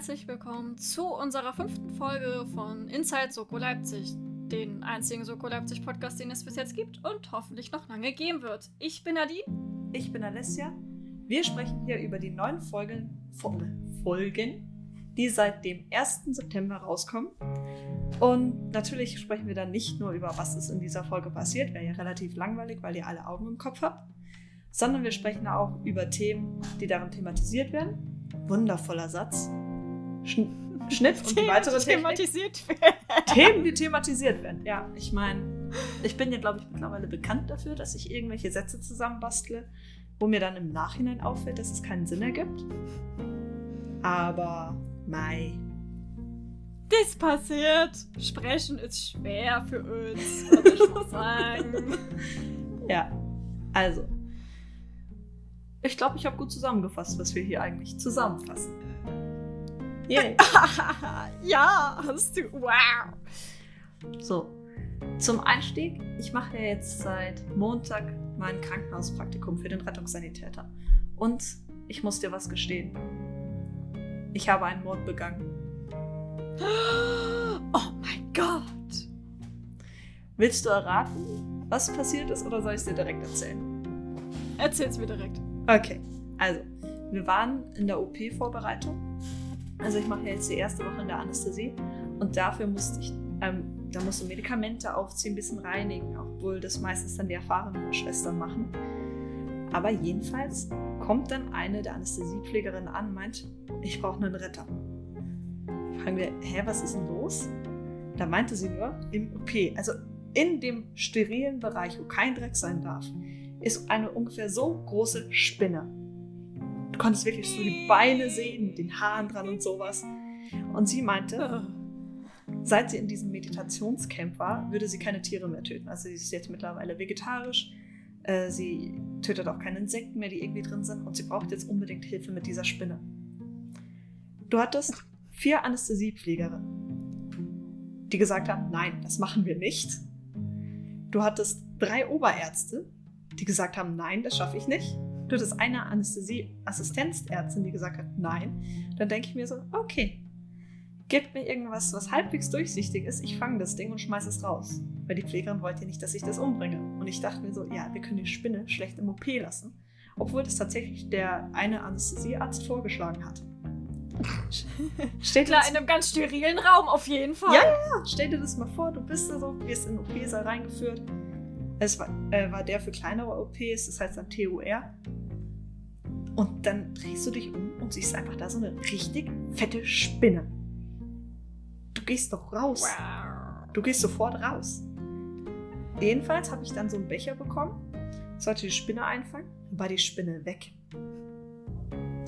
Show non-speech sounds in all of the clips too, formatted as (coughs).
herzlich willkommen zu unserer fünften Folge von Inside Soko Leipzig, den einzigen Soko Leipzig Podcast, den es bis jetzt gibt und hoffentlich noch lange geben wird. Ich bin Nadine. Ich bin Alessia. Wir sprechen hier über die neuen Folgen, Folgen, die seit dem 1. September rauskommen. Und natürlich sprechen wir dann nicht nur über, was ist in dieser Folge passiert, wäre ja relativ langweilig, weil ihr alle Augen im Kopf habt, sondern wir sprechen auch über Themen, die darin thematisiert werden wundervoller Satz. Sch (laughs) Schnitt und Themen, weitere die thematisiert werden. Themen, die thematisiert werden. Ja, ich meine, ich bin ja, glaube ich, mittlerweile bekannt dafür, dass ich irgendwelche Sätze zusammenbastle, wo mir dann im Nachhinein auffällt, dass es keinen Sinn ergibt. Aber, Mai. Das passiert. Sprechen ist schwer für uns, (laughs) würde ich mal sagen. ja, also, ich glaube, ich habe gut zusammengefasst, was wir hier eigentlich zusammenfassen. Yay. (laughs) ja, hast du. Wow. So, zum Einstieg, ich mache ja jetzt seit Montag mein Krankenhauspraktikum für den Rettungssanitäter. Und ich muss dir was gestehen. Ich habe einen Mord begangen. (gasps) Oh mein Gott! Willst du erraten, was passiert ist, oder soll ich es dir direkt erzählen? Erzähl's mir direkt. Okay, also, wir waren in der OP-Vorbereitung. Also ich mache jetzt die erste Woche in der Anästhesie und dafür musste ich, ähm, da musst du Medikamente aufziehen, ein bisschen reinigen, obwohl das meistens dann die erfahrenen Schwestern machen. Aber jedenfalls kommt dann eine der Anästhesiepflegerinnen an und meint, ich brauche einen Retter. Fragen wir, hä, was ist denn los? Da meinte sie nur, im OP, also in dem sterilen Bereich, wo kein Dreck sein darf, ist eine ungefähr so große Spinne. Du konntest wirklich so die Beine sehen, mit den Haaren dran und sowas. Und sie meinte, seit sie in diesem Meditationscamp war, würde sie keine Tiere mehr töten. Also sie ist jetzt mittlerweile vegetarisch. Äh, sie tötet auch keine Insekten mehr, die irgendwie drin sind. Und sie braucht jetzt unbedingt Hilfe mit dieser Spinne. Du hattest vier Anästhesiepflegerinnen, die gesagt haben, nein, das machen wir nicht. Du hattest drei Oberärzte, die gesagt haben, nein, das schaffe ich nicht. Du hattest eine Anästhesie-Assistenzärztin, die gesagt hat, nein. Dann denke ich mir so, okay, gib mir irgendwas, was halbwegs durchsichtig ist. Ich fange das Ding und schmeiße es raus. Weil die Pflegerin wollte ja nicht, dass ich das umbringe. Und ich dachte mir so, ja, wir können die Spinne schlecht im OP lassen. Obwohl das tatsächlich der eine Anästhesiearzt vorgeschlagen hat. (laughs) Steht Klar, in einem ganz sterilen Raum auf jeden Fall. Ja, ja, ja. Stell dir das mal vor, du bist da so, wirst in den OP-Saal reingeführt es war, äh, war der für kleinere OPs, das heißt dann TUR. Und dann drehst du dich um und siehst einfach da so eine richtig fette Spinne. Du gehst doch raus. Du gehst sofort raus. Jedenfalls habe ich dann so einen Becher bekommen, sollte die Spinne einfangen, war die Spinne weg.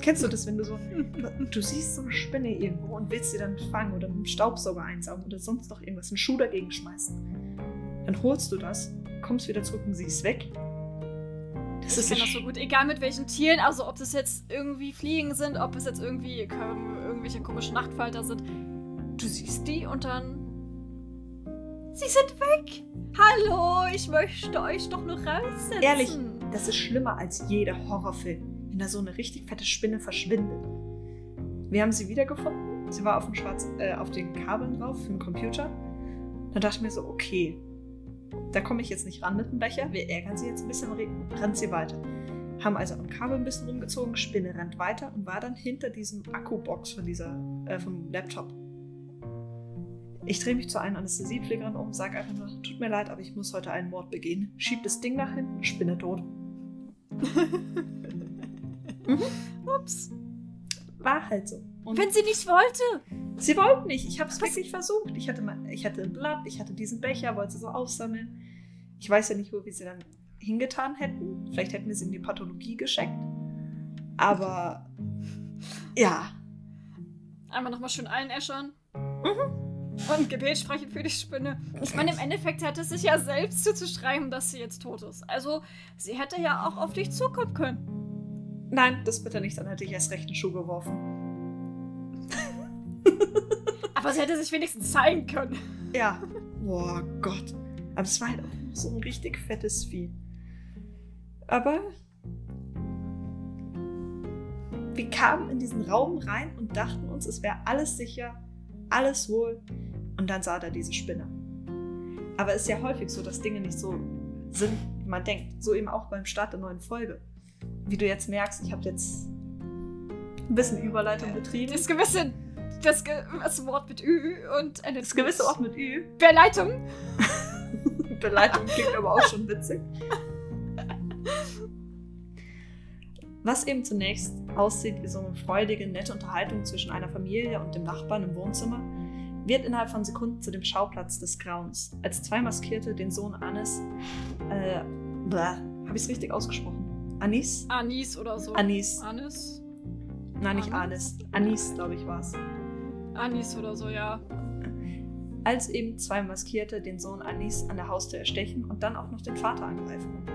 Kennst du das, wenn du so, du siehst so eine Spinne irgendwo und willst sie dann fangen oder mit einem Staubsauger einsaugen oder sonst noch irgendwas, einen Schuh dagegen schmeißen? Dann holst du das kommst wieder zurück und sie ist weg. Das, das ist ja noch so gut. Egal mit welchen Tieren, also ob das jetzt irgendwie Fliegen sind, ob es jetzt irgendwie irgendwelche komischen Nachtfalter sind. Du siehst die und dann. Sie sind weg! Hallo, ich möchte euch doch nur raussetzen. Ehrlich, das ist schlimmer als jeder Horrorfilm, wenn da so eine richtig fette Spinne verschwindet. Wir haben sie wiedergefunden. Sie war auf, dem Schwarz, äh, auf den Kabeln drauf für den Computer. Dann dachte ich mir so, okay, da komme ich jetzt nicht ran mit dem Becher. Wir ärgern sie jetzt ein bisschen, rennt sie weiter. Haben also am Kabel ein bisschen rumgezogen, Spinne rennt weiter und war dann hinter diesem Akkubox von dieser, äh, vom Laptop. Ich drehe mich zu einer Anästhesiepflegerin um, sage einfach nur, tut mir leid, aber ich muss heute einen Mord begehen. Schieb das Ding nach hinten, Spinne tot. mhm. (laughs) (laughs) Ups. War halt so. Und Wenn sie nicht wollte. Sie wollten nicht. Ich habe es wirklich versucht. Ich hatte, mal, ich hatte ein Blatt, ich hatte diesen Becher, wollte so aufsammeln. Ich weiß ja nicht, wo wir sie dann hingetan hätten. Vielleicht hätten wir sie in die Pathologie geschenkt. Aber ja. Einmal nochmal schön einäschern. Mhm. Und Gebet sprechen für die Spinne. Ich meine, im Endeffekt hätte es sich ja selbst zuzuschreiben, dass sie jetzt tot ist. Also, sie hätte ja auch auf dich zukommen können. Nein, das bitte nicht, dann hätte ich erst recht einen Schuh geworfen. (laughs) Aber sie hätte sich wenigstens zeigen können. Ja. Boah, Gott. Aber es war halt auch so ein richtig fettes Vieh. Aber Wir kamen in diesen Raum rein und dachten uns, es wäre alles sicher, alles wohl. Und dann sah da diese Spinne. Aber es ist ja häufig so, dass Dinge nicht so sind, wie man denkt. So eben auch beim Start der neuen Folge. Wie du jetzt merkst, ich habe jetzt ein bisschen Überleitung betrieben. Das gewisse, das, das Wort mit Ü und eine Das gewisse Ort mit Ü. Beleitung. (laughs) Beleidigung klingt aber auch schon witzig. Was eben zunächst aussieht wie so eine freudige, nette Unterhaltung zwischen einer Familie und dem Nachbarn im Wohnzimmer, wird innerhalb von Sekunden zu dem Schauplatz des Grauens, als zwei Maskierte den Sohn Anis, äh, habe ich es richtig ausgesprochen? Anis? Anis oder so. Anis. Anis? Nein, nicht Anis? Anis. Anis, glaube ich, war es. Anis oder so, ja. als eben zwei Maskierte den Sohn Anis an der Haustür erstechen und dann auch noch den Vater angreifen.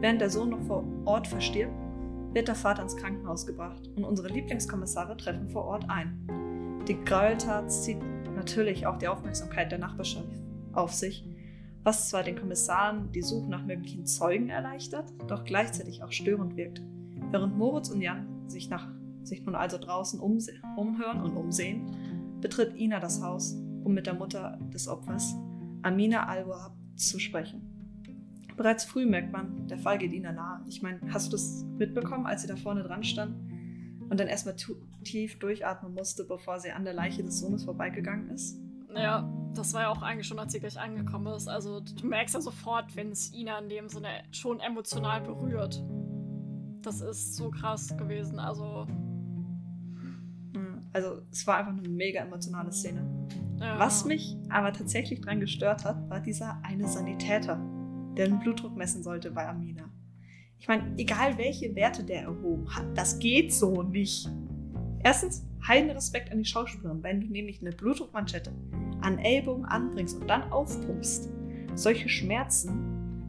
Während der Sohn noch vor Ort verstirbt, wird der Vater ins Krankenhaus gebracht und unsere Lieblingskommissare treffen vor Ort ein. Die Gräueltat zieht natürlich auch die Aufmerksamkeit der Nachbarschaft auf sich, was zwar den Kommissaren die Suche nach möglichen Zeugen erleichtert, doch gleichzeitig auch störend wirkt. Während Moritz und Jan sich, nach, sich nun also draußen umhören und umsehen, betritt Ina das Haus, um mit der Mutter des Opfers, Amina Al-Wahab, zu sprechen. Bereits früh merkt man, der Fall geht Ina nahe. Ich meine, hast du das mitbekommen, als sie da vorne dran stand und dann erstmal tief durchatmen musste, bevor sie an der Leiche des Sohnes vorbeigegangen ist? Ja, das war ja auch eigentlich schon, als sie gleich angekommen ist. Also du merkst ja sofort, wenn es Ina in dem Sinne schon emotional berührt. Das ist so krass gewesen. Also, Also, es war einfach eine mega emotionale Szene. ja. Was mich aber tatsächlich dran gestört hat, war dieser eine Sanitäter, der den Blutdruck messen sollte bei Amina. Ich meine, egal welche Werte der erhoben hat, das geht so nicht. Erstens, heiden Respekt an die Schauspielerin, wenn du nämlich eine Blutdruckmanschette an Ellbogen anbringst und dann aufpumpst. Solche Schmerzen.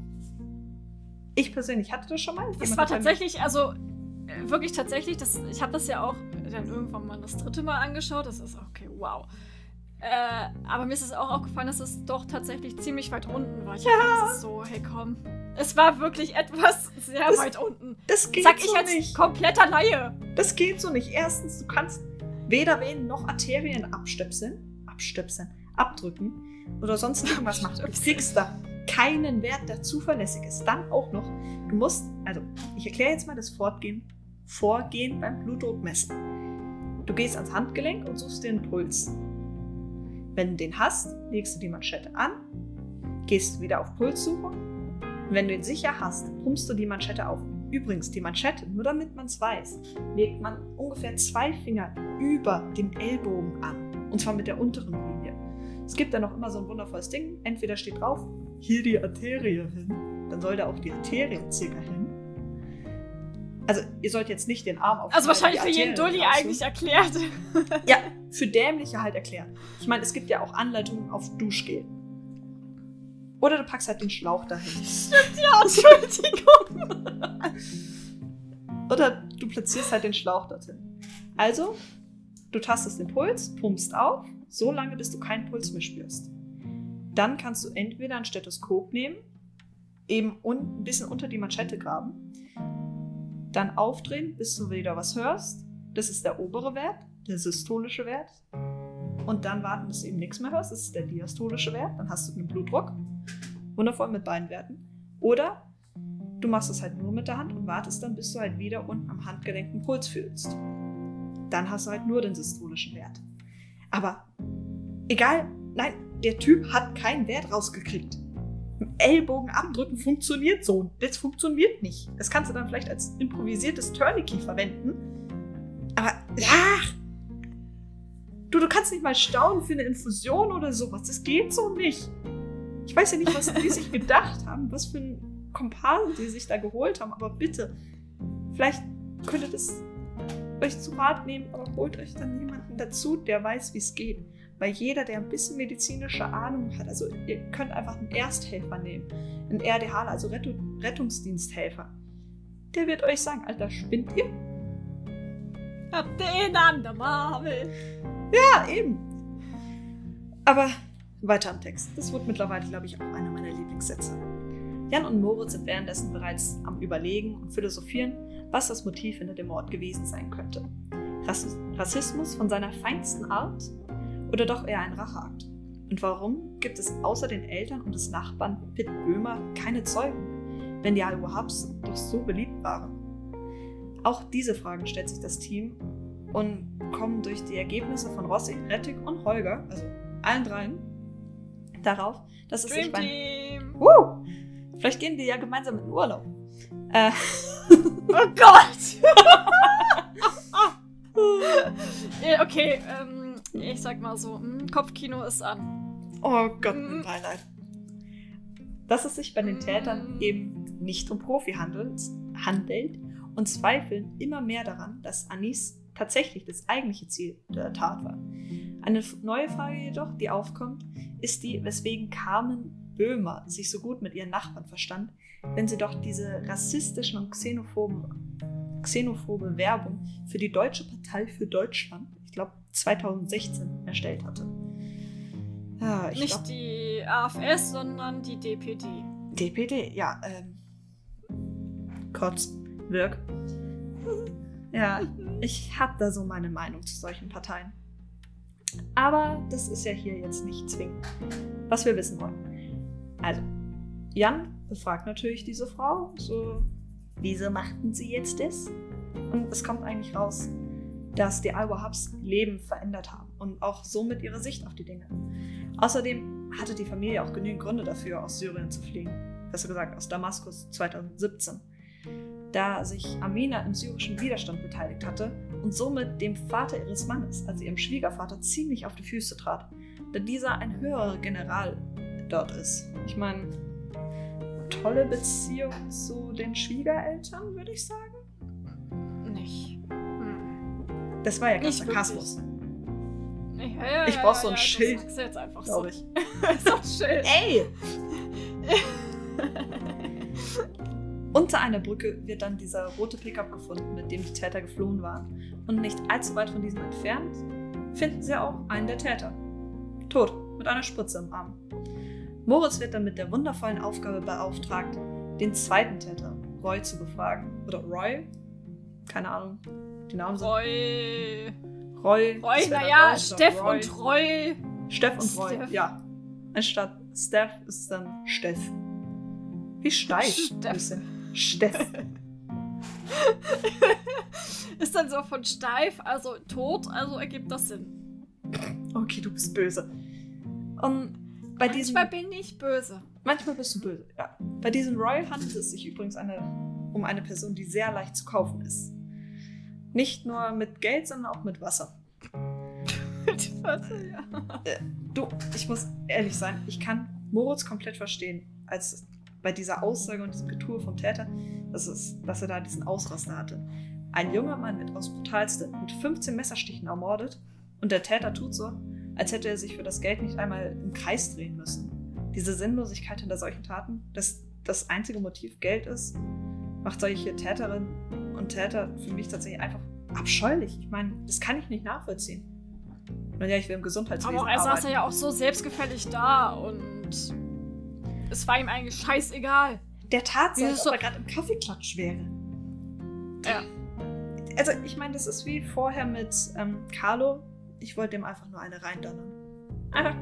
Ich persönlich hatte das schon mal. Das Jemand war tatsächlich, also äh, wirklich tatsächlich, das, ich habe das ja auch dann irgendwann mal das dritte Mal angeschaut. Das ist okay, wow. Äh, aber mir ist es auch aufgefallen, dass es doch tatsächlich ziemlich weit unten war. Ich Ja. das ist so, hey komm. Es war wirklich etwas sehr Das- weit unten. Das geht Sag so ich als nicht. kompletter Laie. Das geht so nicht. Erstens, du kannst weder Venen noch Arterien abstöpseln, abstöpseln, abdrücken oder sonst irgendwas machen. Du kriegst da keinen Wert, der zuverlässig ist. Dann auch noch, du musst, also ich erkläre jetzt mal das Fortgehen, Vorgehen beim Blutdruckmessen. Du gehst ans Handgelenk und suchst dir einen Puls. Wenn du den hast, legst du die Manschette an, gehst wieder auf Pulssuche. Wenn du ihn sicher hast, pumpst du die Manschette auf. Übrigens, die Manschette, nur damit man es weiß, legt man ungefähr zwei Finger über dem Ellbogen an. Und zwar mit der unteren Linie. Es gibt da noch immer so ein wundervolles Ding. Entweder steht drauf, hier die Arterie hin. Dann soll da auch die Arterie circa hin. Also, ihr sollt jetzt nicht den Arm auf Also wahrscheinlich für jeden Dulli eigentlich erklärt. (laughs) Ja, für Dämliche halt erklären. Ich meine, es gibt ja auch Anleitungen auf Duschgel. Oder du packst halt den Schlauch dahin. ja, Entschuldigung. (laughs) Oder du platzierst halt den Schlauch dorthin. Also, du tastest den Puls, pumpst auf, so lange, bis du keinen Puls mehr spürst. Dann kannst du entweder ein Stethoskop nehmen, eben un ein bisschen unter die Manschette graben, dann aufdrehen, bis du wieder was hörst. Das ist der obere Wert, der systolische Wert. Und dann warten, bis du eben nichts mehr hörst. Das ist der diastolische Wert. Dann hast du einen Blutdruck. Wundervoll mit beiden Werten. Oder Du machst es halt nur mit der Hand und wartest dann, bis du halt wieder unten am Handgelenk Puls fühlst. Dann hast du halt nur den systolischen Wert. Aber egal, nein, der Typ hat keinen Wert rausgekriegt. Ellbogen abdrücken funktioniert so. Das funktioniert nicht. Das kannst du dann vielleicht als improvisiertes Tourniquet verwenden. Aber, ja! Du, du kannst nicht mal staunen für eine Infusion oder sowas. Das geht so nicht. Ich weiß ja nicht, was die sich (laughs) gedacht haben, was für ein Komparsen die sich da geholt haben, aber bitte, vielleicht könnt ihr das euch zu Rat nehmen, aber holt euch dann jemanden dazu, der weiß, wie es geht. Weil jeder, der ein bisschen medizinische Ahnung hat, also ihr könnt einfach einen Ersthelfer nehmen, einen RDH, also Rettu Rettungsdiensthelfer, der wird euch sagen, Alter, spinnt ihr? Habt den an der Marvel. Ja, eben. Aber weiter am Text. Das wird mittlerweile, glaube ich, auch einer meiner Lieblingssätze. Jan und Moritz sind währenddessen bereits am Überlegen und Philosophieren, was das Motiv hinter dem Mord gewesen sein könnte. Rass Rassismus von seiner feinsten Art oder doch eher ein Racheakt? Und warum gibt es außer den Eltern und des Nachbarn Pitt Böhmer keine Zeugen, wenn die Al-Wahhabs doch so beliebt waren? Auch diese Fragen stellt sich das Team und kommen durch die Ergebnisse von Rossi, Rettig und Holger, also allen dreien, darauf, dass es Dream sich bei. Team. Uh, vielleicht gehen die ja gemeinsam in Urlaub. Äh, Oh Gott! (laughs) Okay, ähm, ich sag mal so, hm, Kopfkino ist an. oh Gott, Mm. mein Beileid. Dass es sich bei den Tätern Mm. eben nicht um Profi handelt, handelt und zweifeln immer mehr daran, dass Anis tatsächlich das eigentliche Ziel der Tat war. Eine neue Frage jedoch, die aufkommt, ist die, weswegen Carmen Böhmer sich so gut mit ihren Nachbarn verstand, wenn sie doch diese rassistischen und xenophoben, xenophobe Werbung für die Deutsche Partei für Deutschland, 2016, erstellt hatte. Ja, ich Nicht glaub, die AFS, sondern die DPD. DPD, ja, ähm. Kotz, Wirk. Ja, (laughs) ich habe da so meine Meinung zu solchen Parteien. Aber das ist ja hier jetzt nicht zwingend, was wir wissen wollen. Also, Jan befragt natürlich diese Frau, so, wieso machten sie jetzt das? Und es kommt eigentlich raus, dass die Al-Wahhabs Leben verändert haben und auch somit ihre Sicht auf die Dinge. Außerdem hatte die Familie auch genügend Gründe dafür, aus Syrien zu fliegen. Besser gesagt, aus Damaskus 2017. Da sich Amina im syrischen Widerstand beteiligt hatte und somit dem Vater ihres Mannes, also ihrem Schwiegervater, ziemlich auf die Füße trat, da dieser ein höherer General dort ist. Ich meine, tolle Beziehung zu den Schwiegereltern, würde ich sagen. Das war ja kein Nicht Sarkasmus, Ja, ja, Ich brauch ja, so ein ja, Schild, Das jetzt einfach so. ich. (laughs) so ein Schild. Ey! Unter einer Brücke wird dann dieser rote Pickup gefunden, mit dem die Täter geflohen waren. Und nicht allzu weit von diesem entfernt finden sie auch einen der Täter. Tot, mit einer Spritze im Arm. Moritz wird dann mit der wundervollen Aufgabe beauftragt, den zweiten Täter, Roy, zu befragen. Oder Roy? Keine Ahnung. Die Namen sind Roy. Roy. Roy, dann naja, Steff Roy. und Roy. Steff und Roy, Steff. ja. Anstatt Steph ist dann Steff. Wie steif. Steff. Steff. (laughs) Ist dann so von steif, also tot, also ergibt das Sinn. Okay, du bist böse. Und bei diesem. Manchmal bin ich böse. Manchmal bist du böse, ja. Bei diesem Roy handelt es sich übrigens eine, um eine Person, die sehr leicht zu kaufen ist. Nicht nur mit Geld, sondern auch mit Wasser. Warte, ja. Du, ich muss ehrlich sein, ich kann Moritz komplett verstehen, als bei dieser Aussage und diesem Getue vom Täter, dass, es, dass er da diesen Ausraster hatte. Ein junger Mann wird aus Brutalste mit 15 Messerstichen ermordet und der Täter tut so, als hätte er sich für das Geld nicht einmal im Kreis drehen müssen. Diese Sinnlosigkeit hinter solchen Taten, dass das einzige Motiv Geld ist, macht solche Täterinnen und Täter für mich tatsächlich einfach abscheulich. Ich meine, das kann ich nicht nachvollziehen. Naja, ich will im Gesundheitswesen Aber er saß arbeiten. ja auch so selbstgefällig da und es war ihm eigentlich scheißegal. Der tat so, Wie als ist ob so- er gerade im Kaffeeklatsch wäre. Ja. Also, ich meine, das ist wie vorher mit ähm, Carlo. Ich wollte dem einfach nur eine reindonnern. Einfach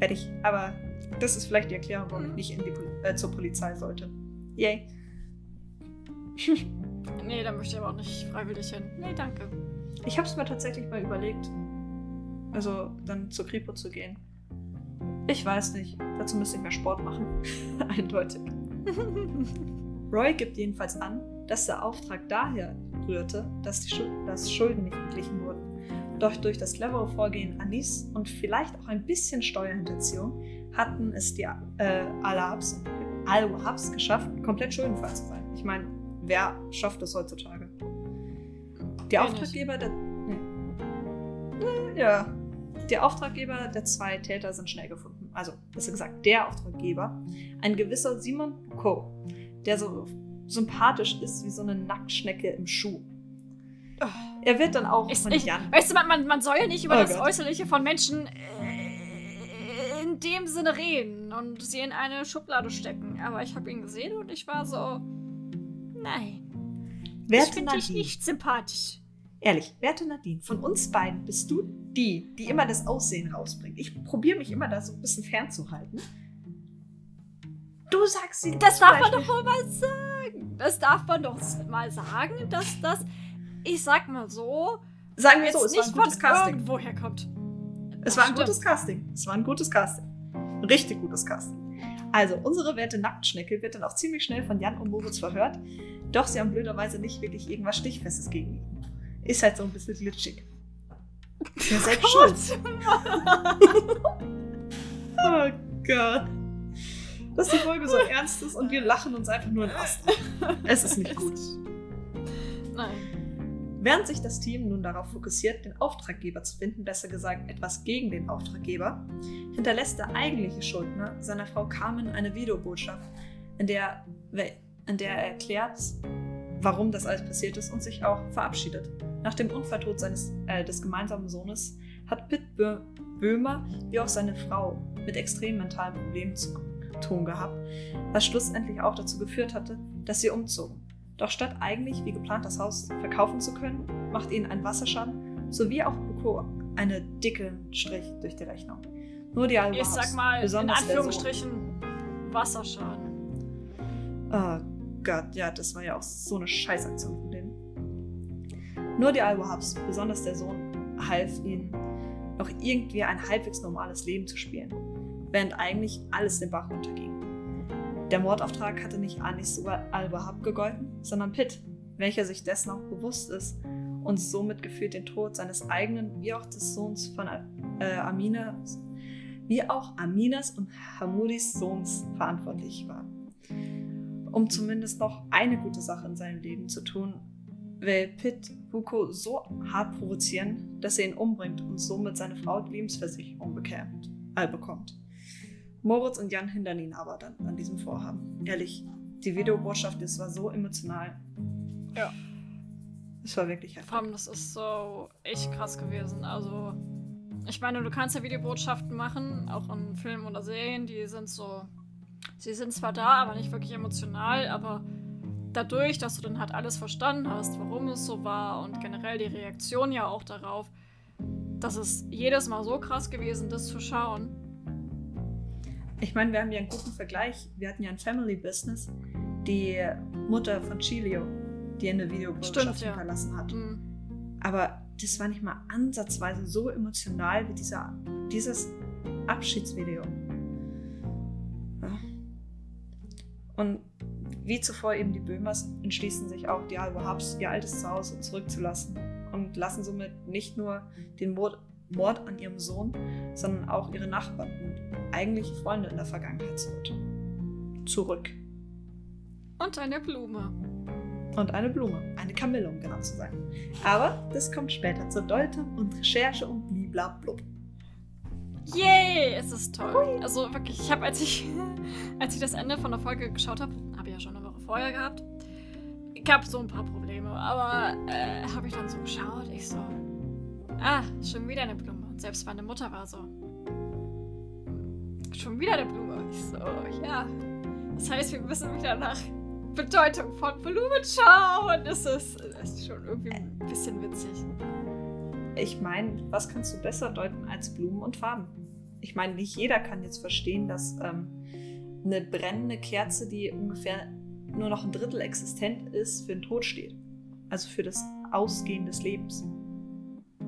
fertig. Aber das ist vielleicht die Erklärung, warum ich Mhm. nicht in die äh, zur Polizei sollte. Yay. (laughs) Nee, da möchte ich aber auch nicht freiwillig hin. Nee, danke. Ich habe es mir tatsächlich mal überlegt, also dann zur Kripo zu gehen. Ich weiß nicht. Dazu müsste ich mehr Sport machen. (laughs) Eindeutig. (laughs) Roy gibt jedenfalls an, dass der Auftrag daher rührte, dass, die Schul dass Schulden nicht beglichen wurden. Doch durch das clevere Vorgehen Anis und vielleicht auch ein bisschen Steuerhinterziehung hatten es die äh, Al-Wahhabs Al geschafft, komplett schuldenfrei zu sein. Ich meine, wer schafft das heutzutage? Die Wenig. Auftraggeber der. Nee. Ja. Die Auftraggeber der zwei Täter sind schnell gefunden. Also, besser gesagt, der Auftraggeber, ein gewisser Simon Co., der so sympathisch ist wie so eine Nacktschnecke im Schuh. Er wird dann auch Ich, von ich, Jan. weißt du, man, man, man soll ja nicht über Oh das Gott. Äußerliche von Menschen äh, in dem Sinne reden und sie in eine Schublade stecken. Aber ich habe ihn gesehen und ich war so, nein. Werte ich finde dich nicht sympathisch. Ehrlich, werte Nadine, von uns beiden bist du die, die immer das Aussehen rausbringt. Ich probiere mich immer da so ein bisschen fernzuhalten. Du sagst sie. Das darf man Beispiel- doch wohl mal sagen. Das darf man doch mal sagen, dass das, ich sag mal so, Sagen wir jetzt so, es war nicht ein von gutes Casting. irgendwoher kommt. Es war ein stimmt. gutes Casting. Es war ein gutes Casting. Ein richtig gutes Casting. Also, unsere werte Nacktschnecke wird dann auch ziemlich schnell von Jan und Moritz verhört. Doch sie haben blöderweise nicht wirklich irgendwas Stichfestes gegen ihn. Ist halt so ein bisschen glitschig. (laughs) Ja, selbst schuld. (laughs) Oh Gott. Dass die Folge so ernst ist und wir lachen uns einfach nur in Ast. (laughs) Es ist nicht gut. Nein. Während sich das Team nun darauf fokussiert, den Auftraggeber zu finden, besser gesagt etwas gegen den Auftraggeber, hinterlässt der eigentliche Schuldner seiner Frau Carmen eine Videobotschaft, in der, in der er erklärt, warum das alles passiert ist und sich auch verabschiedet. Nach dem Unfalltod seines, äh, des gemeinsamen Sohnes hat Pitt Bö Böhmer wie auch seine Frau mit extremen mentalen Problemen zu tun gehabt, was schlussendlich auch dazu geführt hatte, dass sie umzogen. Doch statt eigentlich wie geplant das Haus verkaufen zu können, macht ihnen ein Wasserschaden sowie auch Boko einen dicken Strich durch die Rechnung. Nur die Alba Ich sag mal, in. Anführungsstrichen, Wasserschaden. Oh Gott, ja, das war ja auch so eine Scheißaktion von denen. Nur die Alba-Hubs, besonders der Sohn, half ihnen, noch irgendwie ein halbwegs normales Leben zu spielen, während eigentlich alles den Bach runterging. Der Mordauftrag hatte nicht Anis Alba-Hub gegolten, sondern Pitt, welcher sich dessen auch bewusst ist und somit gefühlt den Tod seines eigenen wie auch des Sohns von äh, Amina, wie auch Aminas und Hamudis Sohns verantwortlich war um zumindest noch eine gute Sache in seinem Leben zu tun, will Pitt Buko so hart provozieren, dass er ihn umbringt und somit seine Frau Lebensversicherung bekämt, äh, bekommt. Moritz und Jan hindern ihn aber dann an diesem Vorhaben. Ehrlich, die Videobotschaft, das war so emotional. Ja. Es war wirklich heftig. Vor allem, das ist so echt krass gewesen. Also, ich meine, du kannst ja Videobotschaften machen, auch in Filmen oder Serien, die sind so. Sie sind zwar da, aber nicht wirklich emotional, aber dadurch, dass du dann halt alles verstanden hast, warum es so war und generell die Reaktion ja auch darauf, das ist jedes Mal so krass gewesen, das zu schauen. Ich meine, wir haben ja einen guten Vergleich. Wir hatten ja ein Family Business. Die Mutter von Chilio, die eine Videobotschaft Stimmt, ja. hinterlassen hat. Mhm. Aber das war nicht mal ansatzweise so emotional wie dieser, dieses Abschiedsvideo. Ja. Und wie zuvor eben die Böhmers entschließen sich auch, die Alba Hubs ihr altes Zuhause zurückzulassen und lassen somit nicht nur den Mord, Mord an ihrem Sohn, sondern auch ihre Nachbarn und eigentliche Freunde in der Vergangenheit zurück. Zurück. Und eine Blume. Und eine Blume. Eine Kamille, um genau zu sein. Aber das kommt später zur Deute und Recherche und bliblablub. Yay, es ist toll. Also wirklich, ich habe, als ich, (laughs) als ich das Ende von der Folge geschaut habe, habe ich ja schon eine Woche vorher gehabt, gab so ein paar Probleme, aber äh, habe ich dann so geschaut, ich so, ah, schon wieder eine Blume. Und selbst meine Mutter war so, schon wieder eine Blume. Ich so, ja. Das heißt, wir müssen wieder nach Bedeutung von Blumen schauen. Das ist, das ist schon irgendwie ein bisschen witzig. Ich meine, was kannst du besser deuten als Blumen und Farben? Ich meine, nicht jeder kann jetzt verstehen, dass ähm, eine brennende Kerze, die ungefähr nur noch ein Drittel existent ist, für den Tod steht. Also für das Ausgehen des Lebens.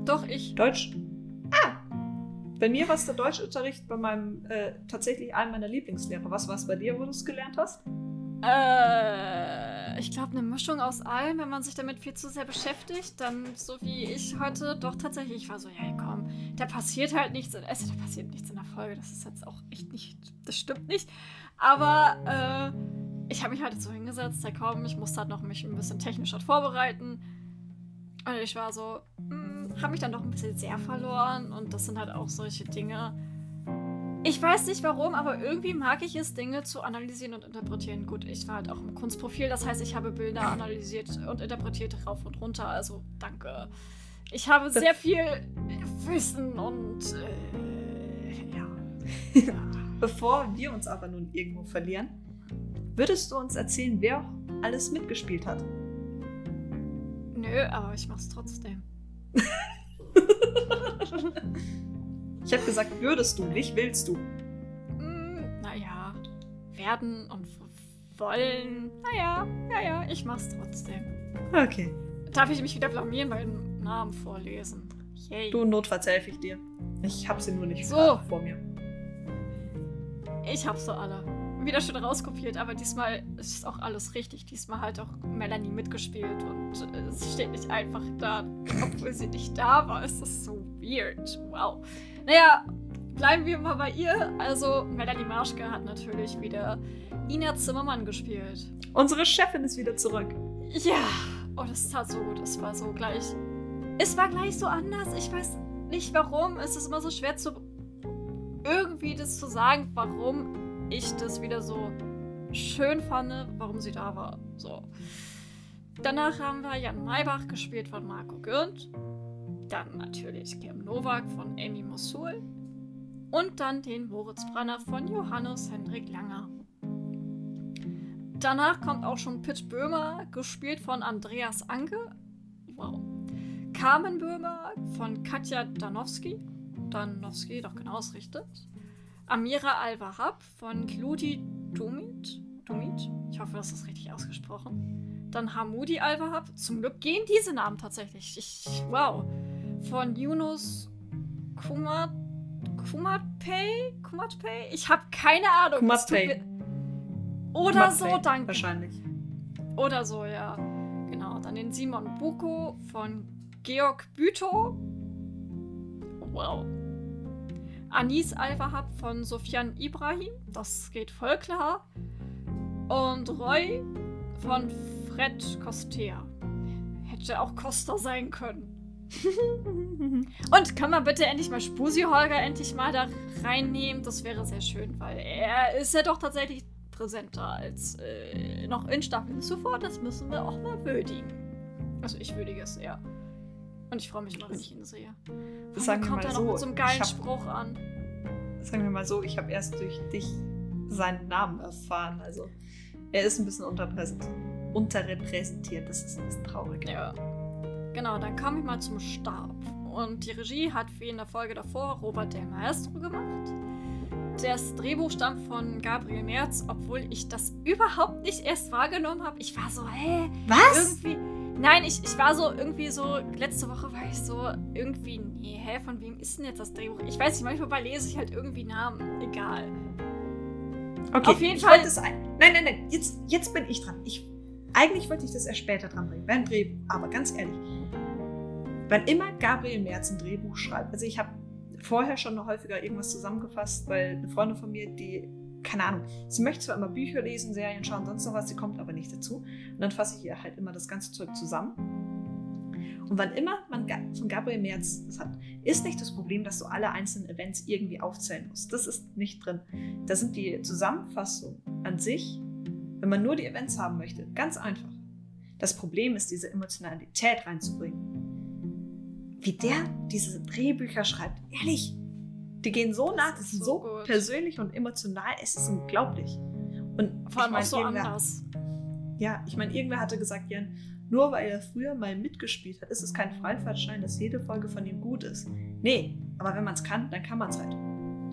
Doch, ich. Deutsch. Ah! Bei mir war es der Deutschunterricht bei meinem, äh, tatsächlich einem meiner Lieblingslehrer. Was war es bei dir, wo du es gelernt hast? Äh, ich glaube, eine Mischung aus allem, wenn man sich damit viel zu sehr beschäftigt, dann so wie ich heute, doch tatsächlich, ich war so, ja komm, da passiert halt nichts, in, also da passiert nichts in der Folge, das ist jetzt auch echt nicht, das stimmt nicht, aber äh, ich habe mich halt so hingesetzt, ja komm, ich musste halt noch mich ein bisschen technisch halt vorbereiten und ich war so, habe mich dann doch ein bisschen sehr verloren und das sind halt auch solche Dinge, ich weiß nicht warum, aber irgendwie mag ich es, Dinge zu analysieren und interpretieren. Gut, ich war halt auch im Kunstprofil, das heißt, ich habe Bilder analysiert und interpretiert rauf und runter. Also danke. Ich habe sehr viel Wissen und äh, (laughs) ja. Bevor wir uns aber nun irgendwo verlieren, würdest du uns erzählen, wer alles mitgespielt hat? Nö, aber ich mach's trotzdem. (laughs) ich habe gesagt, würdest du, nicht willst du. Hm, naja, werden und wollen. Naja, ja, ja, ich mach's trotzdem. Okay. Darf ich mich wieder blamieren, meinen Namen vorlesen? Yay. Du, notfalls helfe ich dir. Ich hab sie nur nicht so. vor mir. Ich hab so alle. Wieder schon rauskopiert, aber diesmal ist auch alles richtig. Diesmal hat auch Melanie mitgespielt und es steht nicht einfach da, obwohl sie nicht da war. Es ist so weird. Wow. Naja, bleiben wir mal bei ihr. Also, Melanie Marschke hat natürlich wieder Ina Zimmermann gespielt. Unsere Chefin ist wieder zurück. Ja. Oh, das tat so gut. Es war so gleich. Es war gleich so anders. Ich weiß nicht warum. Es ist immer so schwer zu. irgendwie das zu sagen, warum ich das wieder so schön fand, warum sie da war. So. Danach haben wir Jan Maybach gespielt von Marco Gürnt. Dann natürlich Kim Nowak von Amy Mosul. Und dann den Moritz Branner von Johannes Hendrik Langer. Danach kommt auch schon Pitt Böhmer, gespielt von Andreas Anke. Wow. Carmen Böhmer von Katja Danowski. Danowski, doch genau ist richtig. Amira Al-Wahab von Kludi Dumit. Dumit. Ich hoffe, das ist richtig ausgesprochen. Dann Hamoudi Al-Wahab. Zum Glück gehen diese Namen tatsächlich. Ich, wow. Von Yunus Kumat. Kumatpay? Kumatpay? Ich habe keine Ahnung. Kumatpay. Oder so, danke. Wahrscheinlich. Oder so, ja. Genau. Dann den Simon Buko von Georg Bütow. Wow. Anis Al-Wahab von Sofian Ibrahim. Das geht voll klar. Und Roy von Fred Costea. Hätte auch Costa sein können. (laughs) Und kann man bitte endlich mal Spusi Holger endlich mal da reinnehmen? Das wäre sehr schön, weil er ist ja doch tatsächlich präsenter als äh, noch in Staffel zuvor. Das müssen wir auch mal würdigen. Also ich würdige es sehr. Und ich freue mich immer, wenn ich ihn sehe. Das sagen kommt er noch so, mit so einem geilen hab, Spruch an. Sagen wir mal so, ich habe erst durch dich seinen Namen erfahren. Also er ist ein bisschen unterrepräsentiert. Das ist ein bisschen traurig. Ja. Genau, dann komme ich mal zum Stab. Und die Regie hat wie in der Folge davor Robert Del Maestro gemacht. Das Drehbuch stammt von Gabriel Merz, obwohl ich das überhaupt nicht erst wahrgenommen habe. Ich war so, hä? Was? Irgendwie. Nein, ich, ich war so irgendwie so, letzte Woche war ich so irgendwie, nee, hä, von wem ist denn jetzt das Drehbuch? Ich weiß nicht, manchmal lese ich halt irgendwie Namen. Egal. Okay, auf jeden Fall. Nein, nein, nein, jetzt, jetzt bin ich dran. Ich, eigentlich wollte ich das erst später dran bringen, beim Drehbuch. Aber ganz ehrlich, wann immer Gabriel Merz ein Drehbuch schreibt, also ich habe vorher schon noch häufiger irgendwas zusammengefasst, weil eine Freundin von mir, die, keine Ahnung, sie möchte zwar immer Bücher lesen, Serien schauen, sonst noch was, sie kommt aber nicht dazu. Und dann fasse ich ihr halt immer das ganze Zeug zusammen. Und wann immer man von Gabriel Merz das hat, ist nicht das Problem, dass du alle einzelnen Events irgendwie aufzählen musst. Das ist nicht drin. Da sind die Zusammenfassungen an sich, wenn man nur die Events haben möchte, ganz einfach. Das Problem ist, diese Emotionalität reinzubringen wie der diese Drehbücher schreibt. Ehrlich, die gehen so nah, das sind so, so persönlich und emotional, es ist unglaublich. Und vor allem auch so anders. Ja, ich meine, irgendwer hatte gesagt, Jan, nur weil er früher mal mitgespielt hat, ist es kein Freifahrtschein, dass jede Folge von ihm gut ist. Nee, aber wenn man es kann, dann kann man es halt.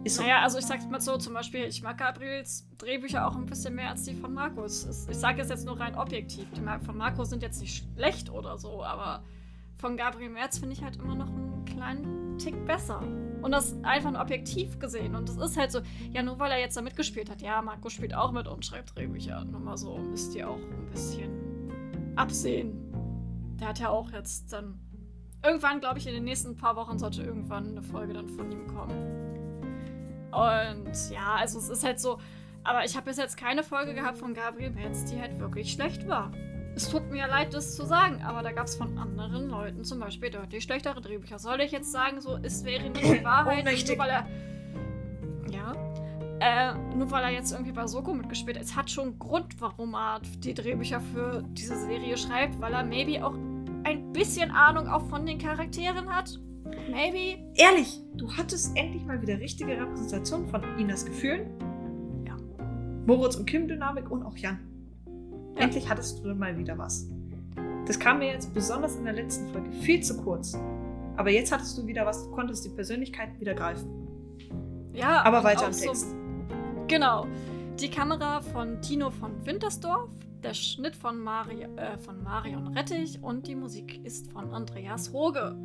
Ist so. Naja, also ich sag's mal so, zum Beispiel, ich mag Gabriels Drehbücher auch ein bisschen mehr als die von Markus. Ich sage es jetzt nur rein objektiv. Die von Markus sind jetzt nicht schlecht oder so, aber von Gabriel Merz finde ich halt immer noch einen kleinen Tick besser. Und das einfach nur objektiv gesehen. Und das ist halt so, ja, nur weil er jetzt da mitgespielt hat. Ja, Marco spielt auch mit und schreibt Drehbücher. Nur mal so, müsst ihr auch ein bisschen absehen. Der hat ja auch jetzt dann. Irgendwann, glaube ich, in den nächsten paar Wochen sollte irgendwann eine Folge dann von ihm kommen. Und ja, also es ist halt so. Aber ich habe bis jetzt keine Folge gehabt von Gabriel Merz, die halt wirklich schlecht war. Es tut mir leid, das zu sagen, aber da gab es von anderen Leuten zum Beispiel deutlich schlechtere Drehbücher. Soll ich jetzt sagen, so, es wäre nicht die (coughs) Wahrheit, nur weil er. Ja. Äh, nur weil er jetzt irgendwie bei Soko mitgespielt hat. Es hat schon einen Grund, warum er die Drehbücher für diese Serie schreibt, weil er maybe auch ein bisschen Ahnung auch von den Charakteren hat. Maybe. Ehrlich, du hattest endlich mal wieder richtige Repräsentation von Inas Gefühlen. Ja. Moritz und Kim-Dynamik und auch Jan. Endlich hattest du mal wieder was. Das kam mir jetzt besonders in der letzten Folge viel zu kurz. Aber jetzt hattest du wieder was, du konntest die Persönlichkeit wieder greifen. Ja, Aber weiter am Text. Genau. Die Kamera von Tino von Wintersdorf, der Schnitt von, Mari äh, von Marion Rettich und die Musik ist von Andreas Hoge.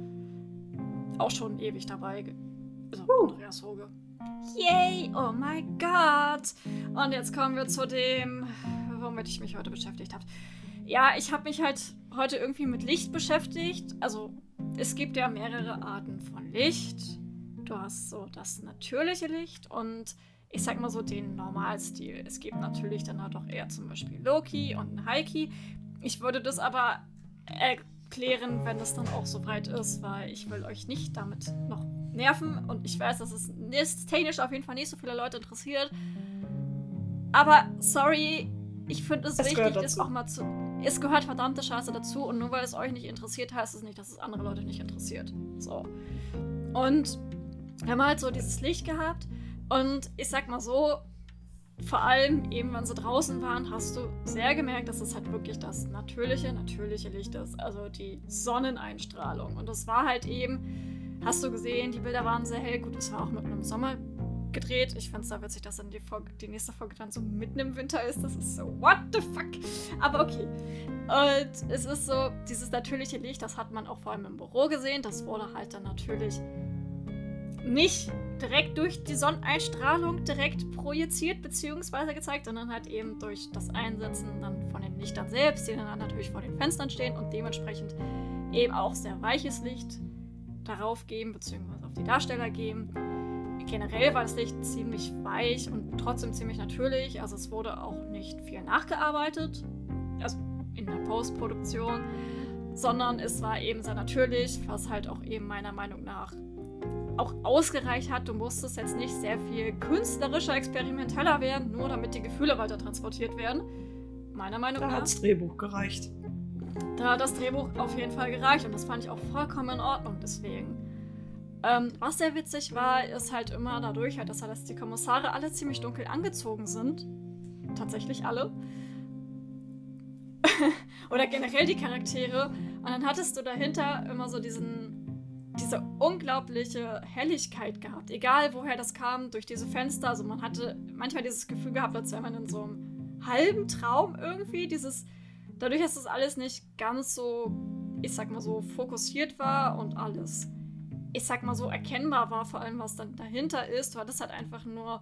Auch schon ewig dabei. Also Uh. Andreas Hoge. Yay! Oh mein Gott! Und jetzt kommen wir zu dem, womit ich mich heute beschäftigt habe. Ja, ich habe mich halt heute irgendwie mit Licht beschäftigt. Also, es gibt ja mehrere Arten von Licht. Du hast so das natürliche Licht und ich sag mal so den Normalstil. Es gibt natürlich dann halt auch eher zum Beispiel Loki und Heiki. Ich würde das aber erklären, wenn es dann auch soweit ist, weil ich will euch nicht damit noch nerven und ich weiß, dass es ist technisch auf jeden Fall nicht so viele Leute interessiert. Aber sorry, ich finde es Es wichtig, das auch mal zu. Es gehört verdammte Scheiße dazu und nur weil es euch nicht interessiert, heißt es nicht, dass es andere Leute nicht interessiert. So. Und wir haben halt so dieses Licht gehabt und ich sag mal so, vor allem eben, wenn sie draußen waren, hast du sehr gemerkt, dass es halt wirklich das natürliche, natürliche Licht ist. Also die Sonneneinstrahlung. Und das war halt eben, hast du gesehen, die Bilder waren sehr hell. Gut, es war auch mitten im Sommer gedreht. Ich finde es da witzig, dass dann die, Folge, die nächste Folge dann so mitten im Winter ist. Das ist so, what the fuck? Aber okay. Und es ist so, dieses natürliche Licht, das hat man auch vor allem im Büro gesehen. Das wurde halt dann natürlich nicht direkt durch die Sonneneinstrahlung direkt projiziert bzw. gezeigt, sondern halt eben durch das Einsetzen dann von den Lichtern selbst, die dann natürlich vor den Fenstern stehen und dementsprechend eben auch sehr weiches Licht darauf geben bzw. auf die Darsteller geben. Generell war das Licht ziemlich weich und trotzdem ziemlich natürlich. Also es wurde auch nicht viel nachgearbeitet, also in der Postproduktion, sondern es war eben sehr natürlich, was halt auch eben meiner Meinung nach auch ausgereicht hat. Du musstest jetzt nicht sehr viel künstlerischer, experimenteller werden, nur damit die Gefühle weiter transportiert werden. Meiner Meinung Da nach. hat das Drehbuch gereicht. Da hat das Drehbuch auf jeden Fall gereicht und das fand ich auch vollkommen in Ordnung deswegen. Ähm, was sehr witzig war, ist halt immer dadurch, halt, dass, halt, dass die Kommissare alle ziemlich dunkel angezogen sind. Tatsächlich alle. (laughs) Oder generell die Charaktere. Und dann hattest du dahinter immer so diesen, diese unglaubliche Helligkeit gehabt. Egal woher das kam, durch diese Fenster. Also man hatte manchmal dieses Gefühl gehabt, als wäre man in so einem halben Traum irgendwie. Dieses, dadurch, dass das alles nicht ganz so, ich sag mal so, fokussiert war und alles, ich sag mal so, erkennbar war, vor allem was dann dahinter ist. Du hattest halt einfach nur,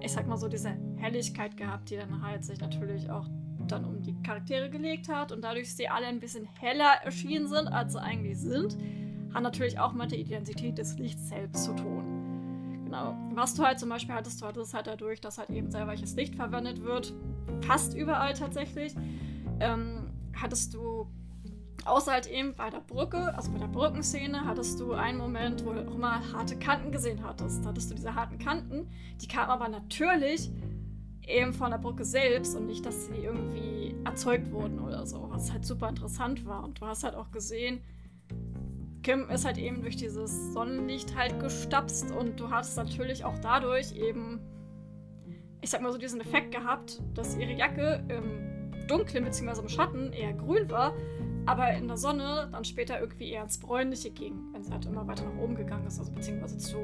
ich sag mal so, diese Helligkeit gehabt, die dann halt sich natürlich auch dann um die Charaktere gelegt hat und dadurch sie alle ein bisschen heller erschienen sind, als sie eigentlich sind, hat natürlich auch mit der Identität des Lichts selbst zu tun. Genau. Was du halt zum Beispiel hattest, du hattest halt dadurch, dass halt eben sehr weiches Licht verwendet wird, fast überall tatsächlich, ähm, hattest du außer halt eben bei der Brücke, also bei der Brückenszene, hattest du einen Moment, wo du auch mal harte Kanten gesehen hattest. Da hattest du diese harten Kanten, die kamen aber natürlich eben von der Brücke selbst und nicht, dass sie irgendwie erzeugt wurden oder so, was halt super interessant war. Und du hast halt auch gesehen, Kim ist halt eben durch dieses Sonnenlicht halt gestapst und du hast natürlich auch dadurch eben, ich sag mal so, diesen Effekt gehabt, dass ihre Jacke im Dunkeln bzw. im Schatten eher grün war, aber in der Sonne dann später irgendwie eher ins Bräunliche ging, wenn sie halt immer weiter nach oben gegangen ist, also beziehungsweise zu.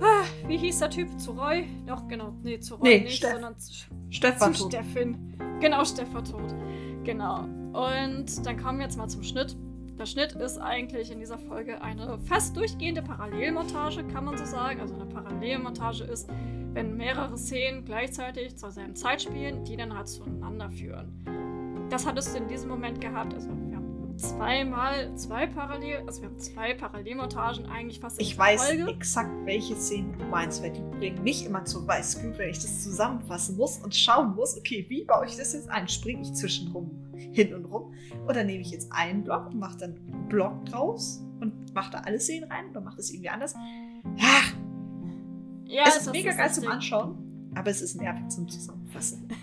Ah, wie hieß der Typ? Zu Roy? Doch, genau. Nee, zu Roy Nee, nicht, Steff. sondern zu, Steff war zu. Steffin. Genau, Steff war tot. Genau. Und dann kommen wir jetzt mal zum Schnitt. Der Schnitt ist eigentlich in dieser Folge eine fast durchgehende Parallelmontage, kann man so sagen. Also eine Parallelmontage ist, wenn mehrere Szenen gleichzeitig zur selben Zeit spielen, die dann halt zueinander führen. Das hattest du in diesem Moment gehabt. Also wir haben zweimal zwei Parallel, also wir haben zwei Parallelmontagen eigentlich fast Ich weiß Folge. exakt, welche Szenen du meinst, weil die bringen mich immer zum Weißglut, wenn ich das zusammenfassen muss und schauen muss, okay, wie baue ich das jetzt ein? Springe ich zwischenrum hin und rum? Oder nehme ich jetzt einen Block und mache dann einen Block draus und mache da alle Szenen rein oder mache das irgendwie anders? Ach, Ja, es ist mega geil zum. Anschauen, aber es ist nervig zum Zusammenfassen. (laughs)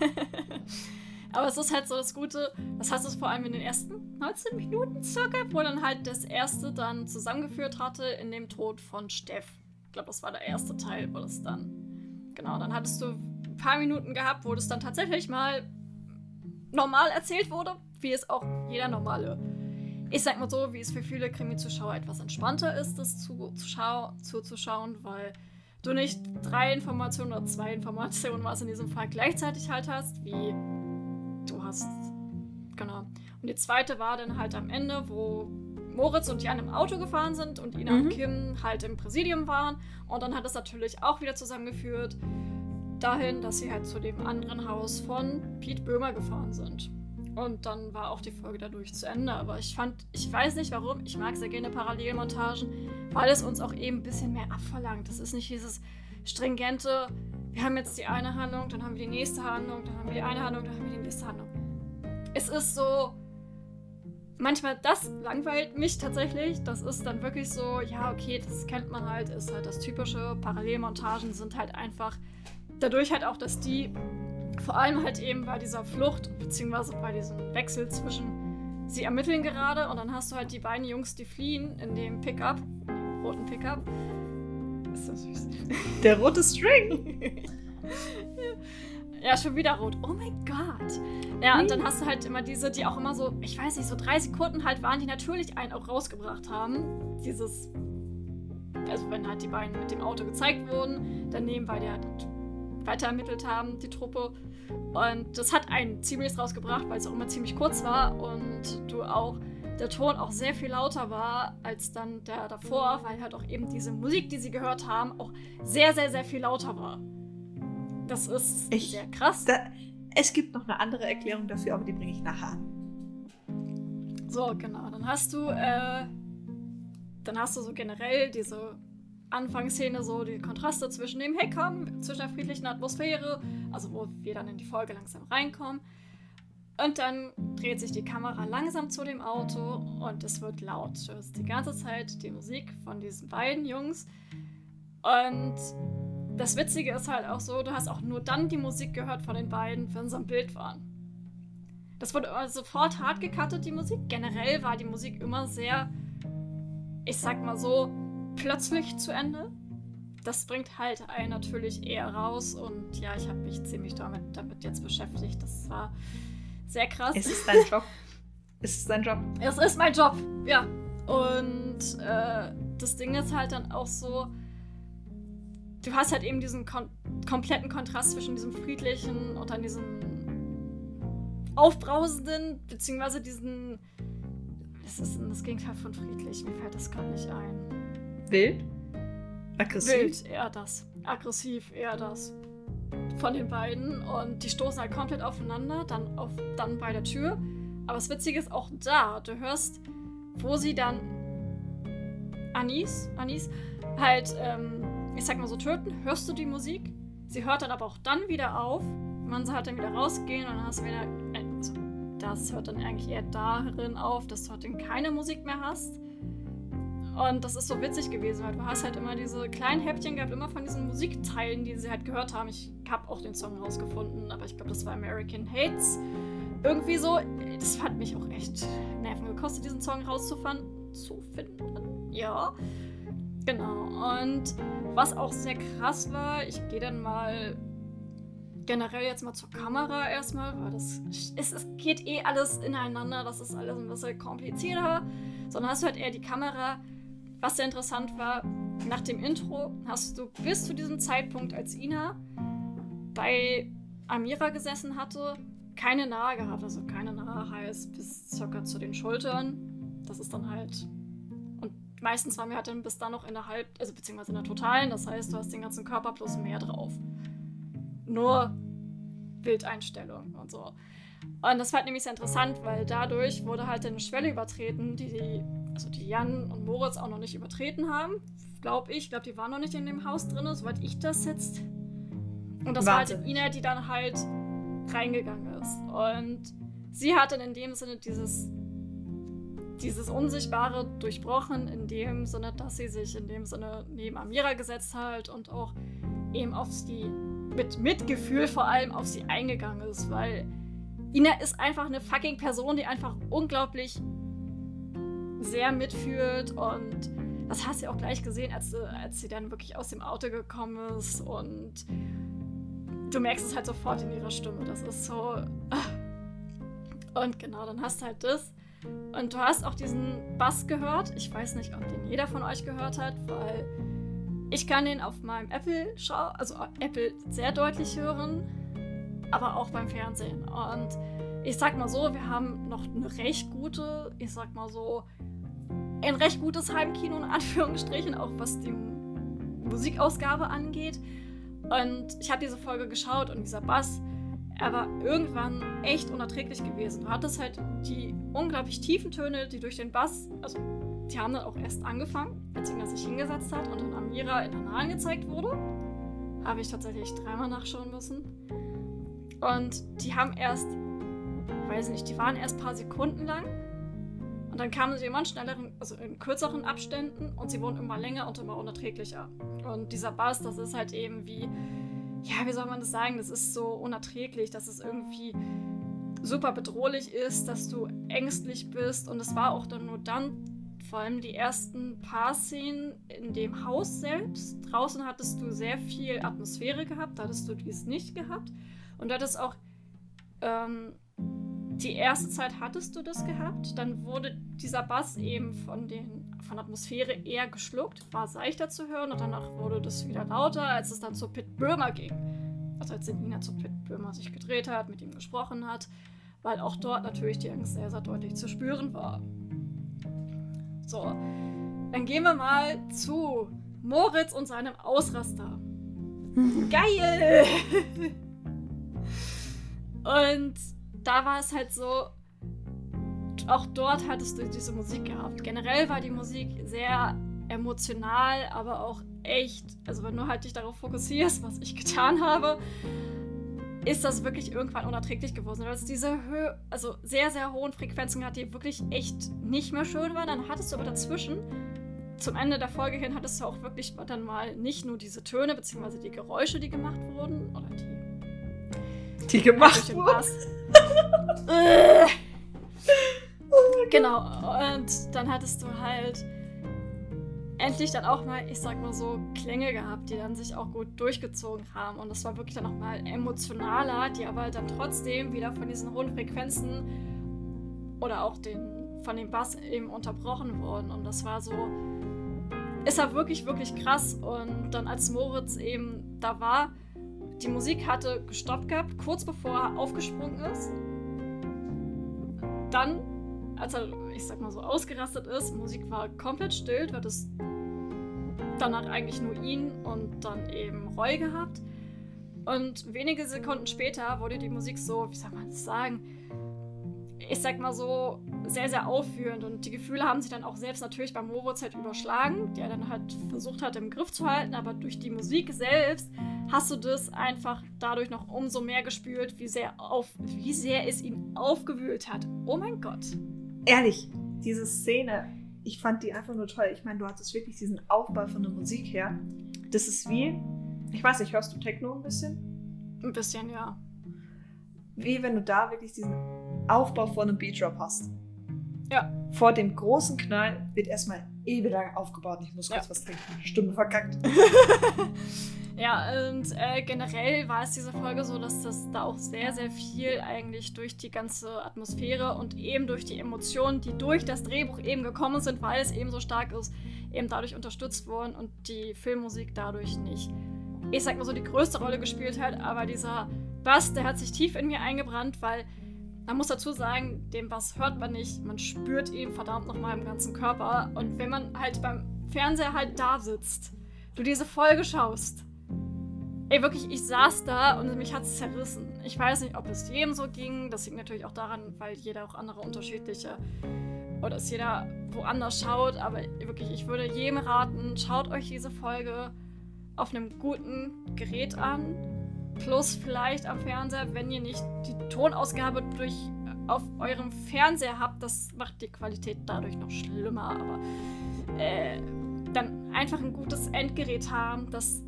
Aber es ist halt so das Gute, das hast du vor allem in den ersten 19 Minuten circa, wo dann halt das erste dann zusammengeführt hatte in dem Tod von Steff. Ich glaube, das war der erste Teil, wo das dann. Genau, dann hattest du ein paar Minuten gehabt, wo das dann tatsächlich mal normal erzählt wurde, wie es auch jeder normale. Ich sag mal so, wie es für viele Krimi-Zuschauer etwas entspannter ist, das zu, zu zuzuschauen, weil du nicht drei Informationen oder zwei Informationen, was in diesem Fall gleichzeitig halt hast, wie du hast. Genau. Und die zweite war dann halt am Ende, wo Moritz und Jan im Auto gefahren sind und Ina mhm. und Kim halt im Präsidium waren. Und dann hat es natürlich auch wieder zusammengeführt dahin, dass sie halt zu dem anderen Haus von Pete Böhmer gefahren sind. Und dann war auch die Folge dadurch zu Ende. Aber ich fand, ich weiß nicht warum, ich mag sehr gerne Parallelmontagen, weil es uns auch eben ein bisschen mehr abverlangt. Das ist nicht dieses stringente, wir haben jetzt die eine Handlung, dann haben wir die nächste Handlung, dann haben wir die eine Handlung, dann haben wir die nächste Handlung. Es ist so, manchmal das langweilt mich tatsächlich. Das ist dann wirklich so, ja, okay, das kennt man halt, ist halt das typische. Parallelmontagen sind halt einfach dadurch halt auch, dass die vor allem halt eben bei dieser Flucht, beziehungsweise bei diesem Wechsel zwischen, sie ermitteln gerade und dann hast du halt die beiden Jungs, die fliehen in dem Pickup, dem roten Pickup. Ist das süß. Der rote String. (laughs) ja, schon wieder rot. Oh mein Gott. Ja, und dann hast du halt immer diese, die auch immer so, ich weiß nicht, so drei Sekunden halt waren, die natürlich einen auch rausgebracht haben. Dieses, also wenn halt die beiden mit dem Auto gezeigt wurden, dann nebenbei der weiter ermittelt haben, die Truppe. Und das hat einen ziemlich rausgebracht, weil es auch immer ziemlich kurz war und du auch der Ton auch sehr viel lauter war als dann der davor, weil halt auch eben diese Musik, die sie gehört haben, auch sehr, sehr, sehr viel lauter war. Das ist ich, sehr krass. Da, es gibt noch eine andere Erklärung dafür, aber die bringe ich nachher an. So, genau. Dann hast du, äh, dann hast du so generell diese Anfangsszene so die Kontraste zwischen dem komm, zwischen der friedlichen Atmosphäre, also wo wir dann in die Folge langsam reinkommen. Und dann dreht sich die Kamera langsam zu dem Auto und es wird laut. Du hörst die ganze Zeit die Musik von diesen beiden Jungs. Und das Witzige ist halt auch so, du hast auch nur dann die Musik gehört von den beiden, wenn sie am Bild waren. Das wurde sofort hart gecuttet, die Musik. Generell war die Musik immer sehr, ich sag mal so, plötzlich zu Ende. Das bringt halt einen natürlich eher raus und ja, ich habe mich ziemlich damit, damit jetzt beschäftigt. Das war sehr krass. Es ist dein Job. (laughs) es ist dein Job. Es ist mein Job, ja. Und äh, das Ding ist halt dann auch so, du hast halt eben diesen kon kompletten Kontrast zwischen diesem friedlichen und dann diesem aufbrausenden, beziehungsweise diesen. Was ist das Gegenteil von friedlich? Mir fällt das gar nicht ein. Wild? Aggressiv? Wild, eher das. Aggressiv, eher das. Von den beiden. Und die stoßen halt komplett aufeinander, dann, auf, dann bei der Tür. Aber das Witzige ist auch da, du hörst, wo sie dann Anis, Anis, halt, ähm, ich sag mal so, töten, hörst du die Musik. Sie hört dann aber auch dann wieder auf. Man halt dann wieder rausgehen und dann hast du wieder. Also, das hört dann eigentlich eher darin auf, dass du halt dann keine Musik mehr hast. Und das ist so witzig gewesen, weil du hast halt immer diese kleinen Häppchen gehabt, immer von diesen Musikteilen, die sie halt gehört haben. Ich habe auch den Song rausgefunden, aber ich glaube, das war American Hates. Irgendwie so. Das hat mich auch echt Nerven gekostet, diesen Song rauszufinden. Zu finden. Ja. Genau. Und was auch sehr krass war, ich gehe dann mal generell jetzt mal zur Kamera erstmal, weil das es, es geht eh alles ineinander, das ist alles ein bisschen komplizierter. Sondern hast du halt eher die Kamera was sehr interessant war, nach dem Intro hast du bis zu diesem Zeitpunkt, als Ina bei Amira gesessen hatte, keine Nahe gehabt. Also keine Nahe heißt bis circa zu den Schultern. Das ist dann halt. Und meistens waren wir halt dann bis dann noch in der Halb-, also beziehungsweise in der totalen. Das heißt, du hast den ganzen Körper plus mehr drauf. Nur Bildeinstellung und so. Und das war halt nämlich sehr interessant, weil dadurch wurde halt eine Schwelle übertreten, die die also die Jan und Moritz auch noch nicht übertreten haben. Glaube ich. Ich glaube, die waren noch nicht in dem Haus drin, soweit ich das jetzt. Und das Warte. war halt Ina, die dann halt reingegangen ist. Und sie hat dann in dem Sinne dieses, dieses Unsichtbare durchbrochen, in dem Sinne, dass sie sich in dem Sinne neben Amira gesetzt hat und auch eben auf sie, mit Mitgefühl vor allem auf sie eingegangen ist, weil Ina ist einfach eine fucking Person, die einfach unglaublich sehr mitfühlt und das hast du ja auch gleich gesehen, als, als sie dann wirklich aus dem Auto gekommen ist und du merkst es halt sofort in ihrer Stimme. Das ist so. Ah. Und genau, dann hast du halt das. Und du hast auch diesen Bass gehört. Ich weiß nicht, ob den jeder von euch gehört hat, weil ich kann den auf meinem Apple schau also Apple sehr deutlich hören, aber auch beim Fernsehen. Und ich sag mal so, wir haben noch eine recht gute, ich sag mal so, ein recht gutes Heimkino in Anführungsstrichen, auch was die Musikausgabe angeht. Und ich habe diese Folge geschaut und dieser Bass, er war irgendwann echt unerträglich gewesen. Du hattest halt die unglaublich tiefen Töne, die durch den Bass, also die haben dann auch erst angefangen, als Inga sich hingesetzt hat und dann Amira in der Nahen gezeigt wurde. Habe ich tatsächlich dreimal nachschauen müssen. Und die haben erst, weiß nicht, die waren erst ein paar Sekunden lang. Und dann kamen sie immer in schnelleren, also in kürzeren Abständen und sie wurden immer länger und immer unerträglicher. Und dieser Bass, das ist halt eben wie, ja, wie soll man das sagen? Das ist so unerträglich, dass es irgendwie super bedrohlich ist, dass du ängstlich bist. Und es war auch dann nur dann, vor allem die ersten paar Szenen in dem Haus selbst. Draußen hattest du sehr viel Atmosphäre gehabt, da hattest du dies nicht gehabt. Und du hattest auch ähm, die erste Zeit hattest du das gehabt, dann wurde dieser Bass eben von, den, von Atmosphäre eher geschluckt, war seichter zu hören und danach wurde das wieder lauter, als es dann zu Pitt Böhmer ging. Also als Nina zu Pitt Böhmer sich gedreht hat, mit ihm gesprochen hat, weil auch dort natürlich die Angst sehr, sehr deutlich zu spüren war. So, dann gehen wir mal zu Moritz und seinem Ausraster. (laughs) Geil! (laughs) und da war es halt so, auch dort hattest du diese Musik gehabt. Generell war die Musik sehr emotional, aber auch echt, also wenn du halt dich darauf fokussierst, was ich getan habe, ist das wirklich irgendwann unerträglich geworden. Weil es diese Höhe, also sehr, sehr hohen Frequenzen hat, die wirklich echt nicht mehr schön waren. Dann hattest du aber dazwischen, zum Ende der Folge hin, hattest du auch wirklich dann mal nicht nur diese Töne, beziehungsweise die Geräusche, die gemacht wurden, oder die die gemacht wurden. Äh. genau, und dann hattest du halt endlich dann auch mal, ich sag mal so, Klänge gehabt, die dann sich auch gut durchgezogen haben. Und das war wirklich dann nochmal emotionaler, die aber dann trotzdem wieder von diesen hohen Frequenzen oder auch den, von dem Bass eben unterbrochen wurden. Und das war so, ist war wirklich, wirklich krass. Und dann als Moritz eben da war, die Musik hatte gestoppt gehabt, kurz bevor er aufgesprungen ist. Dann, als er, ich sag mal so, ausgerastet ist, Musik war komplett still, du hattest danach eigentlich nur ihn und dann eben Roy gehabt. Und wenige Sekunden später wurde die Musik so, wie soll man das sagen, ich sag mal so, sehr, sehr aufführend. Und die Gefühle haben sich dann auch selbst natürlich beim Moritz halt überschlagen, der dann halt versucht hat, im Griff zu halten. Aber durch die Musik selbst hast du das einfach dadurch noch umso mehr gespürt, wie sehr, auf, wie sehr es ihn aufgewühlt hat. Oh mein Gott. Ehrlich, diese Szene, ich fand die einfach nur toll. Ich meine, du hattest wirklich diesen Aufbau von der Musik her. Das ist wie, ich weiß nicht, hörst du Techno ein bisschen? Ein bisschen, ja. Wie wenn du da wirklich diesen Aufbau vor einem Beatrap hast. Ja. Vor dem großen Knall wird erstmal ewig lang aufgebaut. Ich muss kurz ja. was trinken. Stimme verkackt. (laughs) ja, und äh, generell war es diese Folge so, dass das da auch sehr, sehr viel eigentlich durch die ganze Atmosphäre und eben durch die Emotionen, die durch das Drehbuch eben gekommen sind, weil es eben so stark ist, eben dadurch unterstützt wurden und die Filmmusik dadurch nicht. Ich sag mal so, die größte Rolle gespielt hat, aber dieser Bass, der hat sich tief in mir eingebrannt, weil man muss dazu sagen, den Bass hört man nicht, man spürt ihn verdammt nochmal im ganzen Körper. Und wenn man halt beim Fernseher halt da sitzt, du diese Folge schaust, ey, wirklich, ich saß da und mich hat es zerrissen. Ich weiß nicht, ob es jedem so ging. Das liegt natürlich auch daran, weil jeder auch andere unterschiedliche oder dass jeder woanders schaut. Aber wirklich, ich würde jedem raten, schaut euch diese Folge auf einem guten Gerät an Plus vielleicht am Fernseher, wenn ihr nicht die Tonausgabe durch auf eurem Fernseher habt, das macht die Qualität dadurch noch schlimmer. Aber äh, dann einfach ein gutes Endgerät haben, das.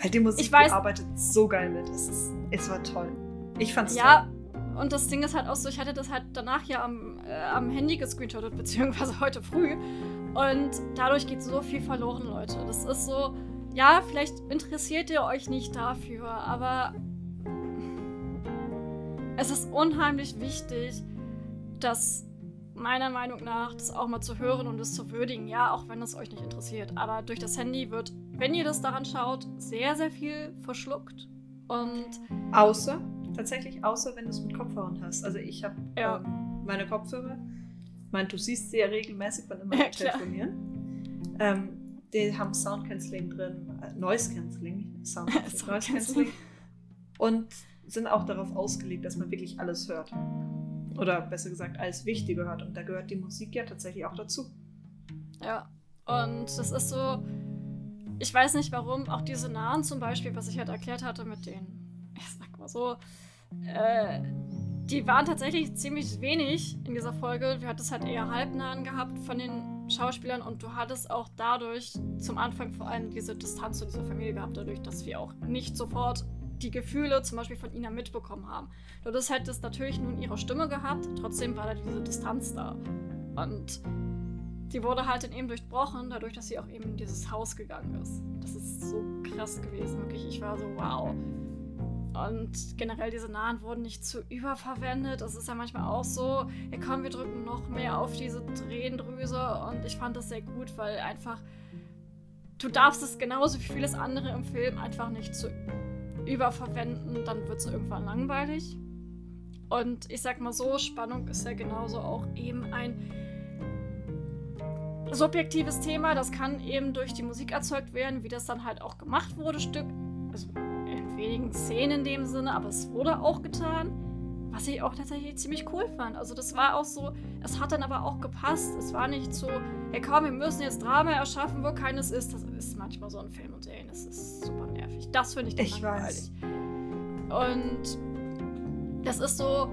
Halt die Musik ich weiß, arbeitet so geil mit. Es, ist, es war toll. Ich fand's ja, toll. Und das Ding ist halt auch so, ich hatte das halt danach ja am, äh, am Handy gescreenshottet, (laughs) beziehungsweise heute früh. Und dadurch geht so viel verloren, Leute. Das ist so ja, vielleicht interessiert ihr euch nicht dafür, aber es ist unheimlich wichtig, dass meiner Meinung nach das auch mal zu hören und es zu würdigen. Ja, auch wenn es euch nicht interessiert. Aber durch das Handy wird, wenn ihr das daran schaut, sehr, sehr viel verschluckt. Und. Außer, tatsächlich, außer wenn du es mit Kopfhörern hast. Also ich habe Ja. ähm, meine Kopfhörer. Ich meine, du siehst sie ja regelmäßig, wann immer Ja, telefonieren. Ähm, die haben Sound Cancelling drin, äh, Noise Cancelling, Sound (laughs) Cancelling, Noise. Und sind auch darauf ausgelegt, dass man wirklich alles hört. Oder besser gesagt, alles Wichtige hört. Und da gehört die Musik ja tatsächlich auch dazu. Ja. Und das ist so. Ich weiß nicht warum, auch diese Nahen zum Beispiel, was ich halt erklärt hatte mit den, (laughs) ich sag mal so, äh, die waren tatsächlich ziemlich wenig in dieser Folge. Du hattest halt eher Halbnahen gehabt von den Schauspielern und du hattest auch dadurch zum Anfang vor allem diese Distanz zu dieser Familie gehabt, dadurch, dass wir auch nicht sofort die Gefühle zum Beispiel von Ina mitbekommen haben. Du hattest halt natürlich nur in ihrer Stimme gehabt, trotzdem war da diese Distanz da. Und die wurde halt dann eben durchbrochen, dadurch, dass sie auch eben in dieses Haus gegangen ist. Das ist so krass gewesen, wirklich. Ich war so, wow. Und generell diese Nahen wurden nicht zu überverwendet. Das ist ja manchmal auch so, ja komm, wir drücken noch mehr auf diese Tränendrüse. Und ich fand das sehr gut, weil einfach, du darfst es genauso wie vieles andere im Film einfach nicht zu überverwenden, dann wird es irgendwann langweilig. Und ich sag mal so, Spannung ist ja genauso auch eben ein subjektives Thema. Das kann eben durch die Musik erzeugt werden, wie das dann halt auch gemacht wurde, Stück. Also wenigen Szenen in dem Sinne, aber es wurde auch getan. Was ich auch tatsächlich ziemlich cool fand. Also das war auch so, es hat dann aber auch gepasst. Es war nicht so, ja komm, wir müssen jetzt Drama erschaffen, wo keines ist. Das ist manchmal so in Filmen und Serien. Das ist super nervig. Das finde ich dann Ich langweilig. Und das ist so,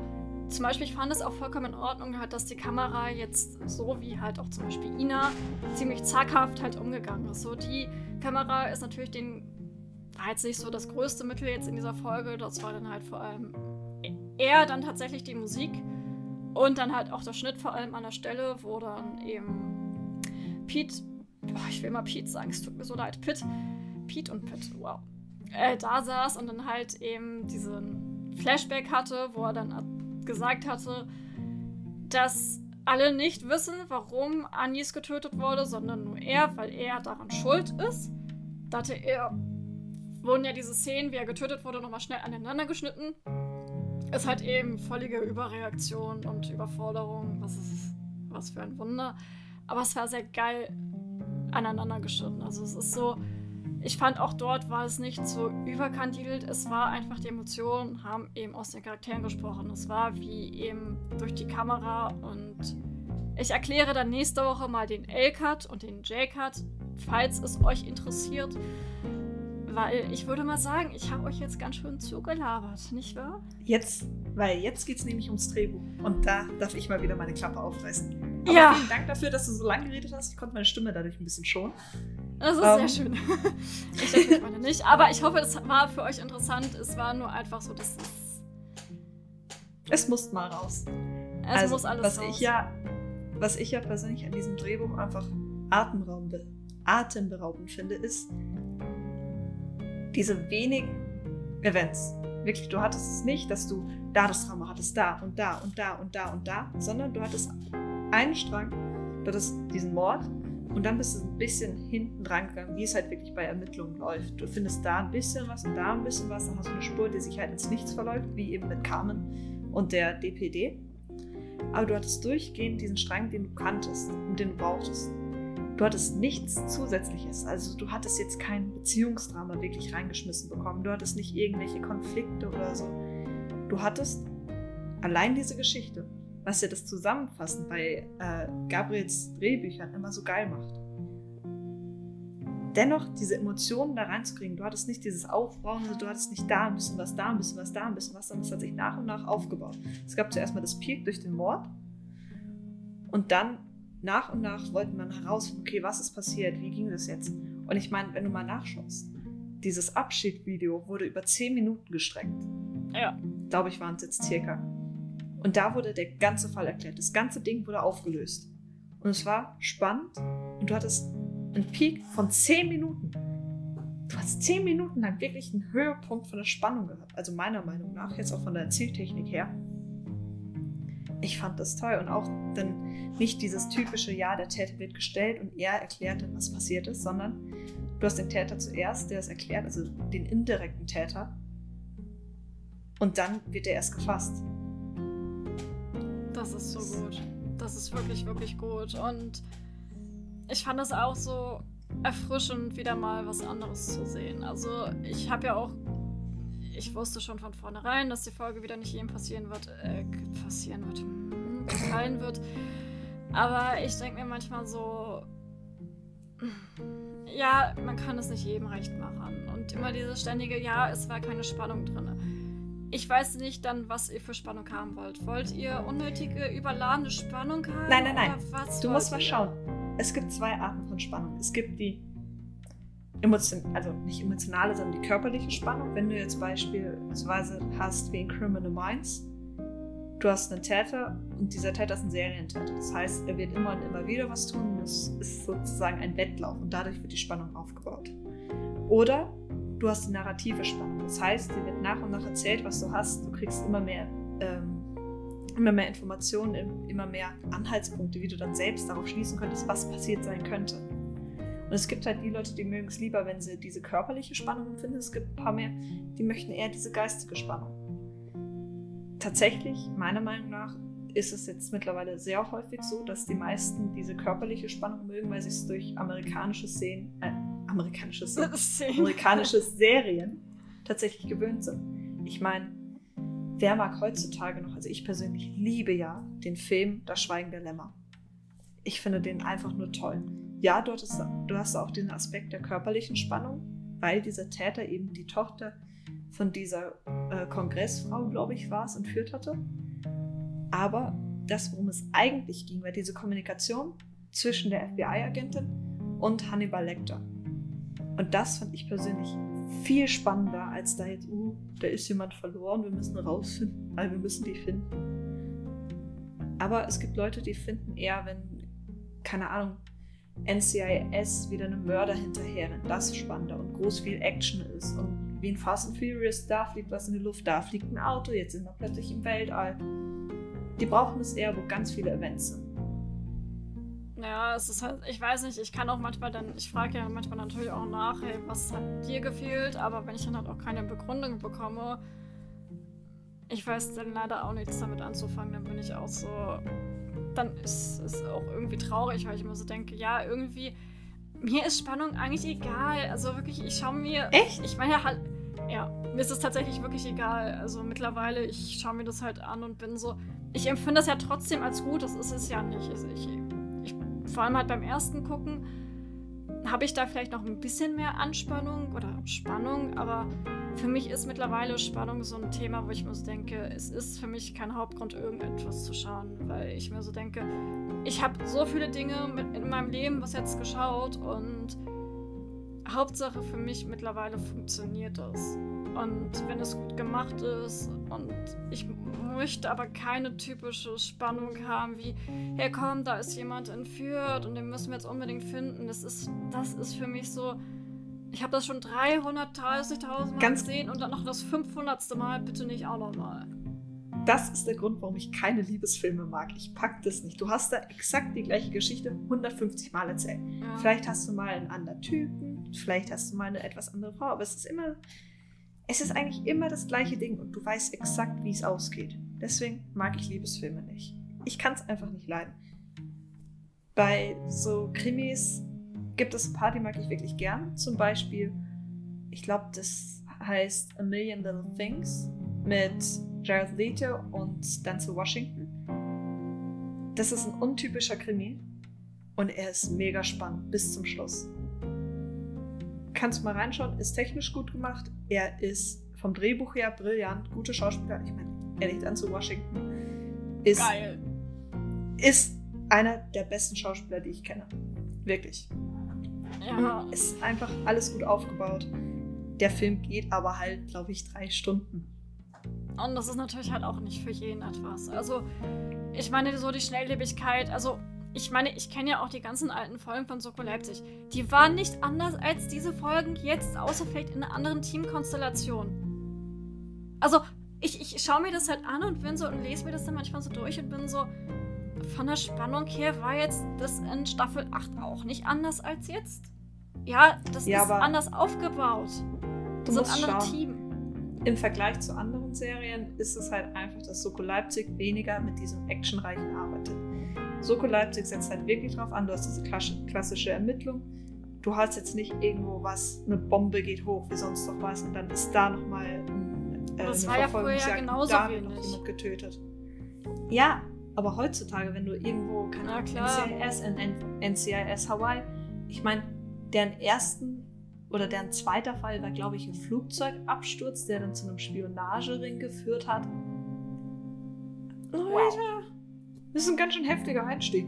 zum Beispiel, ich fand es auch vollkommen in Ordnung, halt, dass die Kamera jetzt so wie halt auch zum Beispiel Ina ziemlich zaghaft halt umgegangen ist. So, die Kamera ist natürlich den, war jetzt nicht so das größte Mittel jetzt in dieser Folge. Das war dann halt vor allem eher dann tatsächlich die Musik und dann halt auch der Schnitt vor allem an der Stelle, wo dann eben Pete, boah, ich will mal Pete sagen, es tut mir so leid, Pitt, Pete und Pitt, wow, äh, da saß und dann halt eben diesen Flashback hatte, wo er dann gesagt hatte, dass alle nicht wissen, warum Anis getötet wurde, sondern nur er, weil er daran schuld ist. Da hatte er, wurden ja diese Szenen, wie er getötet wurde, nochmal schnell aneinander geschnitten. Ist halt eben völlige Überreaktion und Überforderung. Was ist, was für ein Wunder. Aber es war sehr geil aneinander geschnitten. Also es ist so, ich fand auch dort war es nicht so überkandidelt. Es war einfach die Emotionen haben eben aus den Charakteren gesprochen. Es war wie eben durch die Kamera und ich erkläre dann nächste Woche mal den L-Cut und den J-Cut, falls es euch interessiert. Weil ich würde mal sagen, ich habe euch jetzt ganz schön zugelabert, nicht wahr? Jetzt, weil jetzt geht es nämlich ums Drehbuch. Und da darf ich mal wieder meine Klappe aufreißen. Aber Ja. vielen Dank dafür, dass du so lange geredet hast. Ich konnte meine Stimme dadurch ein bisschen schonen. Das ist Ähm. sehr schön. (laughs) ich denke, ich meine nicht. Aber ich hoffe, das war für euch interessant. Es war nur einfach so, dass es, Es muss mal raus. es also, muss alles was raus. ich ja, was ich ja persönlich an diesem Drehbuch einfach atemberaubend finde, ist diese wenigen Events. Wirklich, du hattest es nicht, dass du da das Trauma hattest, da und da und da und da und da, sondern du hattest einen Strang, du hattest diesen Mord und dann bist du ein bisschen hinten dran gegangen, wie es halt wirklich bei Ermittlungen läuft. Du findest da ein bisschen was und da ein bisschen was, dann hast du eine Spur, die sich halt ins Nichts verläuft, wie eben mit Carmen und der DPD. Aber du hattest durchgehend diesen Strang, den du kanntest und den du brauchtest. Du hattest nichts Zusätzliches. Also du hattest jetzt kein Beziehungsdrama wirklich reingeschmissen bekommen. Du hattest nicht irgendwelche Konflikte oder so. Du hattest allein diese Geschichte, was ja das Zusammenfassen bei äh, Gabriels Drehbüchern immer so geil macht. Dennoch diese Emotionen da reinzukriegen. Du hattest nicht dieses Aufbauen, du hattest nicht da ein bisschen was, da ein bisschen was, da ein bisschen was, sondern es hat sich nach und nach aufgebaut. Es gab zuerst mal das Peak durch den Mord und dann nach und nach wollte man herausfinden, okay, was ist passiert, wie ging das jetzt? Und ich meine, wenn du mal nachschaust, dieses Abschiedvideo wurde über 10 Minuten gestreckt. Ja. Glaube ich, waren es jetzt circa. Und da wurde der ganze Fall erklärt. Das ganze Ding wurde aufgelöst. Und es war spannend und du hattest einen Peak von 10 Minuten. Du hast zehn Minuten lang wirklich einen Höhepunkt von der Spannung gehabt. Also meiner Meinung nach, jetzt auch von der Erzähltechnik her. Ich fand das toll und auch dann nicht dieses typische, ja, der Täter wird gestellt und er erklärt dann, was passiert ist, sondern du hast den Täter zuerst, der es erklärt, also den indirekten Täter. Und dann wird er erst gefasst. Das ist so gut. Das ist wirklich, wirklich gut. Und ich fand es auch so erfrischend, wieder mal was anderes zu sehen. Also ich habe ja auch, ich wusste schon von vornherein, dass die Folge wieder nicht jedem passieren wird, äh, passieren wird, hm, gefallen wird. Aber ich denke mir manchmal so, ja, man kann es nicht jedem recht machen. Und immer dieses ständige, ja, es war keine Spannung drin. Ich weiß nicht dann, was ihr für Spannung haben wollt. Wollt ihr unnötige, überladene Spannung haben? Nein, nein, nein. du musst mal schauen. Es gibt zwei Arten von Spannung. Es gibt die emotion also nicht emotionale, sondern die körperliche Spannung. Wenn du jetzt beispielsweise hast wie in Criminal Minds, du hast einen Täter und dieser Täter ist ein Serientäter. Das heißt, er wird immer und immer wieder was tun. Es ist sozusagen ein Wettlauf und dadurch wird die Spannung aufgebaut. Oder du hast die narrative Spannung. Das heißt, dir wird nach und nach erzählt, was du hast. Du kriegst immer mehr, ähm, immer mehr Informationen, immer mehr Anhaltspunkte, wie du dann selbst darauf schließen könntest, was passiert sein könnte. Und es gibt halt die Leute, die mögen es lieber, wenn sie diese körperliche Spannung empfinden. Es gibt ein paar mehr, die möchten eher diese geistige Spannung tatsächlich, meiner Meinung nach, ist es jetzt mittlerweile sehr häufig so, dass die meisten diese körperliche Spannung mögen, weil sie es durch amerikanische Szenen, äh, amerikanische Szenen, (laughs) amerikanische Serien tatsächlich gewöhnt sind. Ich meine, wer mag heutzutage noch, also ich persönlich liebe ja den Film Das Schweigen der Lämmer. Ich finde den einfach nur toll. Ja, dort ist, du hast auch den Aspekt der körperlichen Spannung, weil dieser Täter eben die Tochter von dieser äh, Kongressfrau, glaube ich, war es, entführt hatte. Aber das, worum es eigentlich ging, war diese Kommunikation zwischen der FBI-Agentin und Hannibal Lecter. Und das fand ich persönlich viel spannender, als da jetzt, uh, da ist jemand verloren, wir müssen rausfinden, weil wir müssen die finden. Aber es gibt Leute, die finden eher, wenn, keine Ahnung, NCIS wieder einem Mörder hinterher rennt, das spannender und groß viel Action ist und wie in Fast and Furious, da fliegt was in die Luft, da fliegt ein Auto, jetzt sind wir plötzlich im Weltall. Die brauchen es eher, wo ganz viele Events sind. Ja, es ist halt, ich weiß nicht, ich kann auch manchmal dann, ich frage ja manchmal natürlich auch nach, hey, was hat dir gefehlt, aber wenn ich dann halt auch keine Begründung bekomme, ich weiß dann leider auch nichts damit anzufangen, dann bin ich auch so, dann ist es auch irgendwie traurig, weil ich immer so denke, ja, irgendwie, mir ist Spannung eigentlich egal. Also wirklich, ich schaue mir. Echt? Ich meine ja halt. Ja, mir ist es tatsächlich wirklich egal. Also mittlerweile, ich schaue mir das halt an und bin so. Ich empfinde das ja trotzdem als gut, das ist es ja nicht. Also ich, ich, vor allem halt beim ersten Gucken habe ich da vielleicht noch ein bisschen mehr Anspannung oder Spannung, aber für mich ist mittlerweile Spannung so ein Thema, wo ich mir so denke, es ist für mich kein Hauptgrund, irgendetwas zu schauen, weil ich mir so denke, ich habe so viele Dinge in meinem Leben bis jetzt geschaut und Hauptsache für mich mittlerweile funktioniert das. Und wenn es gut gemacht ist und ich möchte aber keine typische Spannung haben wie, hey komm, da ist jemand entführt und den müssen wir jetzt unbedingt finden. Das ist, das ist für mich so, ich habe das schon 330.000 Mal Ganz gesehen und dann noch das 500. Mal, bitte nicht auch nochmal. Das ist der Grund, warum ich keine Liebesfilme mag. Ich pack das nicht. Du hast da exakt die gleiche Geschichte 150 Mal erzählt. Ja. Vielleicht hast du mal einen anderen Typen, vielleicht hast du mal eine etwas andere Frau, aber es ist immer, es ist eigentlich immer das gleiche Ding und du weißt exakt, wie es ausgeht. Deswegen mag ich Liebesfilme nicht. Ich kann es einfach nicht leiden. Bei so Krimis gibt es ein paar, die mag ich wirklich gern. Zum Beispiel, ich glaube, das heißt A Million Little Things mit Jared Leto und Denzel Washington. Das ist ein untypischer Krimi und er ist mega spannend bis zum Schluss. Kannst du mal reinschauen, ist technisch gut gemacht. Er ist vom Drehbuch her brillant, gute Schauspieler. Ich meine, ehrlich, Denzel Washington ist, Geil. ist einer der besten Schauspieler, die ich kenne. Wirklich. Ja. Es ist einfach alles gut aufgebaut. Der Film geht aber halt, glaube ich, drei Stunden. Und das ist natürlich halt auch nicht für jeden etwas. Also, ich meine, so die Schnelllebigkeit, also ich meine, ich kenne ja auch die ganzen alten Folgen von Soko Leipzig. Die waren nicht anders als diese Folgen jetzt, außer vielleicht in einer anderen Teamkonstellation. Also, ich, ich schaue mir das halt an und bin so und lese mir das dann manchmal so durch und bin so, von der Spannung her war jetzt das in Staffel 8 auch nicht anders als jetzt. Ja, das ja, ist anders aufgebaut. Das ist ein anderes Team. Im Vergleich zu anderen Serien ist es halt einfach, dass Soko Leipzig weniger mit diesem Actionreichen arbeitet. Soko Leipzig setzt halt wirklich drauf an, du hast diese klassische Ermittlung. Du hast jetzt nicht irgendwo was, eine Bombe geht hoch, wie sonst noch was, und dann ist da nochmal ein, äh, das war ja früher ja genauso da wenig. noch jemand getötet. Ja, aber heutzutage, wenn du irgendwo, keine Ahnung, NCIS, NCIS Hawaii, ich meine, deren ersten oder deren zweiter Fall war, glaube ich, ein Flugzeugabsturz, der dann zu einem Spionagering geführt hat. Leute, das ist ein ganz schön heftiger Einstieg.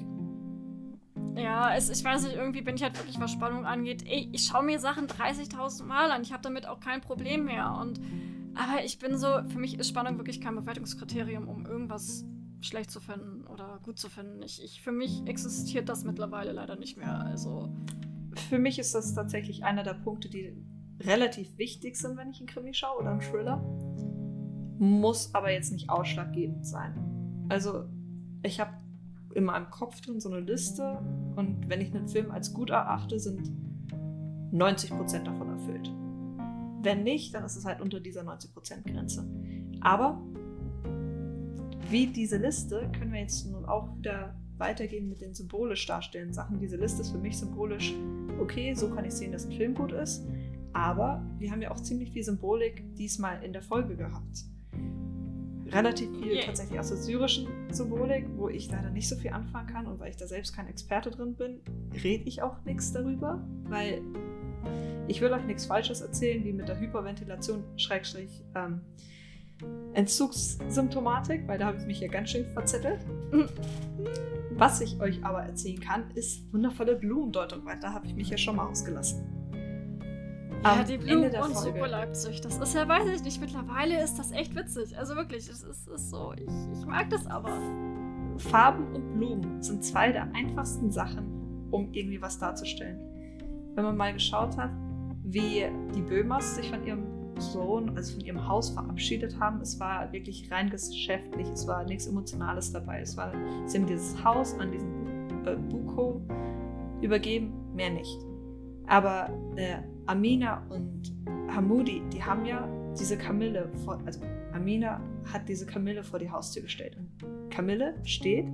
Ja, es, ich weiß nicht, irgendwie bin ich halt wirklich, was Spannung angeht. Ey, ich schaue mir Sachen 30.000 Mal an. Ich habe damit auch kein Problem mehr. Und, aber ich bin so, für mich ist Spannung wirklich kein Bewertungskriterium, um irgendwas schlecht zu finden oder gut zu finden. Ich, ich, für mich existiert das mittlerweile leider nicht mehr. Also für mich ist das tatsächlich einer der Punkte, die relativ wichtig sind, wenn ich einen Krimi schaue oder einen Thriller. Muss aber jetzt nicht ausschlaggebend sein. Also, ich habe in meinem Kopf drin so eine Liste und wenn ich einen Film als gut erachte, sind 90% davon erfüllt. Wenn nicht, dann ist es halt unter dieser 90% Grenze. Aber wie diese Liste können wir jetzt nun auch wieder weitergehen mit den symbolisch darstellenden Sachen. Diese Liste ist für mich symbolisch, okay, so kann ich sehen, dass ein Film gut ist. Aber wir haben ja auch ziemlich viel Symbolik diesmal in der Folge gehabt. Relativ viel yeah. tatsächlich aus der syrischen Symbolik, wo ich leider nicht so viel anfangen kann und weil ich da selbst kein Experte drin bin, rede ich auch nichts darüber, weil ich will euch nichts Falsches erzählen, wie mit der Hyperventilation, Schrägstrich, ähm, Entzugssymptomatik, weil da habe ich mich ja ganz schön verzettelt. Was ich euch aber erzählen kann, ist wundervolle Blumendeutung, weil da habe ich mich ja schon mal ausgelassen. Ja, die Blumen und Super Leipzig. Das ist ja, weiß ich nicht, mittlerweile ist das echt witzig. Also wirklich, es ist, ist, so, ich, ich mag das aber. Farben und Blumen sind zwei der einfachsten Sachen, um irgendwie was darzustellen. Wenn man mal geschaut hat, wie die Böhmers sich von ihrem Sohn, also von ihrem Haus verabschiedet haben. Es war wirklich rein geschäftlich, es war nichts Emotionales dabei. Es war, sie haben dieses Haus an diesen äh, Buko übergeben, mehr nicht. Aber äh, Amina und Hamudi, die haben ja diese Kamille vor, also Amina hat diese Kamille vor die Haustür gestellt. Und Kamille steht,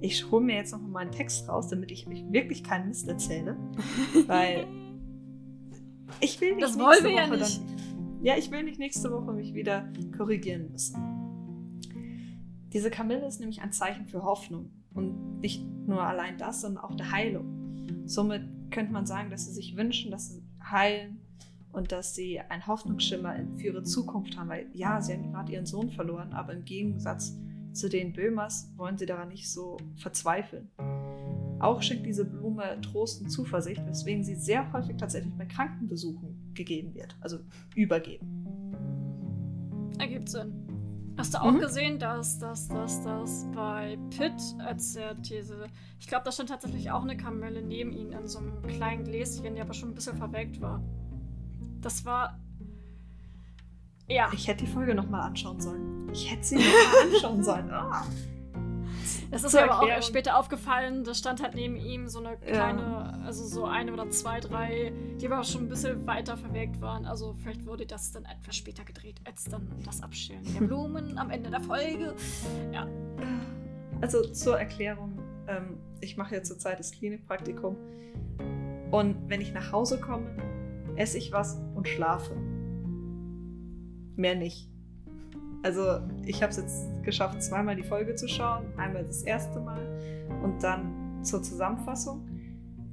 ich hole mir jetzt noch mal meinen Text raus, damit ich mich wirklich keinen Mist erzähle, (laughs) weil ich will nicht das wollen wir ja nicht. Dann, ja, ich will nicht nächste Woche mich wieder korrigieren müssen. Diese Kamille ist nämlich ein Zeichen für Hoffnung. Und nicht nur allein das, sondern auch der Heilung. Somit könnte man sagen, dass sie sich wünschen, dass sie heilen und dass sie einen Hoffnungsschimmer für ihre Zukunft haben. Weil ja, sie haben gerade ihren Sohn verloren, aber im Gegensatz zu den Böhmers wollen sie daran nicht so verzweifeln. Auch schenkt diese Blume Trost und Zuversicht, weswegen sie sehr häufig tatsächlich bei Krankenbesuchen gegeben wird, also übergeben. Ergibt Sinn. Hast du auch mhm. gesehen, dass das dass, dass bei Pitt, als er diese, ich glaube, da stand tatsächlich auch eine Kamelle neben ihm in so einem kleinen Gläschen, die aber schon ein bisschen verwelkt war. Das war. Ja. Ich hätte die Folge nochmal anschauen sollen. Ich hätte sie nochmal (laughs) anschauen sollen. Ah. Das ist mir aber auch später aufgefallen, da stand halt neben ihm so eine kleine, ja. also so eine oder zwei, drei, die aber schon ein bisschen weiter verwelkt waren. Also vielleicht wurde das dann etwas später gedreht, als dann das Abschälen der Blumen am Ende der Folge. Ja. Also zur Erklärung, ähm, ich mache ja zurzeit das Klinikpraktikum und wenn ich nach Hause komme, esse ich was und schlafe. Mehr nicht. Also ich habe es jetzt geschafft, zweimal die Folge zu schauen. Einmal das erste Mal und dann zur Zusammenfassung.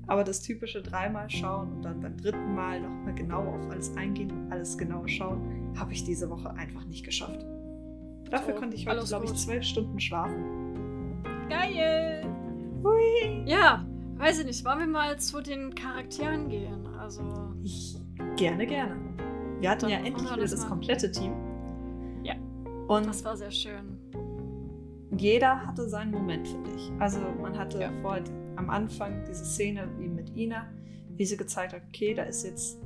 Aber das typische dreimal schauen und dann beim dritten Mal nochmal genau auf alles eingehen und alles genau schauen, habe ich diese Woche einfach nicht geschafft. Dafür oh, konnte ich heute, glaube ich, zwölf Stunden schlafen. Geil! Hui. Ja, weiß ich nicht. Wollen wir mal zu den Charakteren gehen? Also. Ich, gerne, gerne. Wir hatten ja endlich wieder das komplette Team. Und das war sehr schön. jeder hatte seinen Moment, finde ich. Also man hatte Ja. vor am Anfang diese Szene wie mit Ina, wie sie gezeigt hat, okay, da ist jetzt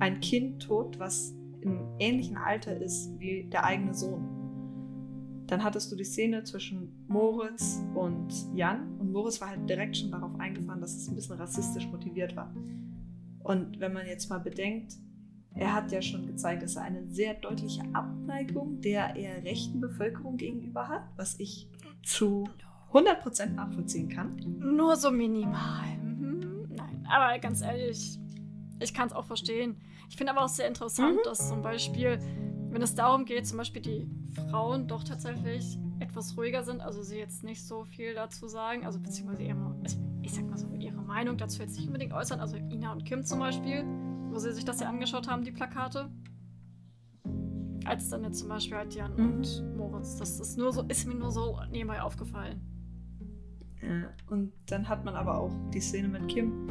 ein Kind tot, was im ähnlichen Alter ist wie der eigene Sohn. Dann hattest du die Szene zwischen Moritz und Jan und Moritz war halt direkt schon darauf eingefahren, dass es ein bisschen rassistisch motiviert war. Und wenn man jetzt mal bedenkt, er hat ja schon gezeigt, dass er eine sehr deutliche Abneigung der eher rechten Bevölkerung gegenüber hat, was ich zu 100% nachvollziehen kann. Nur so minimal. Mhm. Nein, aber ganz ehrlich, ich kann es auch verstehen. Ich finde aber auch sehr interessant, Mhm. dass zum Beispiel, wenn es darum geht, zum Beispiel die Frauen doch tatsächlich etwas ruhiger sind, also sie jetzt nicht so viel dazu sagen, also beziehungsweise mal, also ich sag mal so, ihre Meinung dazu jetzt nicht unbedingt äußern, also Ina und Kim zum Beispiel, wo sie sich das ja angeschaut haben, die Plakate. Als dann jetzt zum Beispiel halt Jan Mhm. und Moritz. Das ist nur so, ist mir nur so nebenbei aufgefallen. Ja, Und dann hat man aber auch die Szene mit Kim,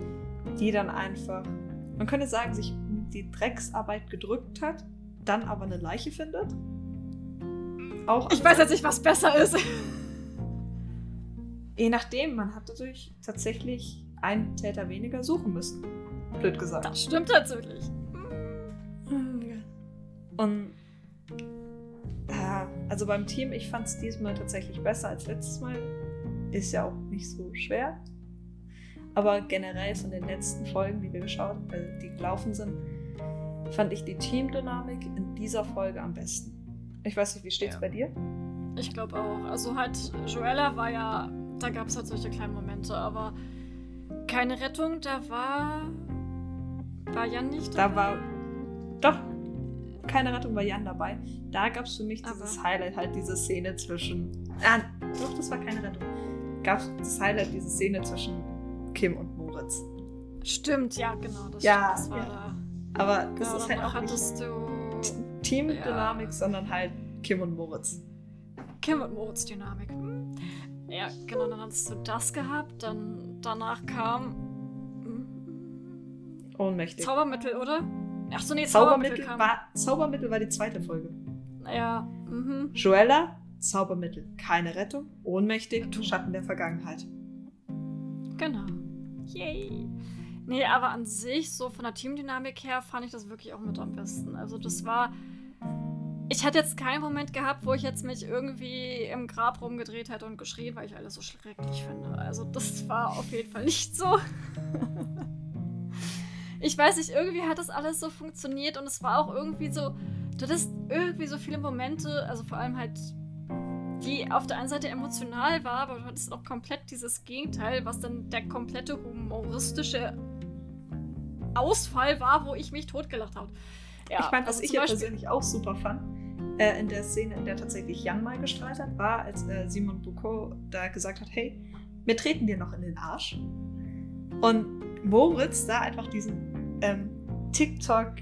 die dann einfach, man könnte sagen, sich die Drecksarbeit gedrückt hat, dann aber eine Leiche findet. Auch Ich weiß jetzt nicht, was besser ist. Je nachdem, man hat dadurch tatsächlich einen Täter weniger suchen müssen. Blöd gesagt. Das stimmt tatsächlich. Und ja, also beim Team, ich fand es diesmal tatsächlich besser als letztes Mal. Ist ja auch nicht so schwer. Aber generell von den letzten Folgen, die wir geschaut, äh, die gelaufen sind, fand ich die Teamdynamik in dieser Folge am besten. Ich weiß nicht, wie steht's Ja. bei dir? Ich glaube auch. Also halt, Joella war ja, da gab es halt solche kleinen Momente, aber keine Rettung, da war. War Jan nicht Da dabei? war doch keine Rettung bei Jan dabei. Da gab es für mich Aber- dieses Highlight, halt diese Szene zwischen. Ah, doch, das war keine Rettung. Gab es das Highlight, diese Szene zwischen Kim und Moritz. Stimmt, ja, genau. Das Ja, stimmt, das war ja. da. Aber das Genau, ist halt auch nicht du Teamdynamik, Ja. sondern halt Kim und Moritz. Kim und Moritz Dynamik. Hm. Ja, genau, dann hattest du das gehabt, dann danach kam. Ohnmächtig. Zaubermittel, oder? Ach so, nee, Zaubermittel Zaubermittel, war, Zaubermittel war die zweite Folge. Ja, mhm. Joella, Zaubermittel, keine Rettung, ohnmächtig, Du. Schatten der Vergangenheit. Genau. Yay. Nee, aber an sich, so von der Teamdynamik her, fand ich das wirklich auch mit am besten. Also, das war. Ich hatte jetzt keinen Moment gehabt, wo ich jetzt mich irgendwie im Grab rumgedreht hätte und geschrien, weil ich alles so schrecklich finde. Also, das war auf jeden Fall nicht so. (laughs) ich weiß nicht, irgendwie hat das alles so funktioniert und es war auch irgendwie so. Du hattest irgendwie so viele Momente, also vor allem halt die auf der einen Seite emotional war, aber du hattest auch komplett dieses Gegenteil, was dann der komplette humoristische Ausfall war, wo ich mich totgelacht habe. Ja, ich fand, was also ich ja persönlich auch super fand, äh, in der Szene, in der tatsächlich Jan mal gestrahlt hat, war, als äh, Simon Boucault da gesagt hat, hey, wir treten dir noch in den Arsch. Und Moritz da einfach diesen ähm, TikTok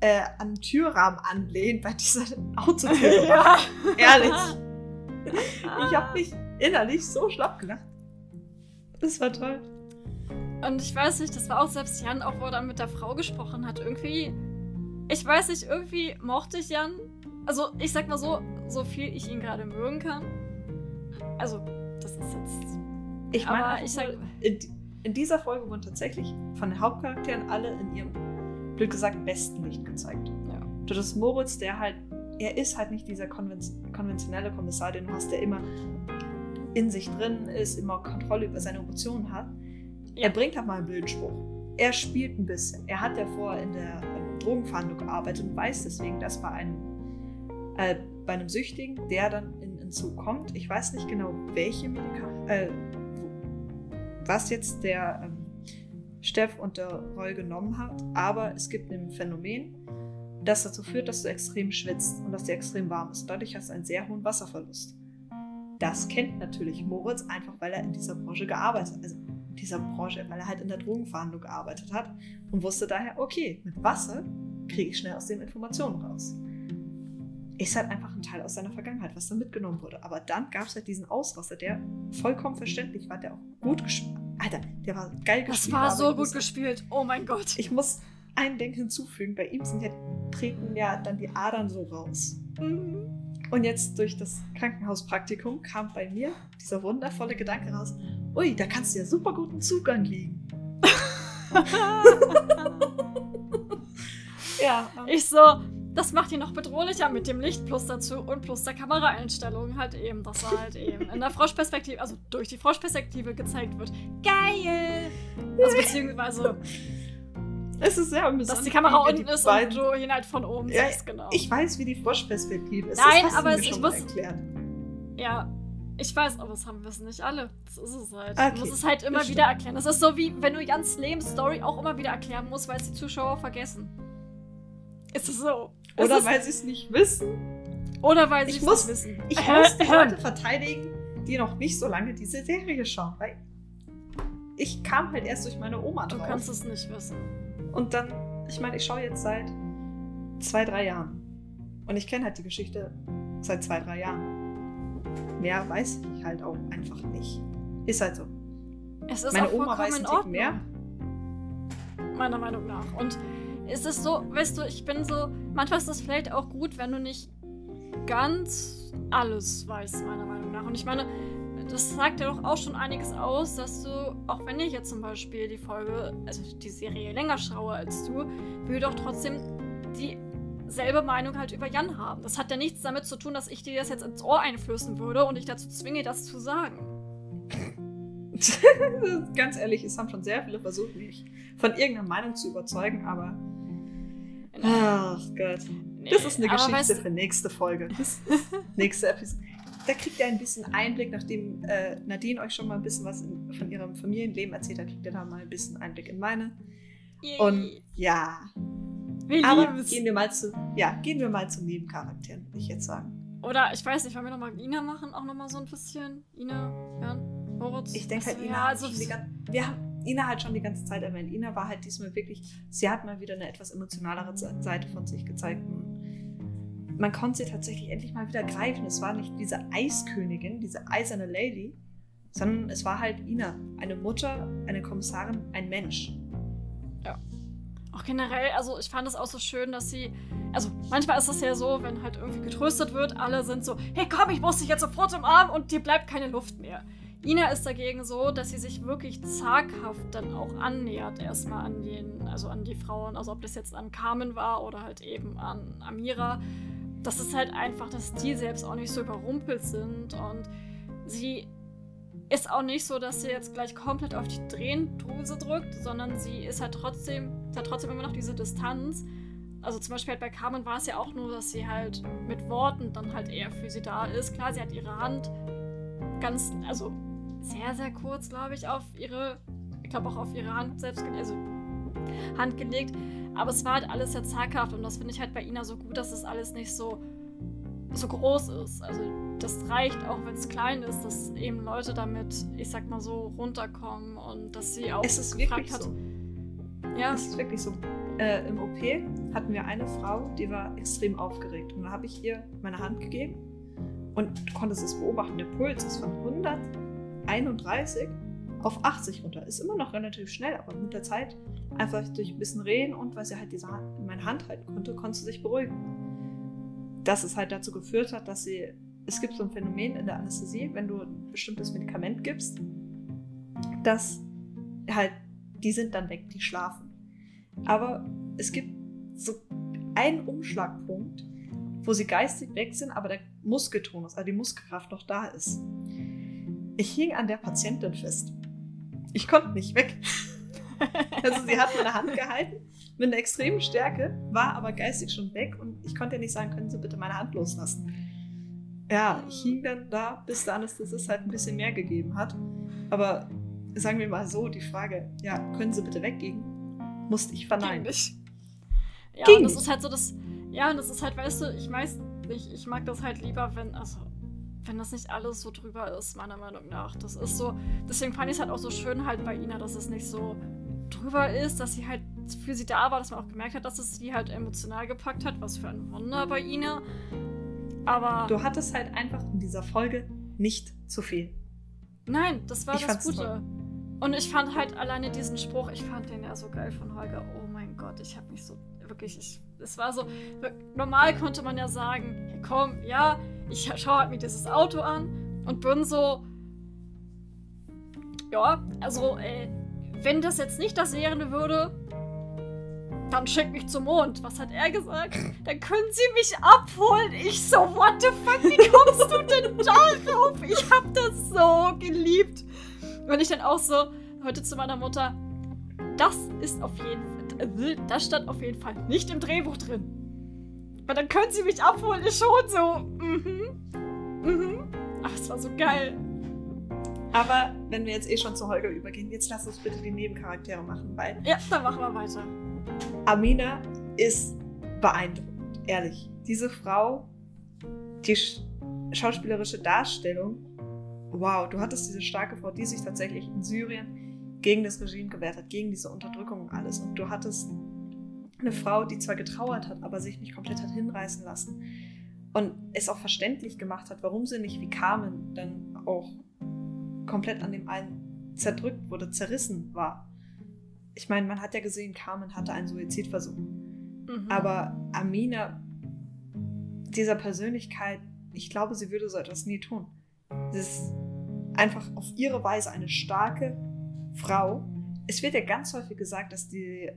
äh, an den Türrahmen anlehnt bei dieser (laughs) Autotür. (laughs) ja. Ehrlich. (laughs) Ich habe mich innerlich so schlapp gelacht. Das war toll. Und ich weiß nicht, das war auch selbst Jan, auch wo er dann mit der Frau gesprochen hat. Irgendwie, ich weiß nicht, irgendwie mochte ich Jan. Also, ich sag mal so, so viel ich ihn gerade mögen kann. Also, das ist jetzt. Ich meine, ich sag- in, dieser Folge wurden tatsächlich von den Hauptcharakteren alle in ihrem, blöd gesagt, besten Licht gezeigt. Ja. Du hast Moritz, der halt, er ist halt nicht dieser konven konventionelle Kommissar, den du hast, der immer in sich drin ist, immer Kontrolle über seine Emotionen hat. Ja. Er bringt halt mal einen blöden Spruch. Er spielt ein bisschen. Er hat ja vorher in der Drogenverhandlung gearbeitet und weiß deswegen, dass bei einem, äh, bei einem Süchtigen, der dann in Entzug kommt, ich weiß nicht genau, welche Medikamente, äh, was jetzt der ähm, Steff und der Roy genommen hat, aber es gibt ein Phänomen, das dazu führt, dass du extrem schwitzt und dass dir extrem warm ist. Dadurch hast du einen sehr hohen Wasserverlust. Das kennt natürlich Moritz einfach, weil er in dieser Branche gearbeitet hat. Also in dieser Branche, weil er halt in der Drogenverhandlung gearbeitet hat und wusste daher, okay, mit Wasser kriege ich schnell aus den Informationen raus. Ist halt einfach ein Teil aus seiner Vergangenheit, was da mitgenommen wurde. Aber dann gab es halt diesen Ausraster, der vollkommen verständlich war, der auch gut gespielt Alter, der war geil Das gespielt. war aber so gut muss- gespielt. Oh mein Gott. Ich muss ein Ding hinzufügen. Bei ihm sind ja, treten ja dann die Adern so raus. Mhm. Und jetzt durch das Krankenhauspraktikum kam bei mir dieser wundervolle Gedanke raus, ui, da kannst du ja super guten Zugang liegen. (laughs) (laughs) ja. Ich so, das macht ihn noch bedrohlicher mit dem Licht plus dazu und plus der Kameraeinstellung halt eben, dass er halt eben in der Froschperspektive, also durch die Froschperspektive gezeigt wird. Geil! Also beziehungsweise es ist sehr amüsant. Dass die Kamera unten ist und du ihn halt von oben ja, siehst, genau. Ich weiß, wie die Froschperspektive ist. Nein, das aber es, ich muss. Erklären. Ja, ich weiß, aber das haben wir es nicht alle. Das ist es halt. Okay, du musst es halt immer wieder erklären. Das ist so wie, wenn du Jans Lebensstory auch immer wieder erklären musst, weil es die Zuschauer vergessen. Ist es so. Oder es weil sie es nicht wissen. Oder weil sie es nicht wissen. Ich muss die Leute verteidigen, die noch nicht so lange diese Serie schauen. Weil ich kam halt erst durch meine Oma drauf. Du kannst es nicht wissen. Und dann, ich meine, ich schaue jetzt seit zwei, drei Jahren. Und ich kenne halt die Geschichte seit zwei, drei Jahren. Mehr weiß ich halt auch einfach nicht. Ist halt so. Es ist Meine Oma weiß ein mehr. Meiner Meinung nach. Und ist es so, weißt du, ich bin so, manchmal ist das vielleicht auch gut, wenn du nicht ganz alles weißt, meiner Meinung nach. Und ich meine, das sagt ja doch auch schon einiges aus, dass du, auch wenn ich jetzt zum Beispiel die Folge, also die Serie länger schaue als du, will doch trotzdem dieselbe Meinung halt über Jan haben. Das hat ja nichts damit zu tun, dass ich dir das jetzt ins Ohr einflößen würde und dich dazu zwinge, das zu sagen. (laughs) Ganz ehrlich, es haben schon sehr viele versucht, mich von irgendeiner Meinung zu überzeugen, aber. Ach Gott. Nee, das ist eine Geschichte weißt, für nächste Folge. (laughs) nächste Episode da kriegt ihr ein bisschen Einblick, nachdem äh, Nadine euch schon mal ein bisschen was in, von ihrem Familienleben erzählt hat, kriegt ihr da mal ein bisschen Einblick in meine. Yay. Und ja. Wir Aber gehen wir mal zu, ja, gehen wir mal zu Nebencharakteren, würde ich jetzt sagen. Oder ich weiß nicht, wollen wir nochmal Ina machen, auch nochmal so ein bisschen? Ina, Jan, Moritz? Ich denke halt, Ina, ja, also wir haben Ina hat schon die ganze Zeit erwähnt. Ina war halt diesmal wirklich, sie hat mal wieder eine etwas emotionalere Seite von sich gezeigt. Man konnte sie tatsächlich endlich mal wieder greifen. Es war nicht diese Eiskönigin, diese eiserne Lady, sondern es war halt Ina, eine Mutter, eine Kommissarin, ein Mensch. Ja. Auch generell, also ich fand es auch so schön, dass sie, also manchmal ist es ja so, wenn halt irgendwie getröstet wird, alle sind so, hey komm, ich muss dich jetzt sofort im Arm und dir bleibt keine Luft mehr. Ina ist dagegen so, dass sie sich wirklich zaghaft dann auch annähert, erstmal an den, also an die Frauen, also ob das jetzt an Carmen war oder halt eben an Amira das ist halt einfach, dass die selbst auch nicht so überrumpelt sind und sie ist auch nicht so, dass sie jetzt gleich komplett auf die Drehendruse drückt, sondern sie ist halt trotzdem, hat trotzdem immer noch diese Distanz. Also zum Beispiel halt bei Carmen war es ja auch nur, dass sie halt mit Worten dann halt eher für sie da ist. Klar, sie hat ihre Hand ganz, also sehr, sehr kurz, glaube ich, auf ihre, ich glaube auch auf ihre Hand selbst, also Hand gelegt. Aber es war halt alles sehr zaghaft und das finde ich halt bei Ina so gut, dass es alles nicht so, so groß ist. Also das reicht auch, wenn es klein ist, dass eben Leute damit, ich sag mal so, runterkommen und dass sie auch es ist gefragt hat. So. Ja. Es ist wirklich so. Äh, Im OP hatten wir eine Frau, die war extrem aufgeregt. Und dann habe ich ihr meine Hand gegeben und du konntest es beobachten. Der Puls ist von 131 auf 80 runter. Ist immer noch relativ schnell, aber mit der Zeit einfach durch ein bisschen reden und weil sie halt diese Hand, in meine Hand halten konnte, konnte sie sich beruhigen. Dass es halt dazu geführt hat, dass sie, es gibt so ein Phänomen in der Anästhesie, wenn du ein bestimmtes Medikament gibst, dass halt, die sind dann weg, die schlafen. Aber es gibt so einen Umschlagpunkt, wo sie geistig weg sind, aber der Muskeltonus, also die Muskelkraft noch da ist. Ich hing an der Patientin fest. Ich konnte nicht weg. (laughs) Also sie hat meine Hand gehalten mit einer extremen Stärke, war aber geistig schon weg und ich konnte ja nicht sagen, können Sie bitte meine Hand loslassen. Ja, ich hing dann da, bis der Anästhesist halt ein bisschen mehr gegeben hat. Aber sagen wir mal so, die Frage, ja, können Sie bitte weggehen, musste ich verneinen. Ging nicht. Ja, Ging und das nicht. ist halt so das, ja, und das ist halt, weißt du, ich weiß nicht, ich mag das halt lieber, wenn, also wenn das nicht alles so drüber ist, meiner Meinung nach. Das ist so, deswegen fand ich es halt auch so schön halt bei Ina, dass es nicht so drüber ist, dass sie halt für sie da war, dass man auch gemerkt hat, dass es sie halt emotional gepackt hat. Was für ein Wunder bei Ina. Aber. Du hattest halt einfach in dieser Folge nicht zu viel. Nein, das war ich das Gute. Toll. Und ich fand halt alleine diesen Spruch, ich fand den ja so geil von Holger. Oh mein Gott, ich habe mich so wirklich, ich, es war so, normal konnte man ja sagen, hey, komm, ja, ich schaue halt mir dieses Auto an und bin so, ja, also, äh, wenn das jetzt nicht das wäre würde, dann schick mich zum Mond. Was hat er gesagt? (laughs) Dann können sie mich abholen. Ich so, what the fuck, wie kommst du denn (laughs) darauf? Ich hab das so geliebt. Und ich dann auch so, heute zu meiner Mutter, das ist auf jeden Fall, das stand auf jeden Fall nicht im Drehbuch drin. Aber dann können sie mich abholen. Ich schon so, mhm, mhm. Ach, es war so geil. Aber wenn wir jetzt eh schon zu Holger übergehen, jetzt lass uns bitte die Nebencharaktere machen, weil. Ja, dann machen wir weiter. Amina ist beeindruckend, ehrlich. Diese Frau, die schauspielerische Darstellung, wow, du hattest diese starke Frau, die sich tatsächlich in Syrien gegen das Regime gewehrt hat, gegen diese Unterdrückung und alles. Und du hattest eine Frau, die zwar getrauert hat, aber sich nicht komplett hat hinreißen lassen. Und es auch verständlich gemacht hat, warum sie nicht wie Carmen dann auch komplett an dem einen zerdrückt wurde, zerrissen war. Ich meine, man hat ja gesehen, Carmen hatte einen Suizidversuch. Mhm. Aber Amina, dieser Persönlichkeit, ich glaube, sie würde so etwas nie tun. Sie ist einfach auf ihre Weise eine starke Frau. Es wird ja ganz häufig gesagt, dass die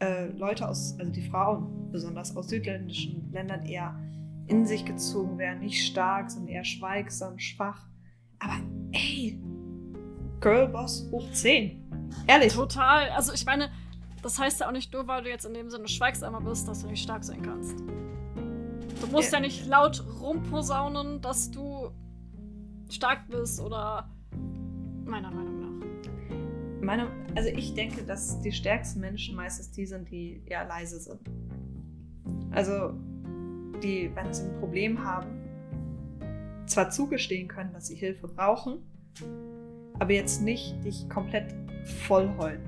äh, Leute aus, also die Frauen besonders aus südländischen Ländern eher in sich gezogen werden, nicht stark, sondern eher schweigsam, schwach. Aber ey, Girlboss hoch 10. Ehrlich. Total. Also ich meine, das heißt ja auch nicht nur, weil du jetzt in dem Sinne schweigsamer bist, dass du nicht stark sein kannst. Du musst ja, ja nicht laut rumposaunen, dass du stark bist oder meiner Meinung nach. Meine, also ich denke, dass die stärksten Menschen meistens die sind, die eher leise sind. Also die, wenn sie ein Problem haben, zwar zugestehen können, dass sie Hilfe brauchen, aber jetzt nicht dich komplett vollheulen.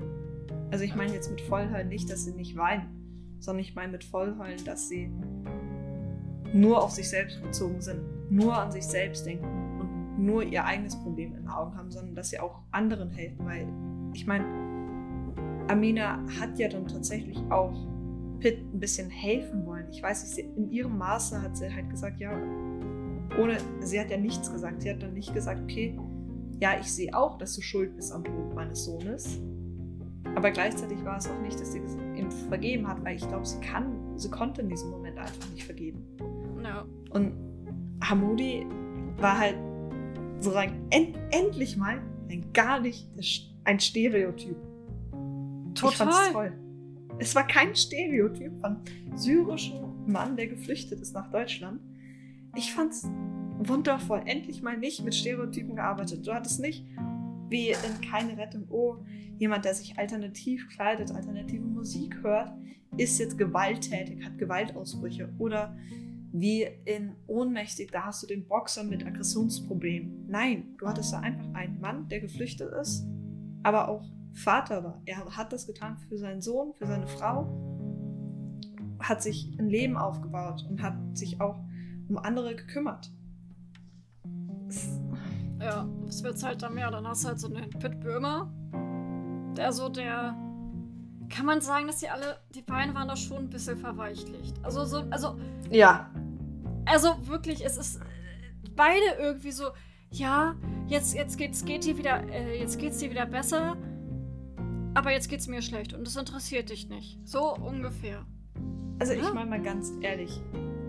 Also ich meine jetzt mit vollheulen nicht, dass sie nicht weinen, sondern ich meine mit vollheulen, dass sie nur auf sich selbst bezogen sind, nur an sich selbst denken und nur ihr eigenes Problem in den Augen haben, sondern dass sie auch anderen helfen, weil ich meine, Amina hat ja dann tatsächlich auch Pitt ein bisschen helfen wollen. Ich weiß nicht, in ihrem Maße hat sie halt gesagt, ja, ohne, sie hat ja nichts gesagt. Sie hat dann nicht gesagt, okay, ja, ich sehe auch, dass du schuld bist am Tod meines Sohnes. Aber gleichzeitig war es auch nicht, dass sie ihm vergeben hat, weil ich glaube, sie kann, sie konnte in diesem Moment einfach nicht vergeben. No. Und Hamudi war halt so rein end, endlich mal ein gar nicht ein Stereotyp. Total. Ich fand's toll. Es war kein Stereotyp von syrischem Mann, der geflüchtet ist nach Deutschland, ich fand's wundervoll. Endlich mal nicht mit Stereotypen gearbeitet. Du hattest nicht wie in Keine Rettung, oh, jemand, der sich alternativ kleidet, alternative Musik hört, ist jetzt gewalttätig, hat Gewaltausbrüche. Oder wie in Ohnmächtig, da hast du den Boxer mit Aggressionsproblemen. Nein, du hattest da einfach einen Mann, der geflüchtet ist, aber auch Vater war. Er hat das getan für seinen Sohn, für seine Frau, hat sich ein Leben aufgebaut und hat sich auch um andere gekümmert. Ja, es wird halt dann mehr. Dann hast du halt so einen Pitt Böhmer, der so der. Kann man sagen, dass die alle, die beiden waren da schon ein bisschen verweichlicht. Also so, also. Ja. Also wirklich, es ist beide irgendwie so, ja, jetzt, jetzt geht's, geht dir wieder, äh, jetzt geht's dir wieder besser, aber jetzt geht's mir schlecht und das interessiert dich nicht. So ungefähr. Also ich meine mal ganz ehrlich,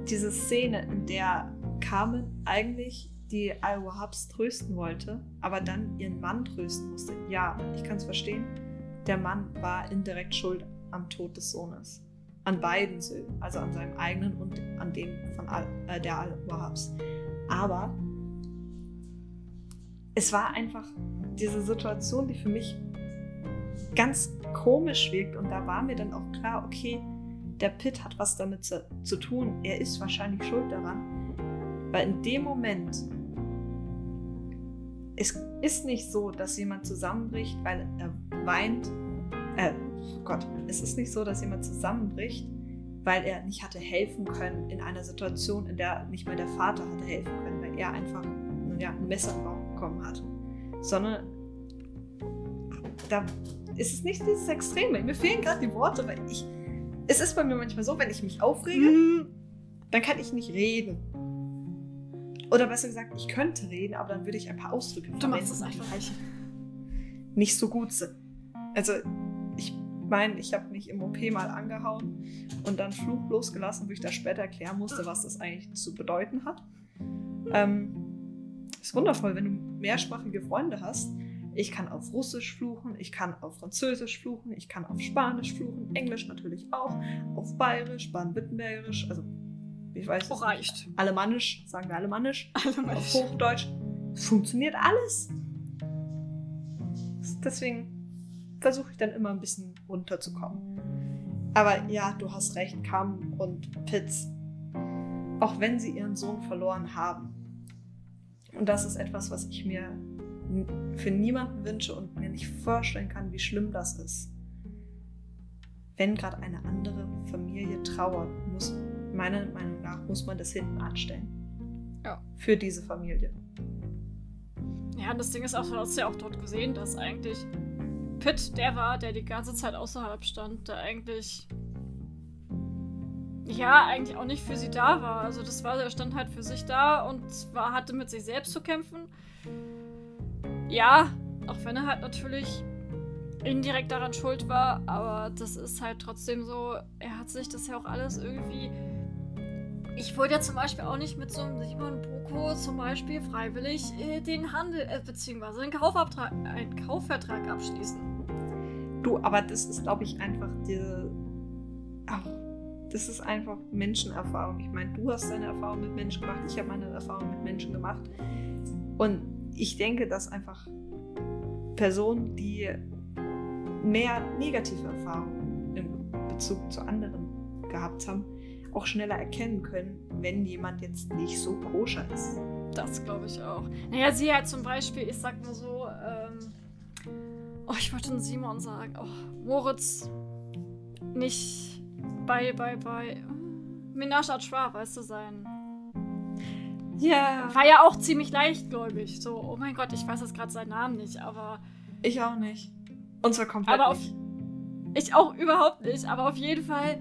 diese Szene, in der Carmen eigentlich die Al-Wahabs trösten wollte, aber dann ihren Mann trösten musste. Ja, ich kann es verstehen. Der Mann war indirekt schuld am Tod des Sohnes. An beiden Söhnen, also an seinem eigenen und an dem von Al, äh, der Al-Wahabs. Aber es war einfach diese Situation, die für mich ganz komisch wirkt. Und da war mir dann auch klar, okay, der Pitt hat was damit zu, zu tun. Er ist wahrscheinlich schuld daran. Weil in dem Moment, es ist nicht so, dass jemand zusammenbricht, weil er weint. Äh, Gott, es ist nicht so, dass jemand zusammenbricht, weil er nicht hatte helfen können in einer Situation, in der nicht mehr der Vater hatte helfen können, weil er einfach ja, ein Messer bekommen hat. Sondern da ist es nicht dieses Extreme. Mir fehlen gerade die Worte, weil ich es ist bei mir manchmal so, wenn ich mich aufrege, mhm. dann kann ich nicht reden. Oder besser gesagt, ich könnte reden, aber dann würde ich ein paar Ausdrücke Du verwenden, machst es einfach nicht. nicht so gut sind. Also, ich meine, ich habe mich im OP mal angehauen und dann Fluch losgelassen, wo ich da später erklären musste, was das eigentlich zu bedeuten hat. Ähm, ist wundervoll, wenn du mehrsprachige Freunde hast. Ich kann auf Russisch fluchen, ich kann auf Französisch fluchen, ich kann auf Spanisch fluchen, Englisch natürlich auch, auf Bayerisch, Baden-Württembergisch, also ich weiß Oh, es reicht. nicht. Alemannisch, sagen wir Alemannisch, auf Alemannisch. Hochdeutsch. Es funktioniert alles. Deswegen versuche ich dann immer ein bisschen runterzukommen. Aber ja, du hast recht, Cam und Pitts, auch wenn sie ihren Sohn verloren haben, und das ist etwas, was ich mir für niemanden wünsche und mir nicht vorstellen kann, wie schlimm das ist. Wenn gerade eine andere Familie trauert, muss meiner Meinung nach muss man das hinten anstellen. Ja. Für diese Familie. Ja, und das Ding ist auch, du hast ja auch dort gesehen, dass eigentlich Pitt der war, der die ganze Zeit außerhalb stand, der eigentlich. Ja, eigentlich auch nicht für sie da war. Also, das war, der stand halt für sich da und war, hatte mit sich selbst zu kämpfen. Ja, auch wenn er halt natürlich indirekt daran schuld war, aber das ist halt trotzdem so, er hat sich das ja auch alles irgendwie. Ich wollte ja zum Beispiel auch nicht mit so einem Simon Boko zum Beispiel freiwillig äh, den Handel, äh, beziehungsweise einen einen Kaufvertrag abschließen. Du, aber das ist, glaube ich, einfach diese. Ach, das ist einfach Menschenerfahrung. Ich meine, du hast deine Erfahrung mit Menschen gemacht, ich habe meine Erfahrung mit Menschen gemacht. Und ich denke, dass einfach Personen, die mehr negative Erfahrungen im Bezug zu anderen gehabt haben, auch schneller erkennen können, wenn jemand jetzt nicht so koscher ist. Das glaube ich auch. Naja, sie halt zum Beispiel, ich sag mal so, ähm, oh, ich wollte Simon sagen, oh, Moritz nicht bei, bei, bei Menage à weißt du, sein. Ja. War ja auch ziemlich leichtgläubig. So, oh mein Gott, ich weiß jetzt gerade seinen Namen nicht, aber. Ich auch nicht. Und zwar komplett Aber auf, nicht. ich auch überhaupt nicht, aber auf jeden Fall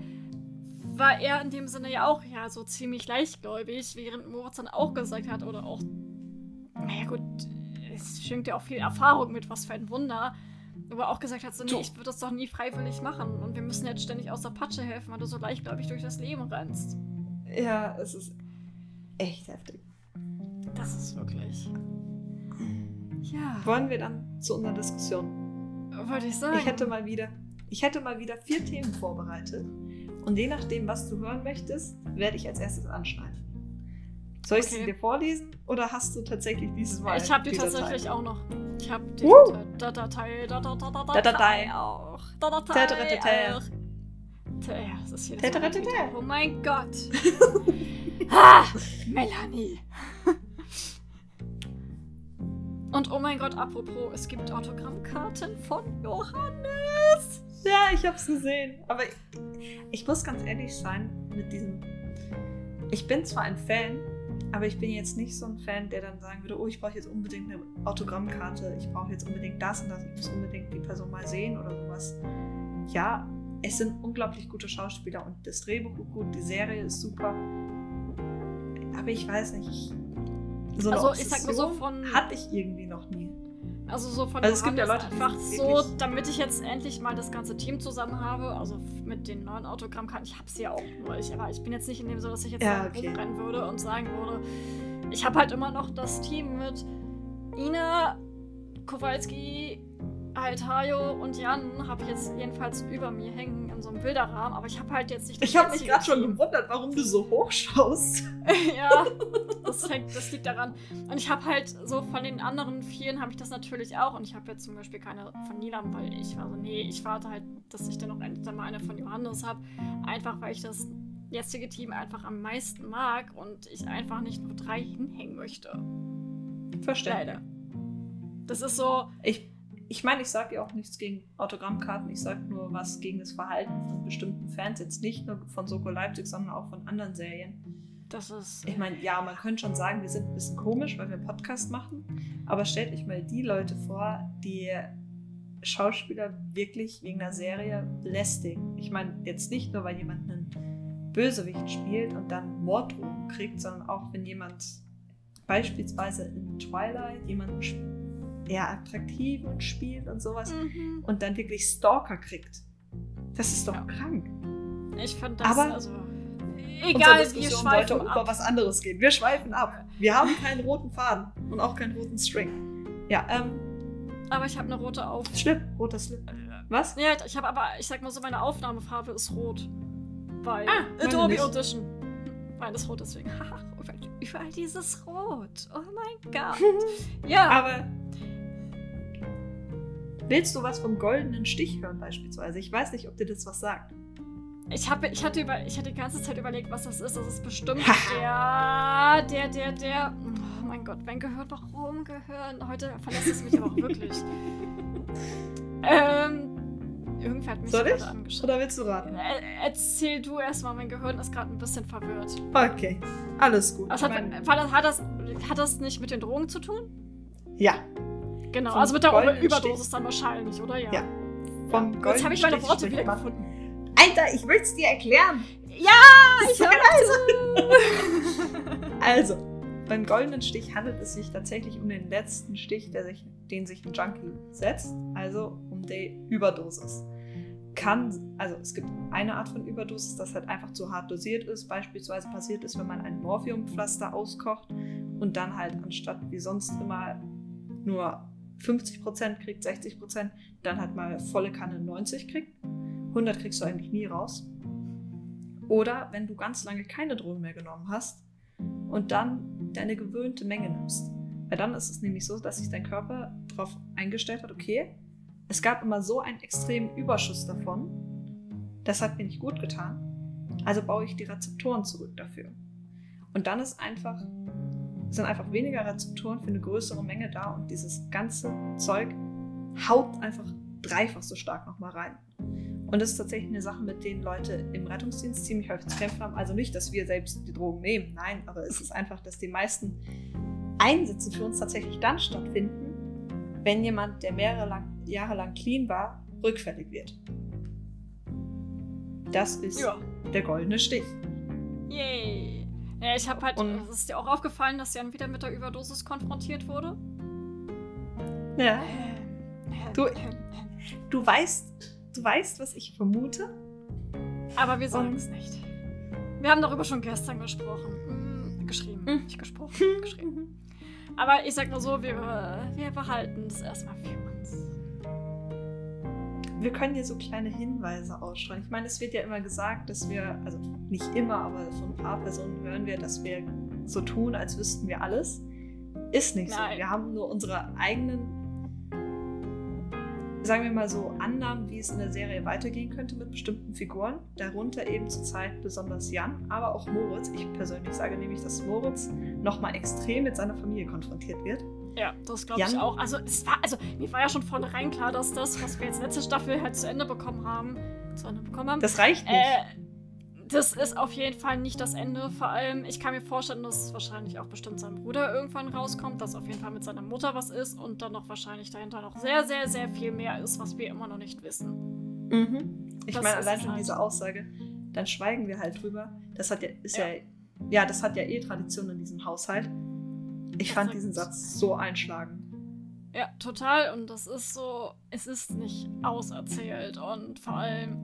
war er in dem Sinne ja auch ja so ziemlich leichtgläubig, während Moritz dann auch gesagt hat, oder auch, naja gut, es schwingt ja auch viel Erfahrung mit, was für ein Wunder, aber auch gesagt hat, so, nee, ich würde das doch nie freiwillig machen und wir müssen jetzt ständig aus der Patsche helfen, weil du so leichtgläubig durch das Leben rennst. Ja, es ist echt heftig. Das ist wirklich. Ja, Wollen wir dann zu unserer Diskussion? wollte ich sagen. Ich hätte mal wieder, ich hätte mal wieder vier Themen vorbereitet. Und je nachdem, was du hören möchtest, werde ich als erstes anschneiden. Soll ich sie Okay. dir vorlesen oder hast du tatsächlich dieses Mal? Ich habe die tatsächlich auch noch. Ich habe die Uh. Datei, Datei, Datei, auch. Datei auch. Das ist wieder. Oh mein Gott. (laughs) Melanie. Und oh mein Gott, apropos, es gibt Autogrammkarten von Johannes. Ja, ich habe es gesehen. Aber ich, ich muss ganz ehrlich sein mit diesem. Ich bin zwar ein Fan, aber ich bin jetzt nicht so ein Fan, der dann sagen würde, oh, ich brauche jetzt unbedingt eine Autogrammkarte, ich brauche jetzt unbedingt das und das, ich muss unbedingt die Person mal sehen oder sowas. Ja, es sind unglaublich gute Schauspieler und das Drehbuch ist gut, die Serie ist super. Aber ich weiß nicht, ich, so eine Also, ich sag mal so Obsession von- hatte ich irgendwie noch nie. Also so von Also es gibt ja Leute, einfach so, damit ich jetzt endlich mal das ganze Team zusammen habe, also mit den neuen Autogrammkarten. Ich habe sie ja auch nur, ich, aber ich bin jetzt nicht in dem so, dass ich jetzt Ja, okay. rumrennen würde und sagen würde, ich habe halt immer noch das Team mit Ina, Kowalski, Altayo und Jan habe ich jetzt jedenfalls über mir hängen in so einem Bilderrahmen, aber ich habe halt jetzt nicht Ich habe mich gerade schon gewundert, warum du so hoch schaust. (laughs) ja, das, hängt, das liegt daran. Und ich habe halt so von den anderen vielen habe ich das natürlich auch. Und ich habe jetzt zum Beispiel keine von Nilam, weil ich war so, nee, ich warte halt, dass ich dann noch endlich dann mal eine von Johannes habe. Einfach weil ich das jetzige Team einfach am meisten mag und ich einfach nicht nur drei hinhängen möchte. Leider. Das ist so, Ich, ich meine, ich sage ja auch nichts gegen Autogrammkarten. Ich sage nur was gegen das Verhalten von bestimmten Fans. Jetzt nicht nur von Soko Leipzig, sondern auch von anderen Serien. das ist. Ich meine, ja, man könnte schon sagen, wir sind ein bisschen komisch, weil wir einen Podcast machen. Aber stellt euch mal die Leute vor, die Schauspieler wirklich wegen einer Serie belästigen. Ich meine, jetzt nicht nur, weil jemand einen Bösewicht spielt und dann Morddrohungen kriegt, sondern auch, wenn jemand beispielsweise in Twilight jemanden sp- eher attraktiv und spielt und sowas Mhm. und dann wirklich Stalker kriegt. Das ist doch Ja. krank. Ich finde das Aber also. Unsere Egal, wir Diskussion sollte schweifen über ab. was anderes gehen. Wir schweifen ab. Wir haben keinen roten Faden und auch keinen roten String. Ja, ähm, Aber ich habe eine rote Auf. Slip, roter Slip. Was? Ja, ich habe aber, ich sag mal so, meine Aufnahmefarbe ist rot. Bei Ah, Adobe nicht. Audition. Meine ist rot, deswegen. (laughs) Überall dieses Rot. Oh mein Gott. (laughs) Ja. Aber willst du was vom goldenen Stich hören beispielsweise? Ich weiß nicht, ob dir das was sagt. Ich, hab, ich, hatte über, ich hatte die ganze Zeit überlegt, was das ist. Das ist bestimmt der, der, der, der. Oh mein Gott, mein Gehirn, warum Gehirn? Heute verlässt es mich aber auch wirklich. (laughs) ähm, irgendwer hat mich Soll ich? angeschaut. Oder willst du raten? Äh, erzähl du erstmal, mein Gehirn ist gerade ein bisschen verwirrt. Okay, alles gut. Also hat, hat, das, hat das nicht mit den Drogen zu tun? ja, Genau, also mit der goldenen Überdosis dann wahrscheinlich, oder? Ja. Ja. vom Jetzt goldenen habe ich meine Worte wieder gefunden. Alter, ich will es dir erklären. Ja, (laughs) ich Sei höre (laughs) Also, beim goldenen Stich handelt es sich tatsächlich um den letzten Stich, sich, den sich ein Junkie setzt, also um die Überdosis. Kann, also es gibt eine Art von Überdosis, das halt einfach zu hart dosiert ist. Beispielsweise passiert es, wenn man ein Morphiumpflaster auskocht und dann halt anstatt wie sonst immer nur 50% kriegt, 60%, dann halt mal volle Kanne 90 kriegt. 100 kriegst du eigentlich nie raus. Oder wenn du ganz lange keine Drogen mehr genommen hast und dann deine gewöhnte Menge nimmst. Weil dann ist es nämlich so, dass sich dein Körper darauf eingestellt hat, okay, es gab immer so einen extremen Überschuss davon, das hat mir nicht gut getan, also baue ich die Rezeptoren zurück dafür. Und dann ist einfach, sind einfach weniger Rezeptoren für eine größere Menge da und dieses ganze Zeug haut einfach dreifach so stark nochmal rein. Und das ist tatsächlich eine Sache, mit denen Leute im Rettungsdienst ziemlich häufig zu kämpfen haben. Also nicht, dass wir selbst die Drogen nehmen, nein, aber es ist einfach, dass die meisten Einsätze für uns tatsächlich dann stattfinden, wenn jemand, der mehrere lang, Jahre lang clean war, rückfällig wird. Das ist Ja. der goldene Stich. Yay. Ja, ich habe halt, Und- es ist dir auch aufgefallen, dass Jan wieder mit der Überdosis konfrontiert wurde? Ja. Ähm, Du- Du weißt, du weißt, was ich vermute? Aber wir sagen es nicht. Wir haben darüber schon gestern gesprochen. Hm, geschrieben. Hm. Nicht gesprochen, geschrieben. (laughs) Aber ich sag nur so, wir, wir behalten es erstmal für uns. Wir können dir so kleine Hinweise ausstreuen. Ich meine, es wird ja immer gesagt, dass wir, also nicht immer, aber von ein paar Personen hören wir, dass wir so tun, als wüssten wir alles. Ist nicht Nein. so. Wir haben nur unsere eigenen, sagen wir mal so, Annahmen, wie es in der Serie weitergehen könnte mit bestimmten Figuren. Darunter eben zurzeit besonders Jan, aber auch Moritz. Ich persönlich sage nämlich, dass Moritz nochmal extrem mit seiner Familie konfrontiert wird. Ja, das glaube ich auch. Also, es war, also, mir war ja schon vornherein klar, dass das, was wir jetzt letzte Staffel halt zu Ende bekommen haben, zu Ende bekommen haben, Das reicht nicht. Äh, das ist auf jeden Fall nicht das Ende. Vor allem, ich kann mir vorstellen, dass wahrscheinlich auch bestimmt sein Bruder irgendwann rauskommt, dass auf jeden Fall mit seiner Mutter was ist und dann noch wahrscheinlich dahinter noch sehr, sehr, sehr viel mehr ist, was wir immer noch nicht wissen. Mhm. Ich meine, allein es schon halt. diese Aussage, dann schweigen wir halt drüber. Das hat ja, ist ja. ja, das hat ja eh Tradition in diesem Haushalt. Ich fand diesen Satz so einschlagend. Ja, total. Und das ist so, es ist nicht auserzählt. Und vor allem,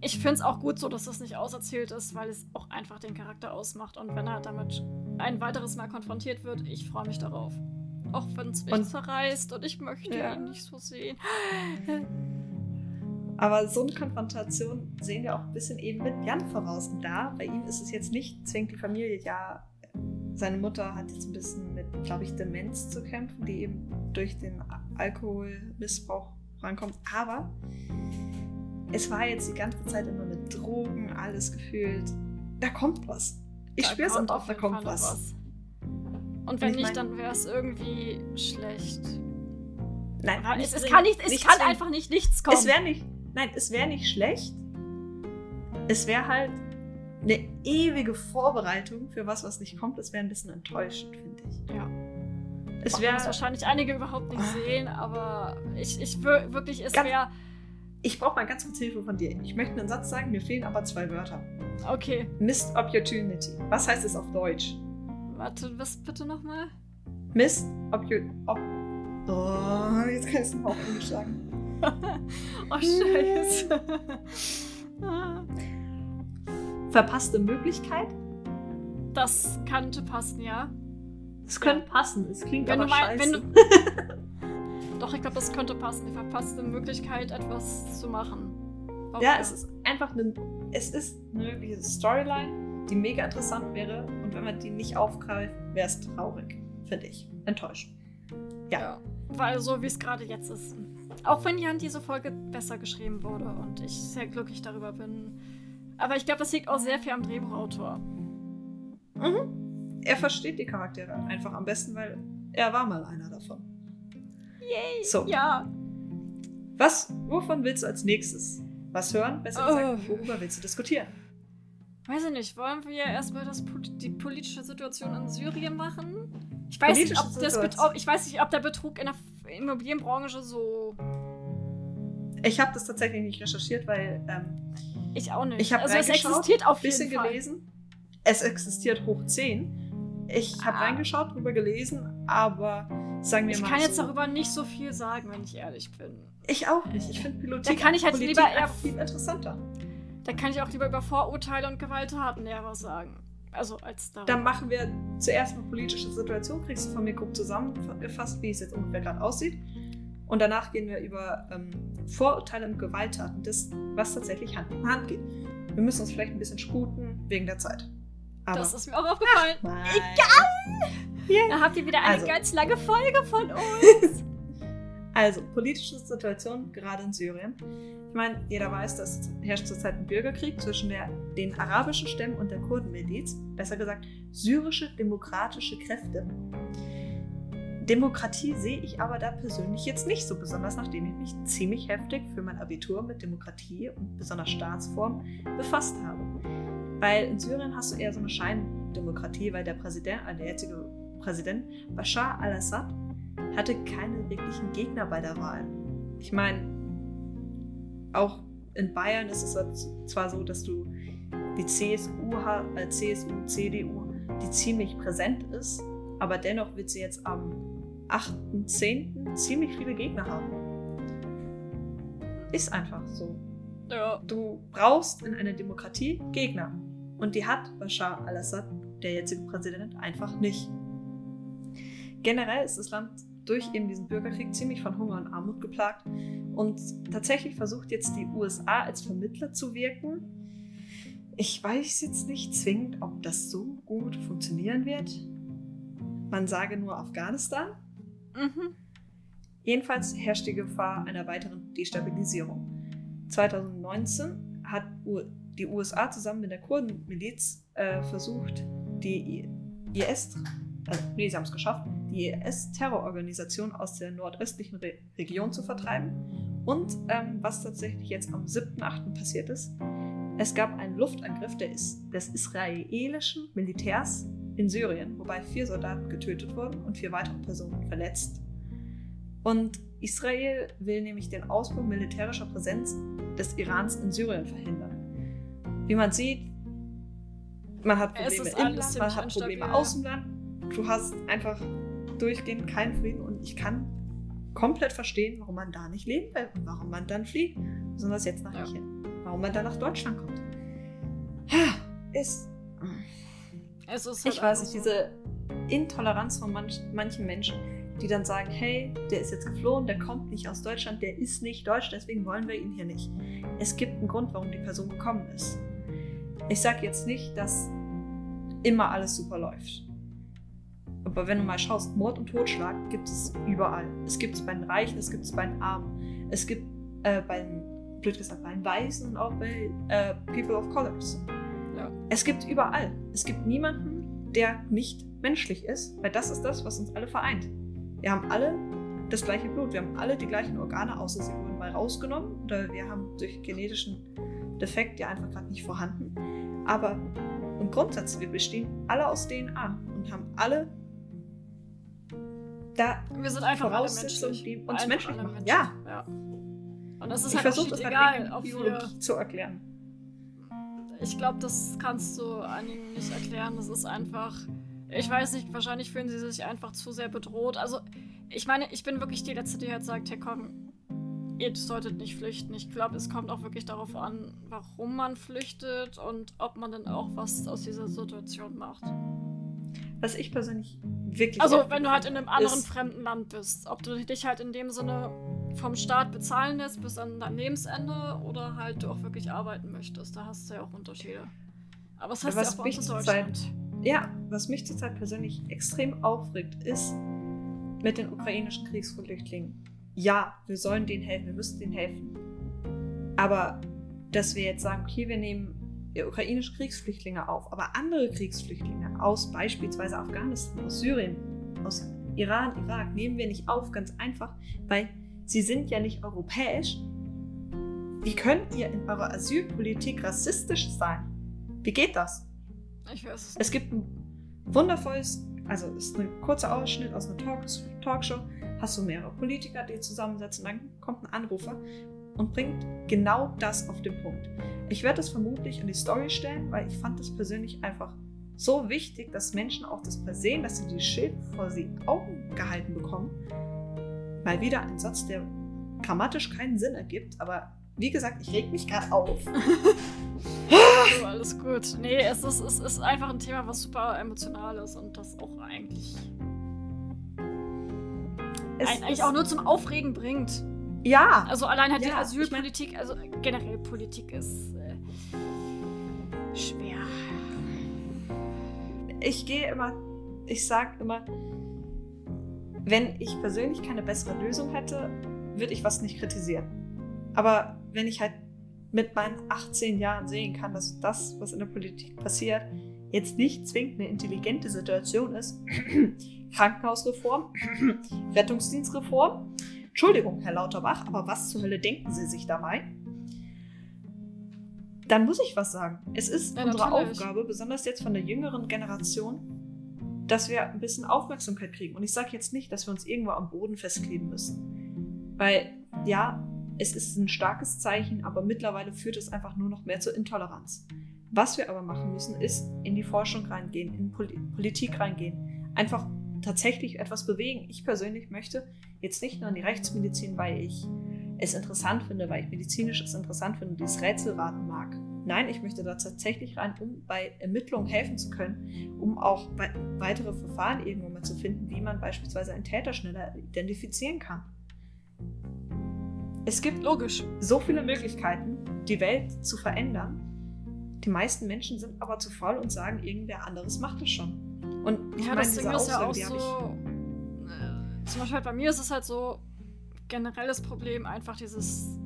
ich finde es auch gut so, dass das nicht auserzählt ist, weil es auch einfach den Charakter ausmacht. Und wenn er damit ein weiteres Mal konfrontiert wird, ich freue mich darauf. Auch wenn es mich Und- zerreißt und ich möchte Ja. ihn nicht so sehen. (laughs) Aber so eine Konfrontation sehen wir auch ein bisschen eben mit Jan voraus. Und da, bei ihm ist es jetzt nicht zwingend die Familie, ja, seine Mutter hat jetzt ein bisschen mit, glaube ich, Demenz zu kämpfen, die eben durch den Alkoholmissbrauch rankommt. Aber es war jetzt die ganze Zeit immer mit Drogen, alles gefühlt. Da kommt was. Ich spüre es auch, da kommt noch was. Und wenn ich nicht, mein- dann wäre es irgendwie schlecht. Nein, es, es kann, nicht, es kann einfach nicht nichts kommen. Es wäre nicht, nein, es wäre nicht schlecht. Es wäre halt eine ewige Vorbereitung für was, was nicht kommt. Es wäre ein bisschen enttäuschend, finde ich. Ja. Es das wahrscheinlich einige überhaupt nicht sehen, aber ich, ich wirklich, es wäre. ich brauche mal ganz kurz Hilfe von dir. Ich möchte einen Satz sagen, mir fehlen aber zwei Wörter. Okay. Missed Opportunity. Was heißt es auf Deutsch? Warte, was bitte nochmal? You. Ob, oh, jetzt kann ich es nochmal auf Englisch sagen. (laughs) oh, Scheiße. (laughs) (laughs) Verpasste Möglichkeit? Das könnte passen, ja. Es könnte passen, es klingt Wenn aber mein- scheiße. du- (laughs) Doch, ich glaube, das könnte passen. Die verpasste Möglichkeit, etwas zu machen. Auch Ja, es ist einfach eine, es ist eine wirkliche Storyline, die mega interessant wäre. Und wenn man die nicht aufgreift, wäre es traurig, finde ich. Enttäuscht. Ja. Ja. Weil so wie es gerade jetzt ist. Auch wenn ja diese Folge besser geschrieben wurde und ich sehr glücklich darüber bin. Aber ich glaube, das liegt auch sehr viel am Drehbuchautor. Mhm. Er versteht die Charaktere einfach am besten, weil er war mal einer davon. Yay! So. Ja. Was, wovon willst du als nächstes was hören? Besser gesagt, Oh. worüber willst du diskutieren? Weiß ich nicht, wollen wir erstmal das, die politische Situation in Syrien machen? Ich weiß, nicht, ob das ob, ich weiß nicht, ob der Betrug in der Immobilienbranche so. Ich habe das tatsächlich nicht recherchiert, weil ähm, Ich auch nicht. Ich hab also es existiert auf ein bisschen jeden Fall. gelesen. Es existiert hoch 10. Ich habe Ah. reingeschaut, drüber gelesen, aber sagen wir Ich mal kann jetzt so, darüber nicht so viel sagen, wenn ich ehrlich bin. Ich auch nicht. Ich finde Politik, Da kann ich halt Politik lieber eher- viel interessanter. Da kann ich auch lieber über Vorurteile und Gewalttaten eher was sagen. Also als darüber. Dann machen wir zuerst mal politische Situation, kriegst du von mir grob zusammengefasst, wie es jetzt ungefähr gerade aussieht. Und danach gehen wir über ähm, Vorurteile und Gewalttaten, das, was tatsächlich Hand in Hand geht. Wir müssen uns vielleicht ein bisschen sputen wegen der Zeit. Aber das ist mir auch aufgefallen. Egal. Da habt ihr wieder eine Also. ganz lange Folge von uns. (laughs) Also, politische Situation gerade in Syrien. Ich meine, jeder weiß, dass herrscht zurzeit ein Bürgerkrieg zwischen der, den arabischen Stämmen und der Kurdenmiliz. Besser gesagt, syrische demokratische Kräfte. Demokratie sehe ich aber da persönlich jetzt nicht so besonders, nachdem ich mich ziemlich heftig für mein Abitur mit Demokratie und besonders Staatsform befasst habe. Weil in Syrien hast du eher so eine Scheindemokratie, weil der Präsident, äh, der jetzige Präsident Bashar al-Assad hatte keine wirklichen Gegner bei der Wahl. Ich meine, auch in Bayern ist es zwar so, dass du die CSU, CSU, CDU, die ziemlich präsent ist, aber dennoch wird sie jetzt am 8.10. ziemlich viele Gegner haben. Ist einfach so. ja. Du brauchst in einer Demokratie Gegner. Und die hat Bashar al-Assad, der jetzige Präsident, einfach nicht. Generell ist das Land durch eben diesen Bürgerkrieg ziemlich von Hunger und Armut geplagt. Und tatsächlich versucht jetzt die USA als Vermittler zu wirken. Ich weiß jetzt nicht zwingend, ob das so gut funktionieren wird. Man sage nur Afghanistan. Mhm. Jedenfalls herrscht die Gefahr einer weiteren Destabilisierung. 2019 hat die USA zusammen mit der Kurdenmiliz äh, versucht, die IS, also nee, sie haben es geschafft, die IS-Terrororganisation aus der nordöstlichen Re Region zu vertreiben. Und ähm, was tatsächlich jetzt am 7.8. passiert ist, es gab einen Luftangriff der is des israelischen Militärs in Syrien, wobei vier Soldaten getötet wurden und vier weitere Personen verletzt. Und Israel will nämlich den Ausbau militärischer Präsenz des Irans in Syrien verhindern. Wie man sieht, man hat Probleme im Land, man hat. Probleme aus dem Land. Du hast einfach durchgehend keinen Frieden und ich kann komplett verstehen, warum man da nicht leben will und warum man dann fliegt. Besonders jetzt nach Ja. Warum man dann nach Deutschland kommt. Ist Es ist halt ich weiß nicht, diese Intoleranz von manch, manchen Menschen, die dann sagen, hey, der ist jetzt geflohen, der kommt nicht aus Deutschland, der ist nicht deutsch, deswegen wollen wir ihn hier nicht. Es gibt einen Grund, warum die Person gekommen ist. Ich sage jetzt nicht, dass immer alles super läuft. Aber wenn du mal schaust, Mord und Totschlag gibt es überall. Es gibt es bei den Reichen, es gibt es bei den Armen. Es gibt äh, bei den, blöd gesagt, bei den Weißen und auch bei äh, People of Colors. Es gibt überall. Es gibt niemanden, der nicht menschlich ist, weil das ist das, was uns alle vereint. Wir haben alle das gleiche Blut, wir haben alle die gleichen Organe, außer sie wurden mal rausgenommen oder wir haben durch genetischen Defekt ja einfach gerade nicht vorhanden. Aber im Grundsatz, wir bestehen alle aus DNA und haben alle da Wir sind einfach alle menschlich. die uns menschlich machen. Menschen. Ja. ja. Und das ist ich halt versuche das halt egal. Biologie zu erklären. Ich glaube, das kannst du einigen nicht erklären. Das ist einfach... ich weiß nicht, wahrscheinlich fühlen sie sich einfach zu sehr bedroht. Also, ich meine, ich bin wirklich die Letzte, die halt sagt, hey komm, ihr solltet nicht flüchten. Ich glaube, es kommt auch wirklich darauf an, warum man flüchtet und ob man dann auch was aus dieser Situation macht. Was ich persönlich wirklich. Also, wenn du halt in einem anderen fremden Land bist, ob du dich halt in dem Sinne vom Staat bezahlen lässt bis an dein Lebensende oder halt du auch wirklich arbeiten möchtest. Da hast du ja auch Unterschiede. Aber es heißt was ja auch mich in zurzeit, Deutschland. ja, was mich zurzeit persönlich extrem aufregt, ist mit den ukrainischen Kriegsflüchtlingen. Ja, wir sollen denen helfen, wir müssen denen helfen. Aber dass wir jetzt sagen, okay, wir nehmen ukrainische Kriegsflüchtlinge auf, aber andere Kriegsflüchtlinge aus beispielsweise Afghanistan, aus Syrien, aus Iran, Irak nehmen wir nicht auf, ganz einfach, weil sie sind ja nicht europäisch. Wie könnt ihr in eurer Asylpolitik rassistisch sein? Wie geht das? Ich weiß es Es gibt ein wundervolles, also es ist ein kurzer Ausschnitt aus einer Talk Talkshow, hast du mehrere Politiker, die zusammensetzen, dann kommt ein Anrufer und bringt genau das auf den Punkt. Ich werde das vermutlich in die Story stellen, weil ich fand das persönlich einfach so wichtig, dass Menschen auch das mal sehen, dass sie die Schild vor sie Augen gehalten bekommen. Mal wieder ein Satz, der grammatisch keinen Sinn ergibt, aber wie gesagt, ich reg mich gerade auf. (laughs) Oh, alles gut. Nee, es ist, es ist einfach ein Thema, was super emotional ist und das auch eigentlich, Es eigentlich auch nur zum Aufregen bringt. Ja, Also allein halt die Ja, Asylpolitik, also generell Politik ist äh, schwer. ich gehe immer, ich sage immer, wenn ich persönlich keine bessere Lösung hätte, würde ich was nicht kritisieren. Aber wenn ich halt mit meinen 18 Jahren sehen kann, dass das, was in der Politik passiert, jetzt nicht zwingend eine intelligente Situation ist, (clears throat) Krankenhausreform, (clears throat) Rettungsdienstreform, Entschuldigung, Herr Lauterbach, aber was zur Hölle denken Sie sich dabei? Dann muss ich was sagen. Es ist Ja, unsere. Aufgabe, besonders jetzt von der jüngeren Generation, dass wir ein bisschen Aufmerksamkeit kriegen. Und ich sage jetzt nicht, dass wir uns irgendwo am Boden festkleben müssen. Weil, ja, es ist ein starkes Zeichen, aber mittlerweile führt es einfach nur noch mehr zur Intoleranz. Was wir aber machen müssen, ist in die Forschung reingehen, in Poli Politik reingehen. Einfach tatsächlich etwas bewegen. Ich persönlich möchte jetzt nicht nur in die Rechtsmedizin, weil ich es interessant finde, weil ich medizinisch es interessant finde dieses Rätselraten mag. Nein, ich möchte da tatsächlich rein, um bei Ermittlungen helfen zu können, um auch wei- weitere Verfahren irgendwann mal zu finden, wie man beispielsweise einen Täter schneller identifizieren kann. Es gibt Logisch. so viele Möglichkeiten, die Welt zu verändern. Die meisten Menschen sind aber zu faul und sagen, irgendwer anderes macht es schon. Und ich Ja, meine, Ding ist ja auch so. Äh, zum Beispiel halt bei mir ist es halt so generelles Problem einfach dieses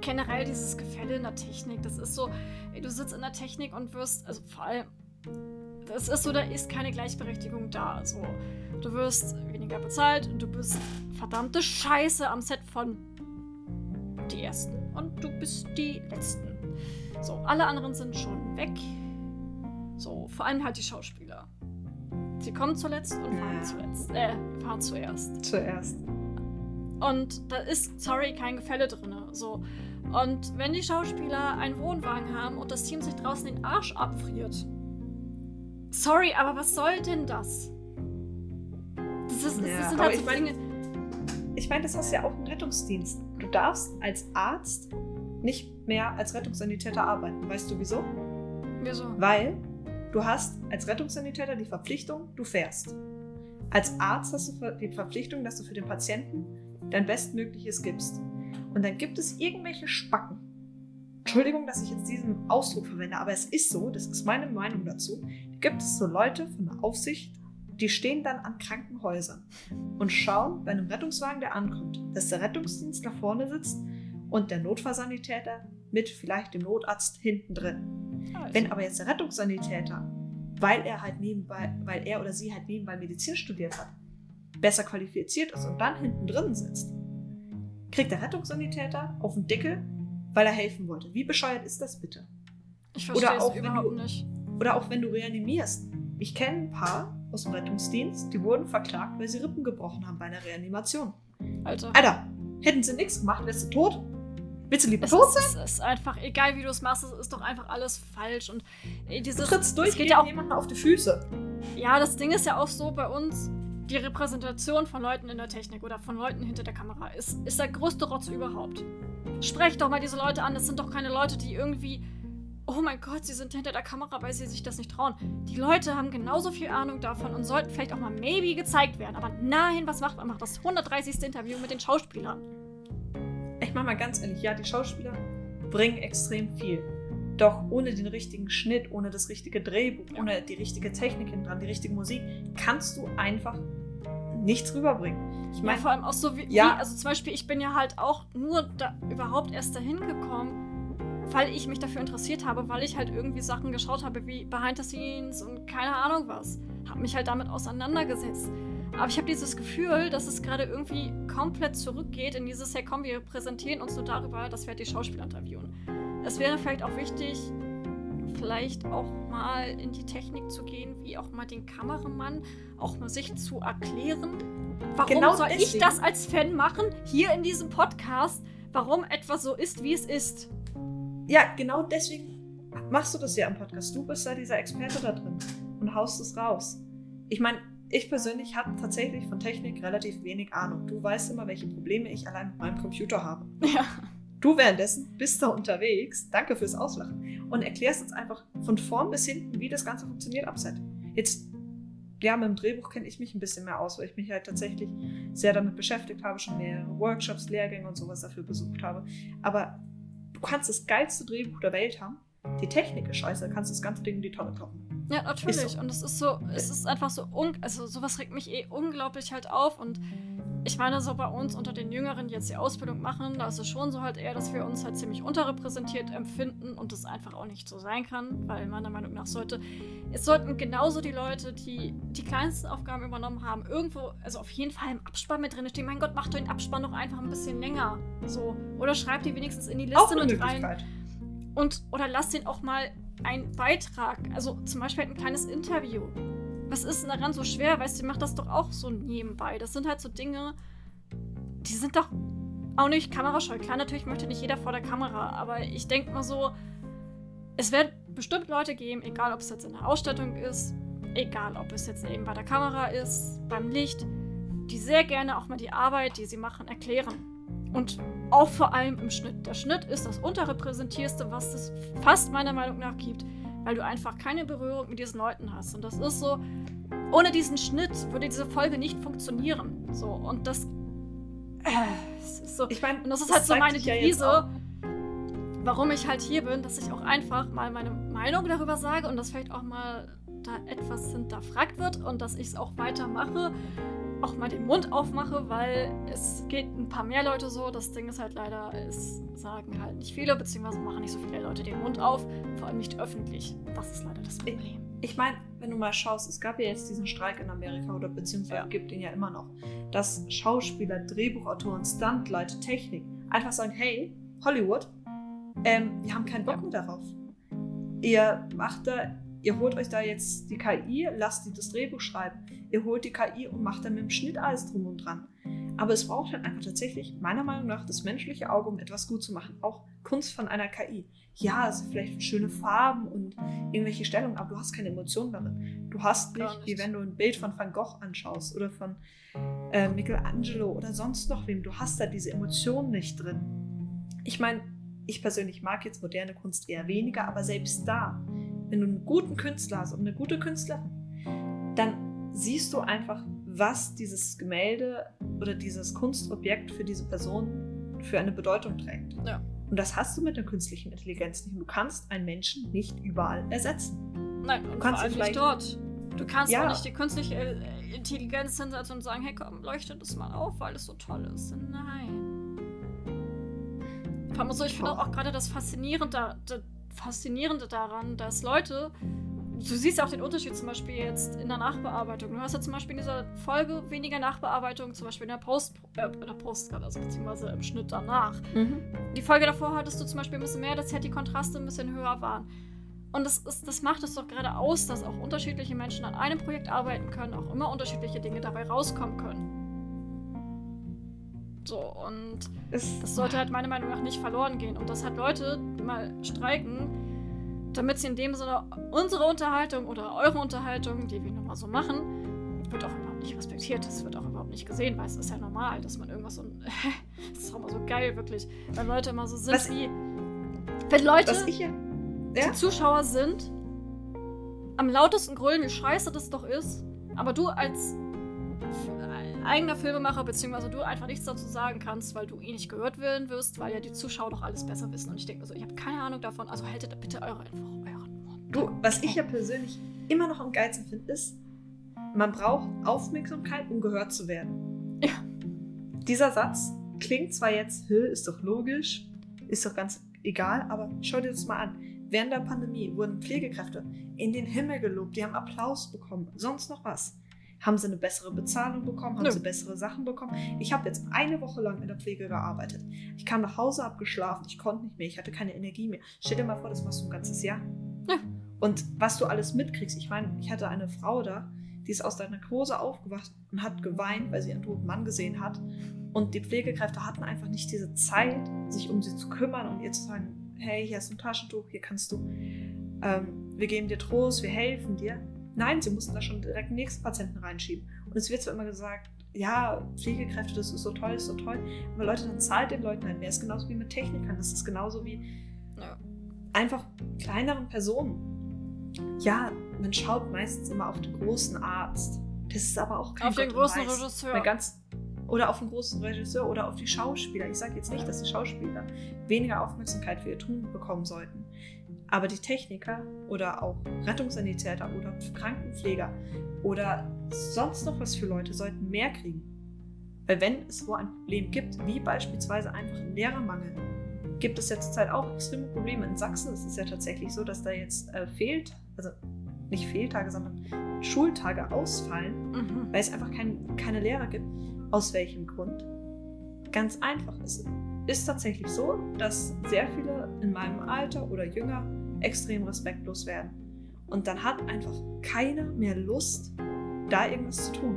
generell dieses Gefälle in der Technik. Das ist so, ey, du sitzt in der Technik und wirst, also vor allem, das ist so, da ist keine Gleichberechtigung da. Also, du wirst weniger bezahlt und du bist verdammte Scheiße am Set von die Ersten und du bist die Letzten. So, alle anderen sind schon weg. So, vor allem halt die Schauspieler. Sie kommen zuletzt und fahren Ja. zuletzt. Äh, fahren zuerst. zuerst. Und da ist, sorry, kein Gefälle drin. So. Und wenn die Schauspieler einen Wohnwagen haben und das Team sich draußen den Arsch abfriert. Sorry, aber was soll denn das? Das, ist, Ja, das sind halt so Dinge. Ich meine, das ist ja auch ein Rettungsdienst. Du darfst als Arzt nicht mehr als Rettungssanitäter arbeiten. Weißt du wieso? Wieso? Weil du hast als Rettungssanitäter die Verpflichtung, du fährst. Als Arzt hast du die Verpflichtung, dass du für den Patienten dein Bestmögliches gibst. Und dann gibt es irgendwelche Spacken. Entschuldigung, dass ich jetzt diesen Ausdruck verwende, aber es ist so, das ist meine Meinung dazu. Gibt es so Leute von der Aufsicht, die stehen dann an Krankenhäusern und schauen bei einem Rettungswagen, der ankommt, dass der Rettungsdienst nach vorne sitzt und der Notfallsanitäter mit vielleicht dem Notarzt hinten drin. Also, Wenn aber jetzt der Rettungssanitäter, weil er halt nebenbei, weil er oder sie halt nebenbei Medizin studiert hat, besser qualifiziert ist und dann hinten drin sitzt, kriegt der Rettungssanitäter auf den Deckel, weil er helfen wollte. Wie bescheuert ist das bitte? ich verstehe es auch wenn überhaupt du- nicht. Oder auch wenn du reanimierst. Ich kenne ein paar aus dem Rettungsdienst, die wurden verklagt, weil sie Rippen gebrochen haben bei einer Reanimation. Alter. Alter, hätten sie nichts gemacht, wärst du tot? Willst du lieber Es tot ist, sein? es ist einfach, egal wie du es machst, es ist doch einfach alles falsch. Und Du dieses. trittst es durch geht ja auch jemanden auf die Füße. ja, das Ding ist ja auch so bei uns, die Repräsentation von Leuten in der Technik oder von Leuten hinter der Kamera ist, ist der größte Rotz überhaupt. Sprecht doch mal diese Leute an. Das sind doch keine Leute, die irgendwie. Oh mein Gott, sie sind hinter der Kamera, weil sie sich das nicht trauen. Die Leute haben genauso viel Ahnung davon und sollten vielleicht auch mal maybe gezeigt werden. Aber nein, was macht man? Macht das 130. Interview mit den Schauspielern. Ich mach mal ganz ehrlich, ja, die Schauspieler bringen extrem viel. Doch ohne den richtigen Schnitt, ohne das richtige Drehbuch, Ja. ohne die richtige Technik hinten dran, die richtige Musik, kannst du einfach nichts rüberbringen. Ich Ja, meine, vor allem auch so wie, Ja. wie, also zum Beispiel, ich bin ja halt auch nur da überhaupt erst dahin gekommen, weil ich mich dafür interessiert habe, weil ich halt irgendwie Sachen geschaut habe wie Behind the Scenes und keine Ahnung was. Habe mich halt damit auseinandergesetzt. Aber ich habe dieses Gefühl, dass es gerade irgendwie komplett zurückgeht in dieses, hey komm, wir präsentieren uns nur darüber, dass wir halt die Schauspieler interviewen. Es wäre vielleicht auch wichtig, vielleicht auch mal in die Technik zu gehen, wie auch mal den Kameramann auch mal sich zu erklären. Warum Genau soll ich deswegen. das als Fan machen, hier in diesem Podcast, warum etwas so ist, wie es ist? ja, genau deswegen machst du das ja im Podcast. Du bist da dieser Experte da drin und haust es raus. Ich meine, ich persönlich habe tatsächlich von Technik relativ wenig Ahnung. Du weißt immer, welche Probleme ich allein mit meinem Computer habe. Ja. Du währenddessen bist da unterwegs, danke fürs Auslachen, und erklärst uns einfach von vorn bis hinten, wie das Ganze funktioniert, Upside. Jetzt, ja, mit dem Drehbuch kenne ich mich ein bisschen mehr aus, weil ich mich halt tatsächlich sehr damit beschäftigt habe, schon mehrere Workshops, Lehrgänge und sowas dafür besucht habe. Aber du kannst das geilste Drehbuch der Welt haben, die Technik ist scheiße, kannst das ganze Ding in die Tonne kloppen. Ja, natürlich. Ist. Und es ist so, es ist einfach so, un also sowas regt mich eh unglaublich halt auf. Und ich meine, so bei uns unter den Jüngeren, die jetzt die Ausbildung machen, da ist es schon so halt eher, dass wir uns halt ziemlich unterrepräsentiert empfinden und das einfach auch nicht so sein kann, weil meiner Meinung nach sollte, es sollten genauso die Leute, die die kleinsten Aufgaben übernommen haben, irgendwo, also auf jeden Fall im Abspann mit drin stehen. Mein Gott, macht doch den Abspann doch einfach ein bisschen länger. So. Oder schreibt die wenigstens in die Liste Auch eine mit rein. Und, oder lass den auch mal einen Beitrag, also zum Beispiel halt ein kleines Interview. Was ist denn daran so schwer? Weißt du, mach das doch auch so nebenbei. Das sind halt so Dinge, die sind doch auch nicht kamerascheu. Klar, natürlich möchte nicht jeder vor der Kamera, aber ich denke mal so, es wird bestimmt Leute geben, egal ob es jetzt in der Ausstattung ist, egal ob es jetzt eben bei der Kamera ist, beim Licht, die sehr gerne auch mal die Arbeit, die sie machen, erklären. Und auch vor allem im Schnitt. Der Schnitt ist das unterrepräsentierste, was es fast meiner Meinung nach gibt, weil du einfach keine Berührung mit diesen Leuten hast. Und das ist so, ohne diesen Schnitt würde diese Folge nicht funktionieren. So, und das. Äh, ist so. Ich meine, Und das ist halt so zeigt meine ja Devise, auch. warum ich halt hier bin, dass ich auch einfach mal meine Meinung darüber sage und dass vielleicht auch mal da etwas hinterfragt wird und dass ich es auch weitermache, auch mal den Mund aufmache, weil es geht ein paar mehr Leute so. Das Ding ist halt leider, es sagen halt nicht viele, beziehungsweise machen nicht so viele Leute den Mund auf, vor allem nicht öffentlich. Das ist leider das Problem. Ich meine, wenn du mal schaust, es gab ja jetzt diesen Streik in Amerika oder beziehungsweise Ja. gibt ihn ja immer noch, dass Schauspieler, Drehbuchautoren, Stuntleute, Technik einfach sagen, hey, Hollywood, ähm, wir haben keinen Bock Ja. mehr darauf. Ihr macht da, ihr holt euch da jetzt die KI, lasst die das Drehbuch schreiben. Ihr holt die KI und macht dann mit dem Schnitt alles drum und dran. Aber es braucht halt einfach tatsächlich, meiner Meinung nach, das menschliche Auge, um etwas gut zu machen. Auch Kunst von einer KI. Ja, es sind vielleicht schöne Farben und irgendwelche Stellungen, aber du hast keine Emotionen darin. Du hast nicht, nicht. wie wenn du ein Bild von Van Gogh anschaust oder von äh, Michelangelo oder sonst noch wem. Du hast da diese Emotionen nicht drin. Ich meine, ich persönlich mag jetzt moderne Kunst eher weniger, aber selbst da, wenn du einen guten Künstler hast und eine gute Künstlerin, dann siehst du einfach, was dieses Gemälde oder dieses Kunstobjekt für diese Person für eine Bedeutung trägt. Ja. Und das hast du mit der künstlichen Intelligenz nicht. Du kannst einen Menschen nicht überall ersetzen. Nein, und vor kannst allem du nicht dort. Du kannst Ja. auch nicht die künstliche äh, Intelligenz hinsetzen und sagen, hey komm, leuchte das mal auf, weil es so toll ist. Nein. Vor allem so, ich finde auch gerade das Faszinierende, Faszinierende daran, dass Leute, du siehst auch den Unterschied zum Beispiel jetzt in der Nachbearbeitung. Du hast ja zum Beispiel in dieser Folge weniger Nachbearbeitung, zum Beispiel in der Post, äh, in der Post, also beziehungsweise im Schnitt danach. Die Folge davor hattest du zum Beispiel ein bisschen mehr, dass halt die Kontraste ein bisschen höher waren. Und das, ist, das macht es doch gerade aus, dass auch unterschiedliche Menschen an einem Projekt arbeiten können, auch immer unterschiedliche Dinge dabei rauskommen können. So, und Es, das sollte halt meiner Meinung nach nicht verloren gehen. Und dass halt Leute mal streiken, damit sie in dem Sinne unsere Unterhaltung oder eure Unterhaltung, die wir nun mal so machen, wird auch überhaupt nicht respektiert. Das wird auch überhaupt nicht gesehen, weil es ist ja normal, dass man irgendwas so. (laughs) das ist auch immer so geil, wirklich. Weil Leute immer so sind Was- wie. Wenn Leute, ja. die Ja? Zuschauer sind, am lautesten grüllen, wie scheiße das doch ist, aber du als eigener Filmemacher, beziehungsweise du einfach nichts dazu sagen kannst, weil du eh nicht gehört werden wirst, weil ja die Zuschauer doch alles besser wissen. Und ich denke mir so, ich habe keine Ahnung davon, also haltet bitte eure einfach euren Mund. Du, was ich ja persönlich immer noch am geilsten finde, ist, man braucht Aufmerksamkeit, um gehört zu werden. Ja. Dieser Satz klingt zwar jetzt, "Hä, ist doch logisch, ist doch ganz egal, aber schau dir das mal an. Während der Pandemie wurden Pflegekräfte in den Himmel gelobt, die haben Applaus bekommen, sonst noch was. Haben sie eine bessere Bezahlung bekommen? Haben Nö. sie bessere Sachen bekommen? Ich habe jetzt eine Woche lang in der Pflege gearbeitet. Ich kam nach Hause, hab geschlafen, ich konnte nicht mehr, ich hatte keine Energie mehr. Stell dir mal vor, das machst du ein ganzes Jahr. Ja. Und was du alles mitkriegst, ich meine, ich hatte eine Frau da, die ist aus der Narkose aufgewacht und hat geweint, weil sie einen toten Mann gesehen hat. Und die Pflegekräfte hatten einfach nicht diese Zeit, sich um sie zu kümmern und ihr zu sagen, hey, hier hast du ein Taschentuch, hier kannst du, ähm, wir geben dir Trost, wir helfen dir. Nein, sie mussten da schon direkt den nächsten Patienten reinschieben. Und es wird zwar immer gesagt, ja, Pflegekräfte, das ist so toll, das ist so toll. Aber Leute, dann zahlt den Leuten halt mehr. Das ist genauso wie mit Technikern. Das ist genauso wie Ja. einfach kleineren Personen. Ja, man schaut meistens immer auf den großen Arzt. Das ist aber auch kein Auf den Gott und großen Weiß. Regisseur. Ganz, oder auf den großen Regisseur oder auf die Schauspieler. Ich sage jetzt nicht, dass die Schauspieler weniger Aufmerksamkeit für ihr Tun bekommen sollten. Aber die Techniker oder auch Rettungssanitäter oder Krankenpfleger oder sonst noch was für Leute sollten mehr kriegen. Weil wenn es wo ein Problem gibt, wie beispielsweise einfach ein Lehrermangel, gibt es ja zurzeit auch extreme Probleme. In Sachsen ist es ja tatsächlich so, dass da jetzt äh, fehlt, also nicht Fehltage, sondern Schultage ausfallen, Mhm. weil es einfach kein, keine Lehrer gibt. Aus welchem Grund? Ganz einfach. Es ist tatsächlich so, dass sehr viele in meinem Alter oder jünger extrem respektlos werden. Und dann hat einfach keiner mehr Lust, da irgendwas zu tun.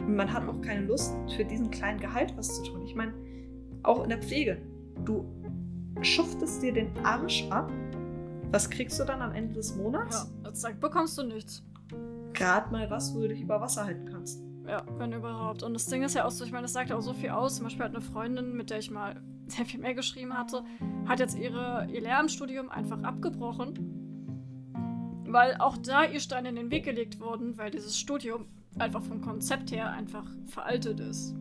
Und man hat auch keine Lust, für diesen kleinen Gehalt was zu tun. Ich meine, auch in der Pflege. Du schuftest dir den Arsch ab. Was kriegst du dann am Ende des Monats? Ja, sagt, bekommst du nichts. Gerade mal was, wo du dich über Wasser halten kannst. Ja, wenn überhaupt. Und das Ding ist ja auch so, ich meine, das sagt auch so viel aus. Zum Beispiel hat eine Freundin, mit der ich mal sehr viel mehr geschrieben hatte, hat jetzt ihre, ihr Lehramtsstudium einfach abgebrochen. Weil auch da ihr Steine in den Weg gelegt wurden, weil dieses Studium einfach vom Konzept her einfach veraltet ist.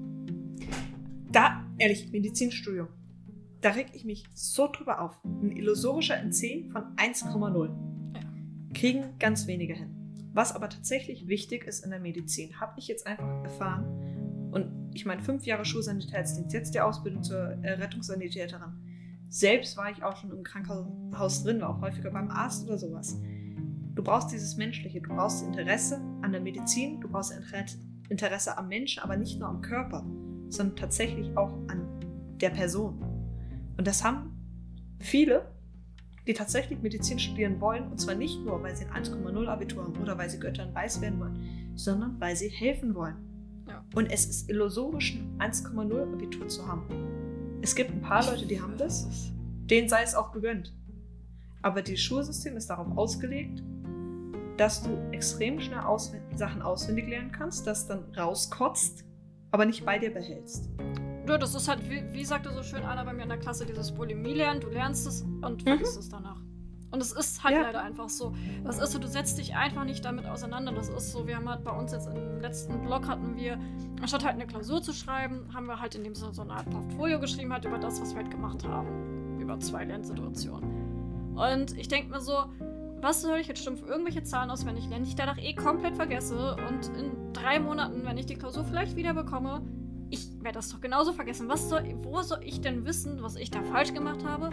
Da, ehrlich, Medizinstudium. Da reg ich mich so drüber auf. Ein illusorischer NC von 1,0. Ja. Kriegen ganz wenige hin. Was aber tatsächlich wichtig ist in der Medizin, habe ich jetzt einfach erfahren. Und ich meine, fünf Jahre Schulsanitätsdienst, jetzt die Ausbildung zur äh, Rettungssanitäterin. Selbst war ich auch schon im Krankenhaus drin, war auch häufiger beim Arzt oder sowas. Du brauchst dieses Menschliche, du brauchst Interesse an der Medizin, du brauchst Inter- Interesse am Menschen, aber nicht nur am Körper, sondern tatsächlich auch an der Person. Und das haben viele, die tatsächlich Medizin studieren wollen, und zwar nicht nur, weil sie ein 1,0 Abitur haben oder weil sie Göttern weiß werden wollen, sondern weil sie helfen wollen. Ja. Und es ist illusorisch, ein 1,0 Abitur zu haben. Es gibt ein paar Leute, die haben das, denen sei es auch gegönnt. Aber das Schulsystem ist darauf ausgelegt, dass du extrem schnell auswen Sachen auswendig lernen kannst, das dann rauskotzt, aber nicht bei dir behältst. Ja, das ist halt, wie, wie sagte so schön einer bei mir in der Klasse, dieses Bulimie lernen, du lernst es und vergisst es danach. Und es ist halt Ja. leider einfach so. Das ist so, du setzt dich einfach nicht damit auseinander. Das ist so, wir haben halt bei uns jetzt im letzten Blog hatten wir, anstatt halt eine Klausur zu schreiben, haben wir halt in dem Sinne so eine Art Portfolio geschrieben, halt über das, was wir halt gemacht haben. Über zwei Lernsituationen. Und ich denke mir so, was soll ich jetzt stumpf irgendwelche Zahlen auswendig lernen, die ich danach eh komplett vergesse und in drei Monaten, wenn ich die Klausur vielleicht wieder bekomme, ich werde das doch genauso vergessen. Was soll, wo soll ich denn wissen, was ich da falsch gemacht habe?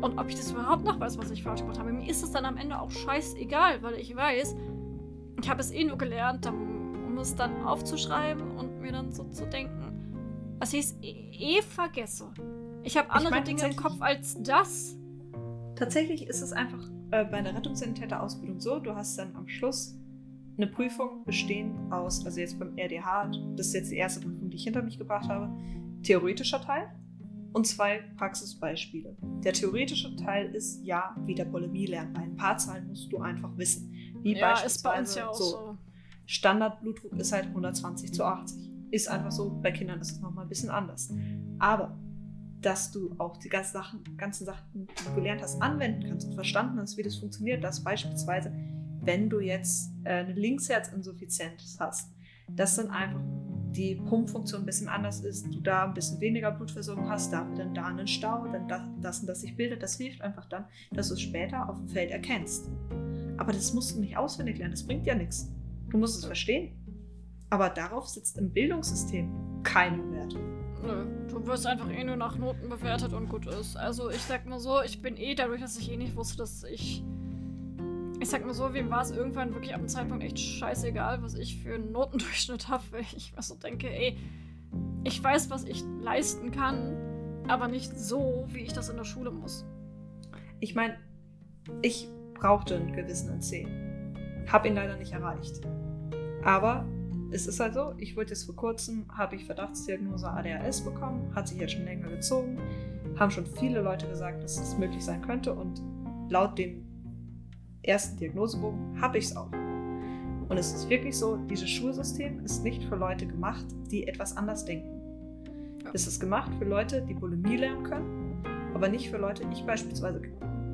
Und ob ich das überhaupt noch weiß, was ich falsch gemacht habe? Mir ist es dann am Ende auch scheißegal, weil ich weiß, ich habe es eh nur gelernt, um, es dann aufzuschreiben und mir dann so zu denken, dass ich es eh, eh vergesse. Ich habe andere mein, Dinge im Kopf als das. Tatsächlich ist es einfach äh, bei einer Rettungssanitäter-Ausbildung so, du hast dann am Schluss eine Prüfung bestehend aus, also jetzt beim RDH, das ist jetzt die erste Prüfung, die ich hinter mich gebracht habe, theoretischer Teil und zwei Praxisbeispiele. Der theoretische Teil ist ja wieder Bulimie lernen. Bei ein paar Zahlen musst du einfach wissen. Wie ja, beispielsweise bei uns ja so. so. Standardblutdruck ist halt 120 zu 80. Ist einfach so, bei Kindern ist es nochmal ein bisschen anders. Aber dass du auch die ganzen Sachen, ganzen Sachen, die du gelernt hast, anwenden kannst und verstanden hast, wie das funktioniert, dass beispielsweise, wenn du jetzt äh, eine Linksherzinsuffizienz hast, dass dann einfach die Pumpfunktion ein bisschen anders ist, du da ein bisschen weniger Blutversorgung hast, da dann da einen Stau, dann das, das und das sich bildet, das hilft einfach dann, dass du es später auf dem Feld erkennst. Aber das musst du nicht auswendig lernen, das bringt ja nichts. Du musst es verstehen. Aber darauf sitzt im Bildungssystem keinen Wert. Nö, du wirst einfach eh nur nach Noten bewertet und gut ist. Also ich sag mal so, ich bin eh dadurch, dass ich eh nicht wusste, dass ich. Ich sag mal so, wem war es irgendwann wirklich ab dem Zeitpunkt echt scheißegal, was ich für einen Notendurchschnitt (laughs) habe, weil ich mir so denke, ey, ich weiß, was ich leisten kann, aber nicht so, wie ich das in der Schule muss. Ich meine, ich brauchte einen gewissen NC. Hab ihn leider nicht erreicht. Aber es ist halt so, ich wurde jetzt vor kurzem, habe ich Verdachtsdiagnose ADHS bekommen, hat sich jetzt schon länger gezogen, haben schon viele Leute gesagt, dass es möglich sein könnte und laut dem ersten Diagnosebogen habe ich es auch. Und es ist wirklich so, dieses Schulsystem ist nicht für Leute gemacht, die etwas anders denken. Ja. Es ist gemacht für Leute, die Bulimie lernen können, aber nicht für Leute, ich beispielsweise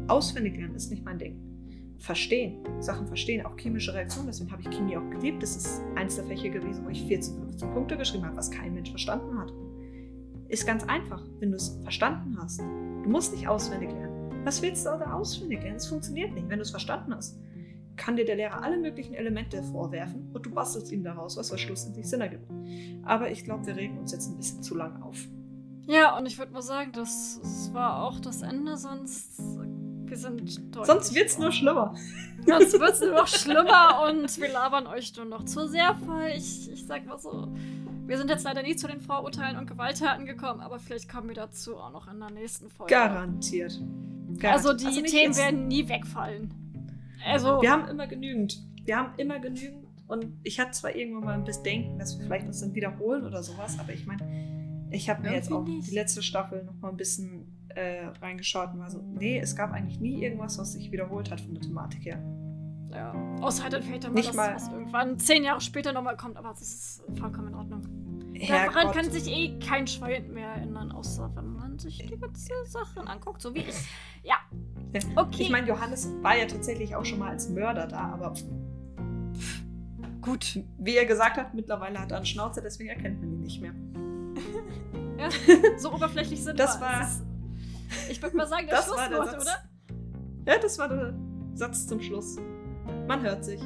auswendig lernen, ist nicht mein Ding verstehen, Sachen verstehen, auch chemische Reaktionen. Deswegen habe ich Chemie auch geliebt. Das ist eins der Fächer gewesen, wo ich 14, 15 Punkte geschrieben habe, was kein Mensch verstanden hat. Ist ganz einfach, wenn du es verstanden hast. Du musst nicht auswendig lernen. Was willst du da auswendig lernen? Es funktioniert nicht. Wenn du es verstanden hast, kann dir der Lehrer alle möglichen Elemente vorwerfen und du bastelst ihm daraus, was schlussendlich Sinn ergibt. Aber ich glaube, wir regen uns jetzt ein bisschen zu lang auf. Ja, und ich würde mal sagen, das, das war auch das Ende, sonst wir sind deutlich. Sonst wird es nur schlimmer. Sonst wird es nur (laughs) noch schlimmer und wir labern euch nur noch zu sehr voll. Ich, ich sag mal so. Wir sind jetzt leider nie zu den Vorurteilen und Gewalttaten gekommen, aber vielleicht kommen wir dazu auch noch in der nächsten Folge. Garantiert. Garantiert. Also die also Themen jetzt. werden nie wegfallen. Also wir haben immer genügend. Wir haben immer genügend. Und ich hatte zwar irgendwann mal ein bisschen Denken, dass wir vielleicht uns dann wiederholen oder sowas, aber ich meine, ich habe mir jetzt auch nicht. die letzte Staffel noch mal ein bisschen äh, reingeschaut und war so, nee, es gab eigentlich nie irgendwas, was sich wiederholt hat von der Thematik her. Ja, außer halt vielleicht dann mal Nicht das, mal was irgendwann zehn Jahre später nochmal kommt, aber das ist vollkommen in Ordnung. Daran kann sich eh kein Schwein mehr erinnern, außer wenn man sich die ganze Sachen anguckt, so wie ich. Ja. Okay. Ich meine, Johannes war ja tatsächlich auch schon mal als Mörder da, aber gut, wie er gesagt hat, mittlerweile hat er einen Schnauzer, deswegen erkennt man ihn nicht mehr. (laughs) ja, so oberflächlich sind das wir. War, ich würde mal sagen, das war der Satz, oder? Ja, das war der Satz zum Schluss. Man hört sich.